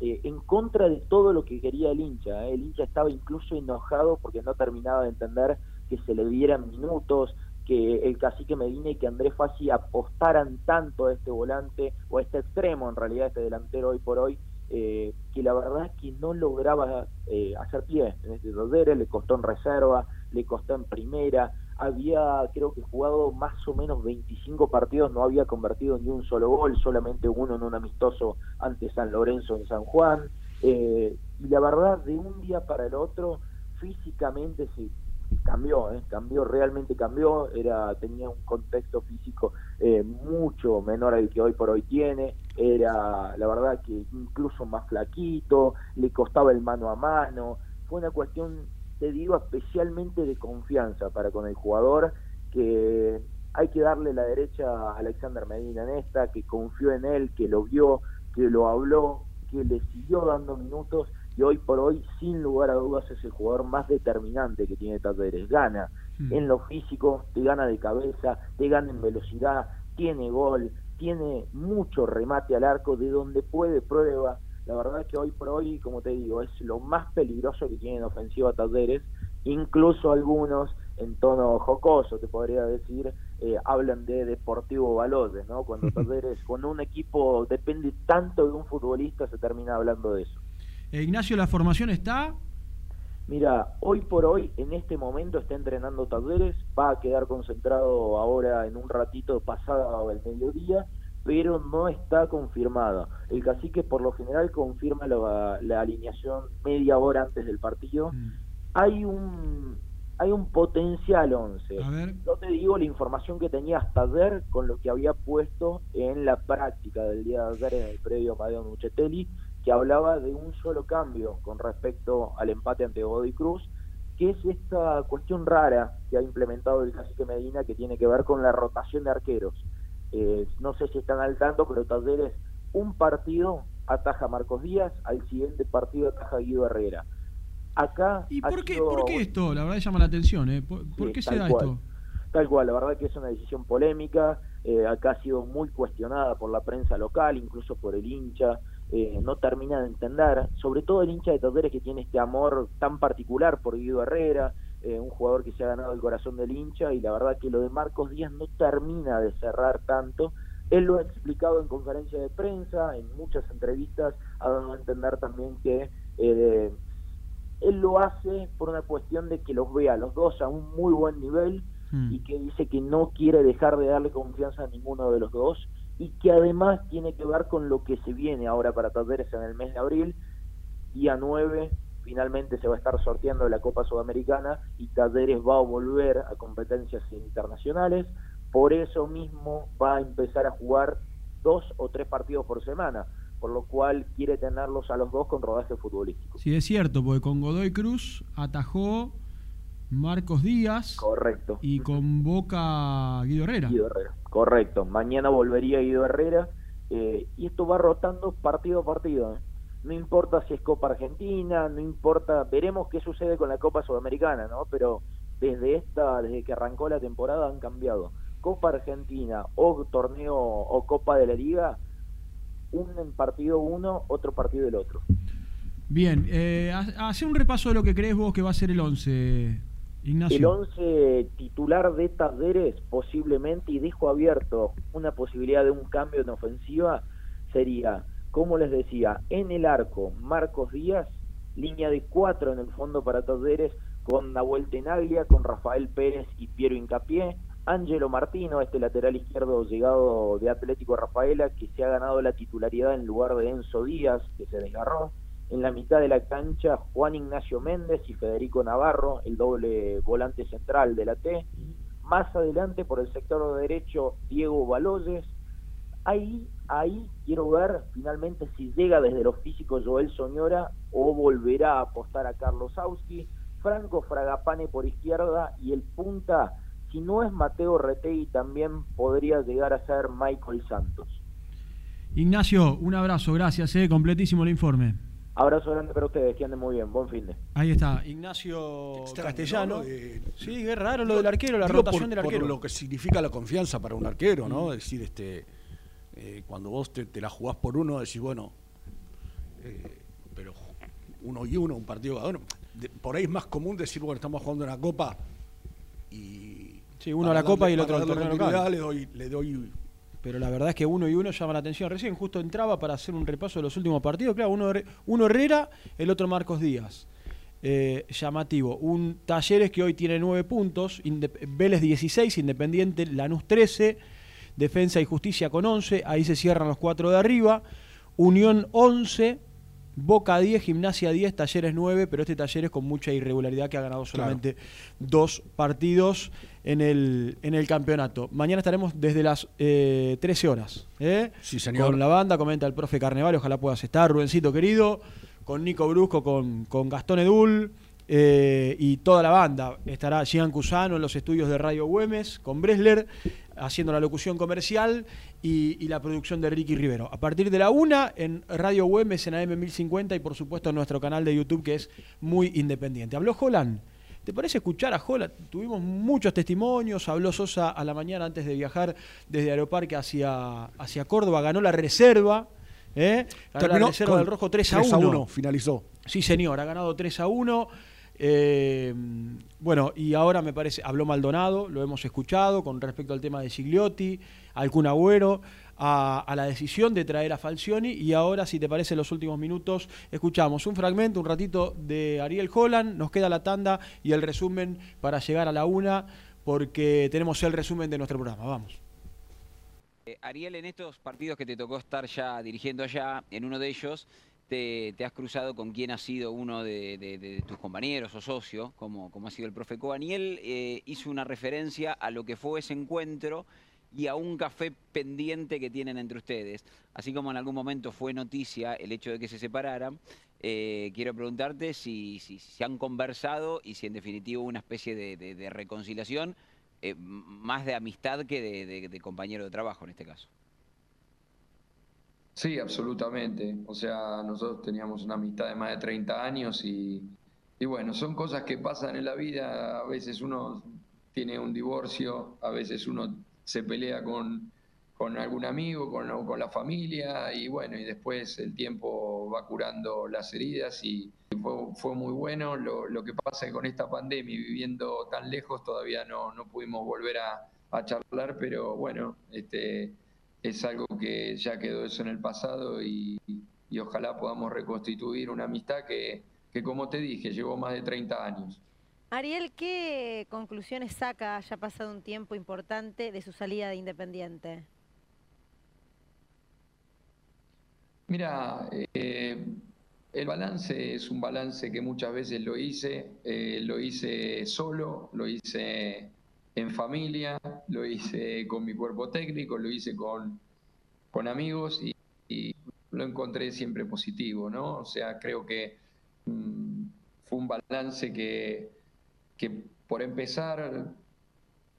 Speaker 22: eh, en contra de todo lo que quería el hincha. ¿eh? El hincha estaba incluso enojado porque no terminaba de entender que se le dieran minutos, que el cacique Medina y que Andrés Fassi apostaran tanto a este volante, o a este extremo en realidad, este delantero hoy por hoy, eh, que la verdad es que no lograba eh, hacer pie en este Rodríguez, le costó en reserva, le costó en primera, había creo que jugado más o menos 25 partidos, no había convertido ni un solo gol, solamente uno en un amistoso ante San Lorenzo en San Juan, eh, y la verdad de un día para el otro físicamente se cambió, ¿eh? cambió, realmente cambió, era tenía un contexto físico eh, mucho menor al que hoy por hoy tiene, era la verdad que incluso más flaquito, le costaba el mano a mano, fue una cuestión, te digo, especialmente de confianza para con el jugador, que hay que darle la derecha a Alexander Medina en esta, que confió en él, que lo vio, que lo habló, que le siguió dando minutos y hoy por hoy, sin lugar a dudas, es el jugador más determinante que tiene Talleres. Gana en lo físico, te gana de cabeza, te gana en velocidad, tiene gol, tiene mucho remate al arco, de donde puede prueba. La verdad es que hoy por hoy, como te digo, es lo más peligroso que tiene en ofensiva Talleres. Incluso algunos, en tono jocoso, te podría decir, eh, hablan de Deportivo Valores, ¿no? Cuando Talleres, con un equipo depende tanto de un futbolista, se termina hablando de eso.
Speaker 1: Eh, Ignacio, ¿la formación está?
Speaker 22: Mira, hoy por hoy, en este momento está entrenando Talleres, va a quedar concentrado ahora en un ratito pasado el mediodía, pero no está confirmada. El cacique por lo general confirma la, la alineación media hora antes del partido. Hay un hay un potencial 11. No te digo la información que tenía hasta ayer con lo que había puesto en la práctica del día de ayer en el predio Madeo Muchetelli, que hablaba de un solo cambio con respecto al empate ante Godoy Cruz, que es esta cuestión rara que ha implementado el cacique Medina que tiene que ver con la rotación de arqueros. Eh, no sé si están al tanto, pero Talleres, un partido ataja Marcos Díaz, al siguiente partido ataja Guido Herrera. Acá.
Speaker 1: ¿Y por qué,
Speaker 22: sido-
Speaker 1: por qué esto? La verdad llama la atención, ¿eh? ¿Por, qué se da
Speaker 22: cual.
Speaker 1: esto?
Speaker 22: Tal cual, la verdad que es una decisión polémica, eh, acá ha sido muy cuestionada por la prensa local, incluso por el hincha, eh, no termina de entender, sobre todo el hincha de Talleres que tiene este amor tan particular por Guido Herrera, eh, un jugador que se ha ganado el corazón del hincha y la verdad que lo de Marcos Díaz no termina de cerrar tanto. Él lo ha explicado en conferencia de prensa, en muchas entrevistas, ha dado a entender también que eh, él lo hace por una cuestión de que los vea a los dos a un muy buen nivel y que dice que no quiere dejar de darle confianza a ninguno de los dos y que además tiene que ver con lo que se viene ahora para Talleres en el mes de abril, día 9 finalmente se va a estar sorteando la Copa Sudamericana y Talleres va a volver a competencias internacionales, por eso mismo va a empezar a jugar dos o tres partidos por semana, por lo cual quiere tenerlos a los dos con rodaje futbolístico.
Speaker 1: Sí, es cierto, porque con Godoy Cruz atajó Marcos Díaz.
Speaker 22: Correcto.
Speaker 1: Y convoca Guido Herrera.
Speaker 22: Guido Herrera, correcto. Mañana volvería Guido Herrera eh, y esto va rotando partido a partido. ¿eh? No importa si es Copa Argentina, no importa, veremos qué sucede con la Copa Sudamericana, ¿no? Pero desde esta, desde que arrancó la temporada han cambiado. Copa Argentina o torneo o Copa de la Liga, un partido uno, otro partido el otro.
Speaker 1: Bien, eh, hace un repaso de lo que crees vos que va a ser el 11, Ignacio.
Speaker 22: El 11 titular de Talleres posiblemente, y dejo abierto una posibilidad de un cambio en ofensiva, sería, como les decía, en el arco Marcos Díaz, línea de cuatro en el fondo para Talleres, con Nahuel Tenaglia, con Rafael Pérez y Piero Incapié, Ángelo Martino, este lateral izquierdo llegado de Atlético Rafaela, que se ha ganado la titularidad en lugar de Enzo Díaz, que se desgarró. En la mitad de la cancha, Juan Ignacio Méndez y Federico Navarro, el doble volante central de la T. Más adelante, por el sector derecho, Diego Baloyes. Ahí, ahí quiero ver finalmente si llega desde los físicos Joel Soñora o volverá a apostar a Carlos Auski. Franco Fragapane por izquierda y el punta si no es Mateo Retegui, también podría llegar a ser Michael Santos.
Speaker 1: Ignacio, un abrazo, gracias, eh, completísimo el informe.
Speaker 22: Abrazo grande para ustedes, que anden muy bien, buen fin de.
Speaker 1: Ahí está, Ignacio Castellano. sí, es raro lo del arquero, la rotación del arquero.
Speaker 2: Por lo que significa la confianza para un arquero, ¿no? Es decir, este, eh, cuando vos te, la jugás por uno, decís, bueno, eh, pero uno y uno, un partido cada uno. por ahí es más común decir, bueno, estamos jugando una copa y
Speaker 1: Sí, uno a la Copa y el otro al torneo local.
Speaker 2: Le doy, le doy
Speaker 1: pero la verdad es que uno y uno llama la atención. Recién justo entraba para hacer un repaso de los últimos partidos. Claro, uno, uno Herrera, el otro Marcos Díaz. Eh, llamativo. Un Talleres que hoy tiene nueve puntos, Vélez 16, Independiente Lanús 13, Defensa y Justicia con 11, ahí se cierran los cuatro de arriba. Unión 11, Boca 10, Gimnasia 10, Talleres 9, pero este Talleres con mucha irregularidad que ha ganado solamente dos partidos en el, en el campeonato. Mañana estaremos desde las 13 eh, horas. ¿eh?
Speaker 2: Sí, señor.
Speaker 1: Con la banda, comenta el profe Carnevale, ojalá puedas estar, Rubencito querido, con Nico Brusco, con, con Gastón Edul. Eh, y toda la banda. Estará Gian Cusano en los estudios de Radio Güemes con Bresler haciendo la locución comercial y, la producción de Ricky Rivero. A partir de la una en Radio Güemes en AM 1050 y por supuesto en nuestro canal de YouTube que es muy independiente. Habló Holland. ¿Te parece escuchar a Holland? Tuvimos muchos testimonios, habló Sosa a la mañana antes de viajar desde Aeroparque hacia, hacia Córdoba, ganó la reserva. ¿eh? Ganó la reserva del Rojo 3 a 1. 3 a 1
Speaker 2: finalizó.
Speaker 1: Sí, señor, ha ganado 3 a 1. Eh, bueno, y ahora me parece, habló Maldonado, lo hemos escuchado con respecto al tema de Gigliotti, al Kun Agüero, a, la decisión de traer a Falcioni. Y ahora, si te parece, en los últimos minutos, escuchamos un fragmento, un ratito de Ariel Holland, nos queda la tanda y el resumen para llegar a la una, porque tenemos el resumen de nuestro programa. Vamos.
Speaker 23: Eh, Ariel, en estos partidos que te tocó estar ya dirigiendo allá, en uno de ellos, te, has cruzado con quien ha sido uno de, tus compañeros o socios, como, como ha sido el profe Coban, y él eh, hizo una referencia a lo que fue ese encuentro y a un café pendiente que tienen entre ustedes. Así como en algún momento fue noticia el hecho de que se separaran, eh, quiero preguntarte si, si, han conversado y si en definitiva una especie de, reconciliación, eh, más de amistad que de compañero de trabajo en este caso.
Speaker 24: Sí, absolutamente. O sea, nosotros teníamos una amistad de más de 30 años y, bueno, son cosas que pasan en la vida. A veces uno tiene un divorcio, a veces uno se pelea con, con algún amigo, con, con la familia y bueno, y después el tiempo va curando las heridas y fue, fue muy bueno. Lo, lo que pasa con esta pandemia y viviendo tan lejos todavía no, no pudimos volver a, a charlar, pero bueno, este, es algo que ya quedó eso en el pasado y, y ojalá podamos reconstituir una amistad que, que, como te dije, llevó más de 30 años.
Speaker 25: Ariel, ¿qué conclusiones saca, ya pasado un tiempo importante, de su salida de Independiente?
Speaker 24: Mira, eh, el balance es un balance que muchas veces lo hice, eh, lo hice solo, lo hice en familia, lo hice con mi cuerpo técnico, lo hice con, con amigos y, lo encontré siempre positivo, ¿no? O sea, creo que mmm, fue un balance que, que por empezar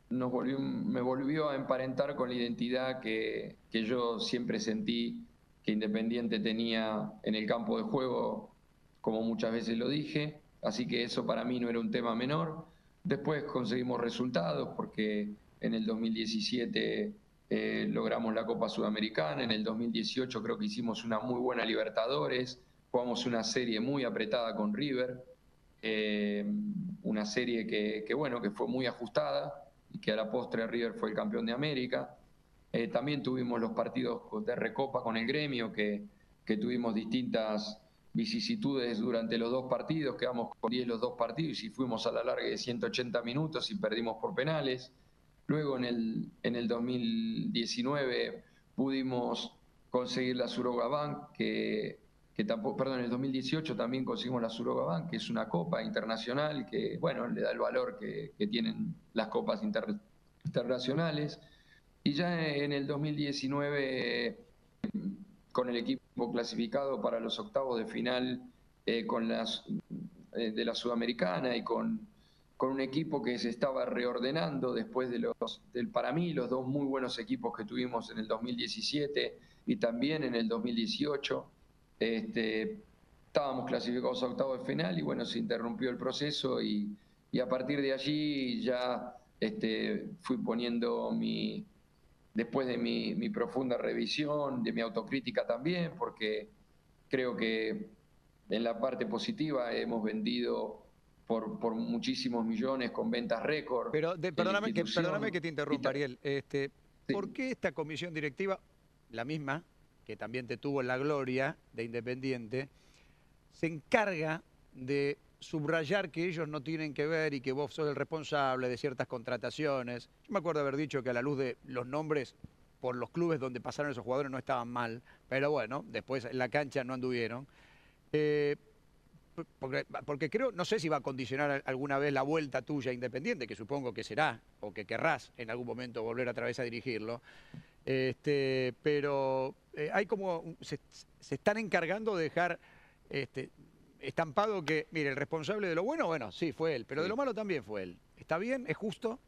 Speaker 24: nos volvió, me volvió a emparentar con la identidad que, que yo siempre sentí que Independiente tenía en el campo de juego, como muchas veces lo dije, así que eso para mí no era un tema menor. Después conseguimos resultados porque en el 2017 eh, logramos la Copa Sudamericana, en el 2018 creo que hicimos una muy buena Libertadores, jugamos una serie muy apretada con River, eh, una serie que, bueno, que fue muy ajustada y que a la postre River fue el campeón de América. Eh, también tuvimos los partidos de Recopa con el gremio, que, tuvimos distintas vicisitudes durante los dos partidos, quedamos con 10 los dos partidos y fuimos a la larga de 180 minutos y perdimos por penales. Luego en el, en el 2019 pudimos conseguir la Suroga Bank, que, que tampoco, perdón, en el 2018 también conseguimos la Suroga Bank, que es una copa internacional que, bueno, le da el valor que, que tienen las copas inter, internacionales. Y ya en el 2019, con el equipo clasificado para los octavos de final eh, con las, eh, de la Sudamericana y con, con, un equipo que se estaba reordenando después de los, del, para mí, los dos muy buenos equipos que tuvimos en el 2017 y también en el 2018. Este, estábamos clasificados a octavos de final y bueno, se interrumpió el proceso y, y a partir de allí ya este, fui poniendo mi, después de mi, mi, profunda revisión, de mi autocrítica también, porque creo que en la parte positiva hemos vendido por, por muchísimos millones con ventas récord.
Speaker 26: Pero de, perdóname, que, perdóname que te interrumpa, Ariel. Este, sí. ¿Por qué esta comisión directiva, la misma, que también te tuvo la gloria de Independiente, se encarga de subrayar que ellos no tienen que ver y que vos sos el responsable de ciertas contrataciones. Yo me acuerdo haber dicho que a la luz de los nombres por los clubes donde pasaron esos jugadores no estaban mal, pero bueno, después en la cancha no anduvieron. Eh, porque, creo, no sé si va a condicionar alguna vez la vuelta tuya Independiente, que supongo que será, o que querrás en algún momento volver otra vez a dirigirlo. Este, pero eh, hay como, se, se, están encargando de dejar este, estampado que, mire, el responsable de lo bueno, bueno, sí, fue él, pero sí. de lo malo también fue él. ¿Está bien? ¿Es justo?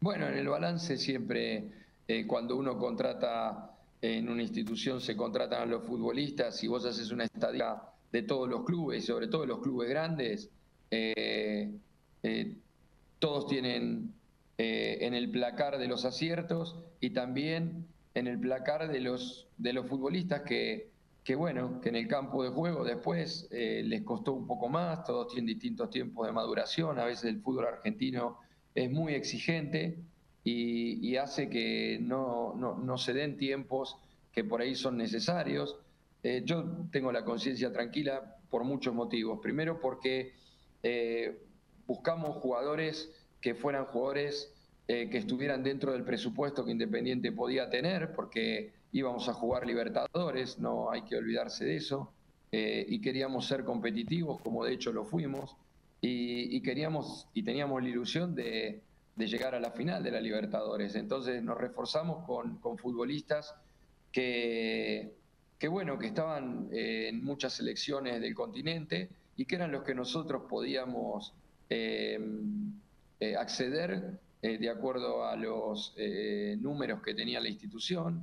Speaker 24: Bueno, en el balance siempre, eh, cuando uno contrata en una institución, se contratan a los futbolistas, si vos haces una estadía de todos los clubes, sobre todo los clubes grandes, eh, eh, todos tienen en el placar de los aciertos y también en el placar de los, de los futbolistas que que bueno, que en el campo de juego después eh, les costó un poco más, todos tienen distintos tiempos de maduración, a veces el fútbol argentino es muy exigente y, hace que no, no, no, se den tiempos que por ahí son necesarios. Eh, yo tengo la conciencia tranquila por muchos motivos. Primero porque eh, buscamos jugadores que fueran jugadores que estuvieran dentro del presupuesto que Independiente podía tener, porque íbamos a jugar Libertadores, no hay que olvidarse de eso, eh, y queríamos ser competitivos, como de hecho lo fuimos, y, queríamos y teníamos la ilusión de, llegar a la final de la Libertadores. Entonces nos reforzamos con, con futbolistas que, que, bueno, que estaban eh, en muchas selecciones del continente y que eran los que nosotros podíamos eh, acceder de acuerdo a los números que tenía la institución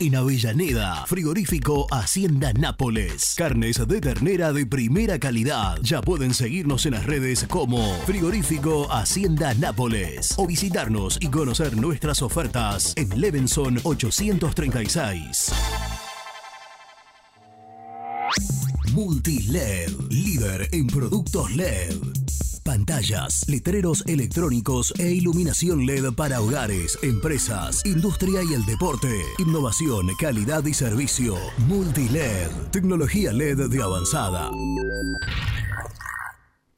Speaker 3: En Avellaneda, frigorífico Hacienda Nápoles. Carnes de ternera de primera calidad. Ya pueden seguirnos en las redes como frigorífico Hacienda Nápoles o visitarnos y conocer nuestras ofertas en Levenson 836. Multiled, líder en productos LED. Pantallas, letreros electrónicos e iluminación LED para hogares, empresas, industria y el deporte. Innovación, calidad y servicio. Multiled, tecnología LED de avanzada.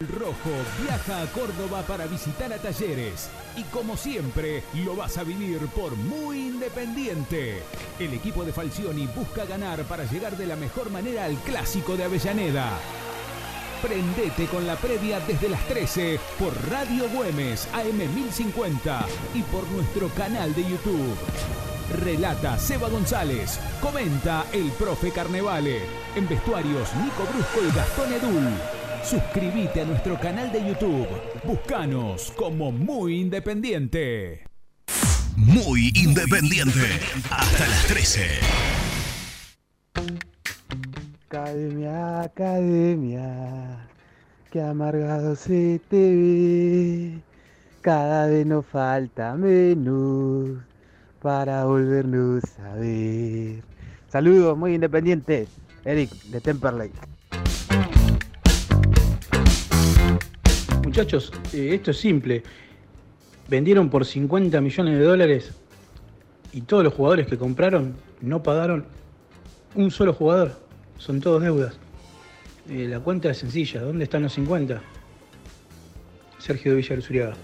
Speaker 9: Rojo viaja a Córdoba para visitar a Talleres y como siempre lo vas a vivir por muy independiente. El equipo de Falcioni busca ganar para llegar de la mejor manera al clásico de Avellaneda. Prendete con la previa desde las 13 por Radio Güemes AM 1050 y por nuestro canal de YouTube. Relata Seba González, comenta el profe Carnevale, en vestuarios Nico Brusco y Gastón Edul. Suscríbete a nuestro canal de YouTube. Búscanos como Muy Independiente.
Speaker 3: Muy independiente. Hasta las 13.
Speaker 27: Academia, academia, que amargado se te ve. Cada vez nos falta menos para volvernos a ver. Saludos, muy independientes. Eric, de Temperlake.
Speaker 28: Muchachos, eh, esto es simple. Vendieron por 50 millones de dólares y todos los jugadores que compraron no pagaron un solo jugador. Son todos deudas. Eh, la cuenta es sencilla. ¿Dónde están los 50? Sergio de Zuriaga.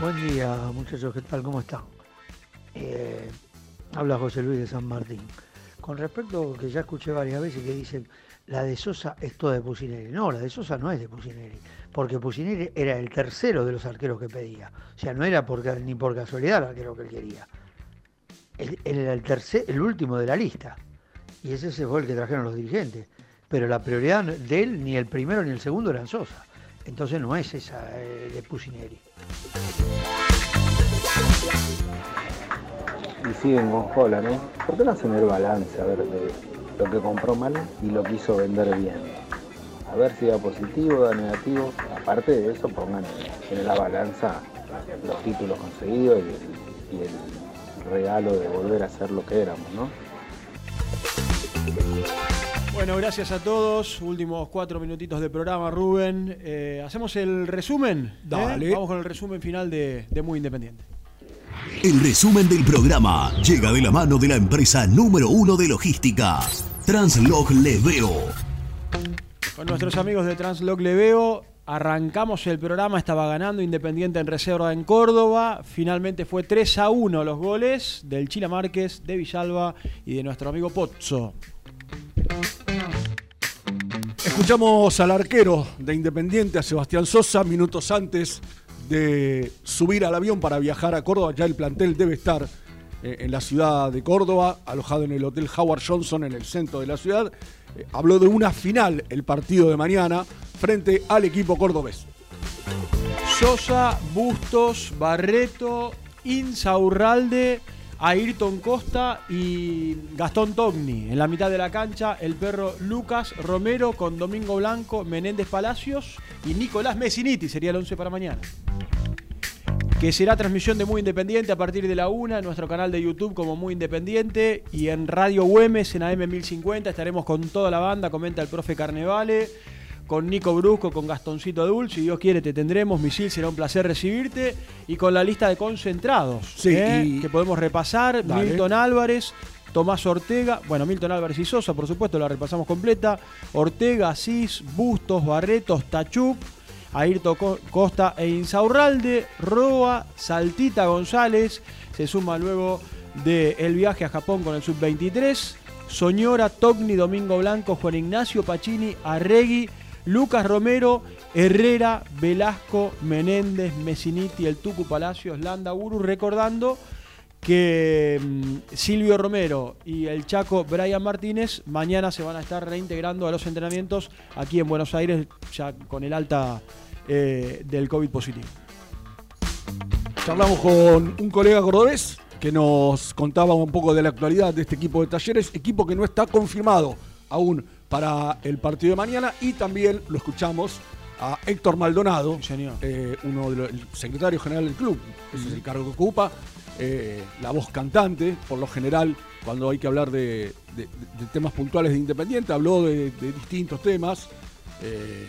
Speaker 29: Buen día, muchachos, ¿qué tal? ¿Cómo están? Eh, habla José Luis de San Martín. Con respecto que ya escuché varias veces que dicen la de Sosa es toda de Pusineri. No, la de Sosa no es de Pusineri, porque Pusineri era el tercero de los arqueros que pedía. O sea, no era porque, ni por casualidad el arquero que él quería. El, tercer, el último de la lista. Y ese fue el que trajeron los dirigentes. Pero la prioridad de él, ni el primero ni el segundo eran Sosa. Entonces no es esa eh, de Pusineri.
Speaker 30: y siguen con Holland, ¿eh? ¿Por qué no hacen el balance a ver de lo que compró mal y lo que hizo vender bien? A ver si da positivo, da negativo. Aparte de eso, pongan en la balanza los títulos conseguidos el, y el regalo de volver a ser lo que éramos, ¿no?
Speaker 1: Bueno, gracias a todos. Últimos cuatro minutitos de programa, Rubén. Eh, ¿Hacemos el resumen? ¿Eh?
Speaker 2: Dale.
Speaker 1: Vamos con el resumen final de, de Muy Independiente.
Speaker 3: El resumen del programa llega de la mano de la empresa número uno de logística, Translog Leveo.
Speaker 1: Con nuestros amigos de Translog Leveo arrancamos el programa, estaba ganando Independiente en reserva en Córdoba. Finalmente fue 3 a 1 los goles del Chila Márquez, de Villalba y de nuestro amigo Pozzo.
Speaker 2: Escuchamos al arquero de Independiente, a Sebastián Sosa, minutos antes de subir al avión para viajar a Córdoba. Ya el plantel debe estar en la ciudad de Córdoba, alojado en el Hotel Howard Johnson en el centro de la ciudad. Eh, habló de una final el partido de mañana frente al equipo cordobés.
Speaker 1: Sosa, Bustos, Barreto, Insaurralde, Ayrton Costa y Gastón Togni. En la mitad de la cancha, el perro Lucas Romero con Domingo Blanco, Menéndez Palacios y Nicolás Messiniti. Sería el 11 para mañana. Que será transmisión de Muy Independiente a partir de la 1 en nuestro canal de YouTube como Muy Independiente y en Radio Güemes en AM 1050. Estaremos con toda la banda, comenta el profe Carnevale con Nico Brusco, con Gastoncito Adul. Si Dios quiere, te tendremos. Misil, será un placer recibirte. Y con la lista de concentrados
Speaker 2: Sí,
Speaker 1: ¿eh?
Speaker 2: y-
Speaker 1: que podemos repasar.
Speaker 2: Dale.
Speaker 1: Milton Álvarez, Tomás Ortega. Bueno, Milton Álvarez y Sosa, por supuesto, la repasamos completa. Ortega, Asís, Bustos, Barretos, Tachuc. Ayrton Co- Costa e Insaurralde, Roa, Saltita González, se suma luego del viaje a Japón con el Sub-23, Soñora, Togni, Domingo Blanco, Juan Ignacio Pacini, Arregui, Lucas Romero, Herrera, Velasco, Menéndez, Messiniti, el Tucu Palacios, Landa Uru, recordando que mm, Silvio Romero y el Chaco Brian Martínez mañana se van a estar reintegrando a los entrenamientos aquí en Buenos Aires, ya con el alta eh, del COVID positivo.
Speaker 2: Charlamos con un colega cordobés que nos contaba un poco de la actualidad de este equipo de talleres, equipo que no está confirmado aún para el partido de mañana y también lo escuchamos a Héctor Maldonado, eh, uno de los, el secretario general del club, ese es el cargo que ocupa, eh, la voz cantante, por lo general, cuando hay que hablar de, de- de temas puntuales de Independiente, habló de, de distintos temas eh,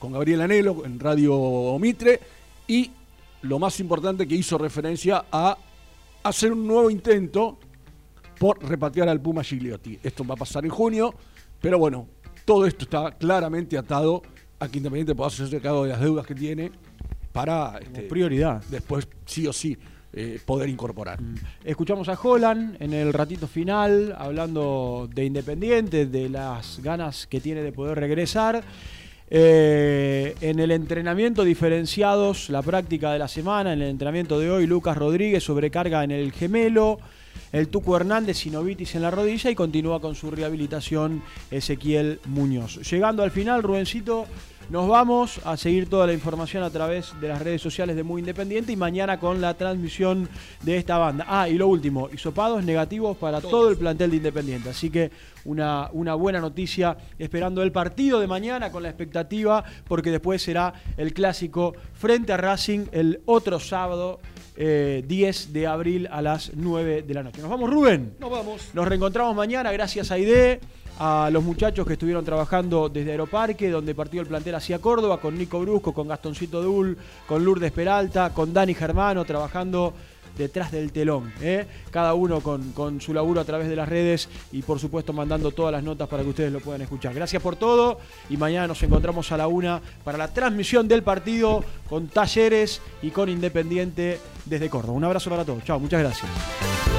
Speaker 2: con Gabriel Anelo en Radio Mitre y lo más importante que hizo referencia a hacer un nuevo intento por repatriar al Puma Gigliotti. Esto va a pasar en junio, pero bueno, todo esto está claramente atado a que Independiente pueda hacerse cargo de las deudas que tiene para este,
Speaker 1: prioridad.
Speaker 2: Después, sí o sí, eh, poder incorporar.
Speaker 1: Escuchamos a Holland en el ratito final, hablando de Independiente, de las ganas que tiene de poder regresar. Eh, en el entrenamiento diferenciados, la práctica de la semana, en el entrenamiento de hoy, Lucas Rodríguez sobrecarga en el gemelo, el Tuco Hernández sinovitis en la rodilla y continúa con su rehabilitación Ezequiel Muñoz. Llegando al final, Rubencito, Nos vamos a seguir toda la información a través de las redes sociales de Muy Independiente y mañana con la transmisión de esta banda. Ah, y lo último, hisopados negativos para todo el plantel de Independiente. Así que una, una buena noticia esperando el partido de mañana con la expectativa, porque después será el clásico frente a Racing el otro sábado. eh, 10 de abril a las 9 de la noche. Nos vamos, Rubén.
Speaker 2: Nos vamos.
Speaker 1: Nos reencontramos mañana, gracias a IDE, a los muchachos que estuvieron trabajando desde Aeroparque, donde partió el plantel hacia Córdoba, con Nico Brusco, con Gastoncito Dul, con Lourdes Peralta, con Dani Germano, trabajando detrás del telón. ¿eh? Cada uno con, con su laburo a través de las redes y por supuesto mandando todas las notas para que ustedes lo puedan escuchar. Gracias por todo y mañana nos encontramos a la una para la transmisión del partido con Talleres y con Independiente desde Córdoba. Un abrazo para todos. Chao, muchas gracias.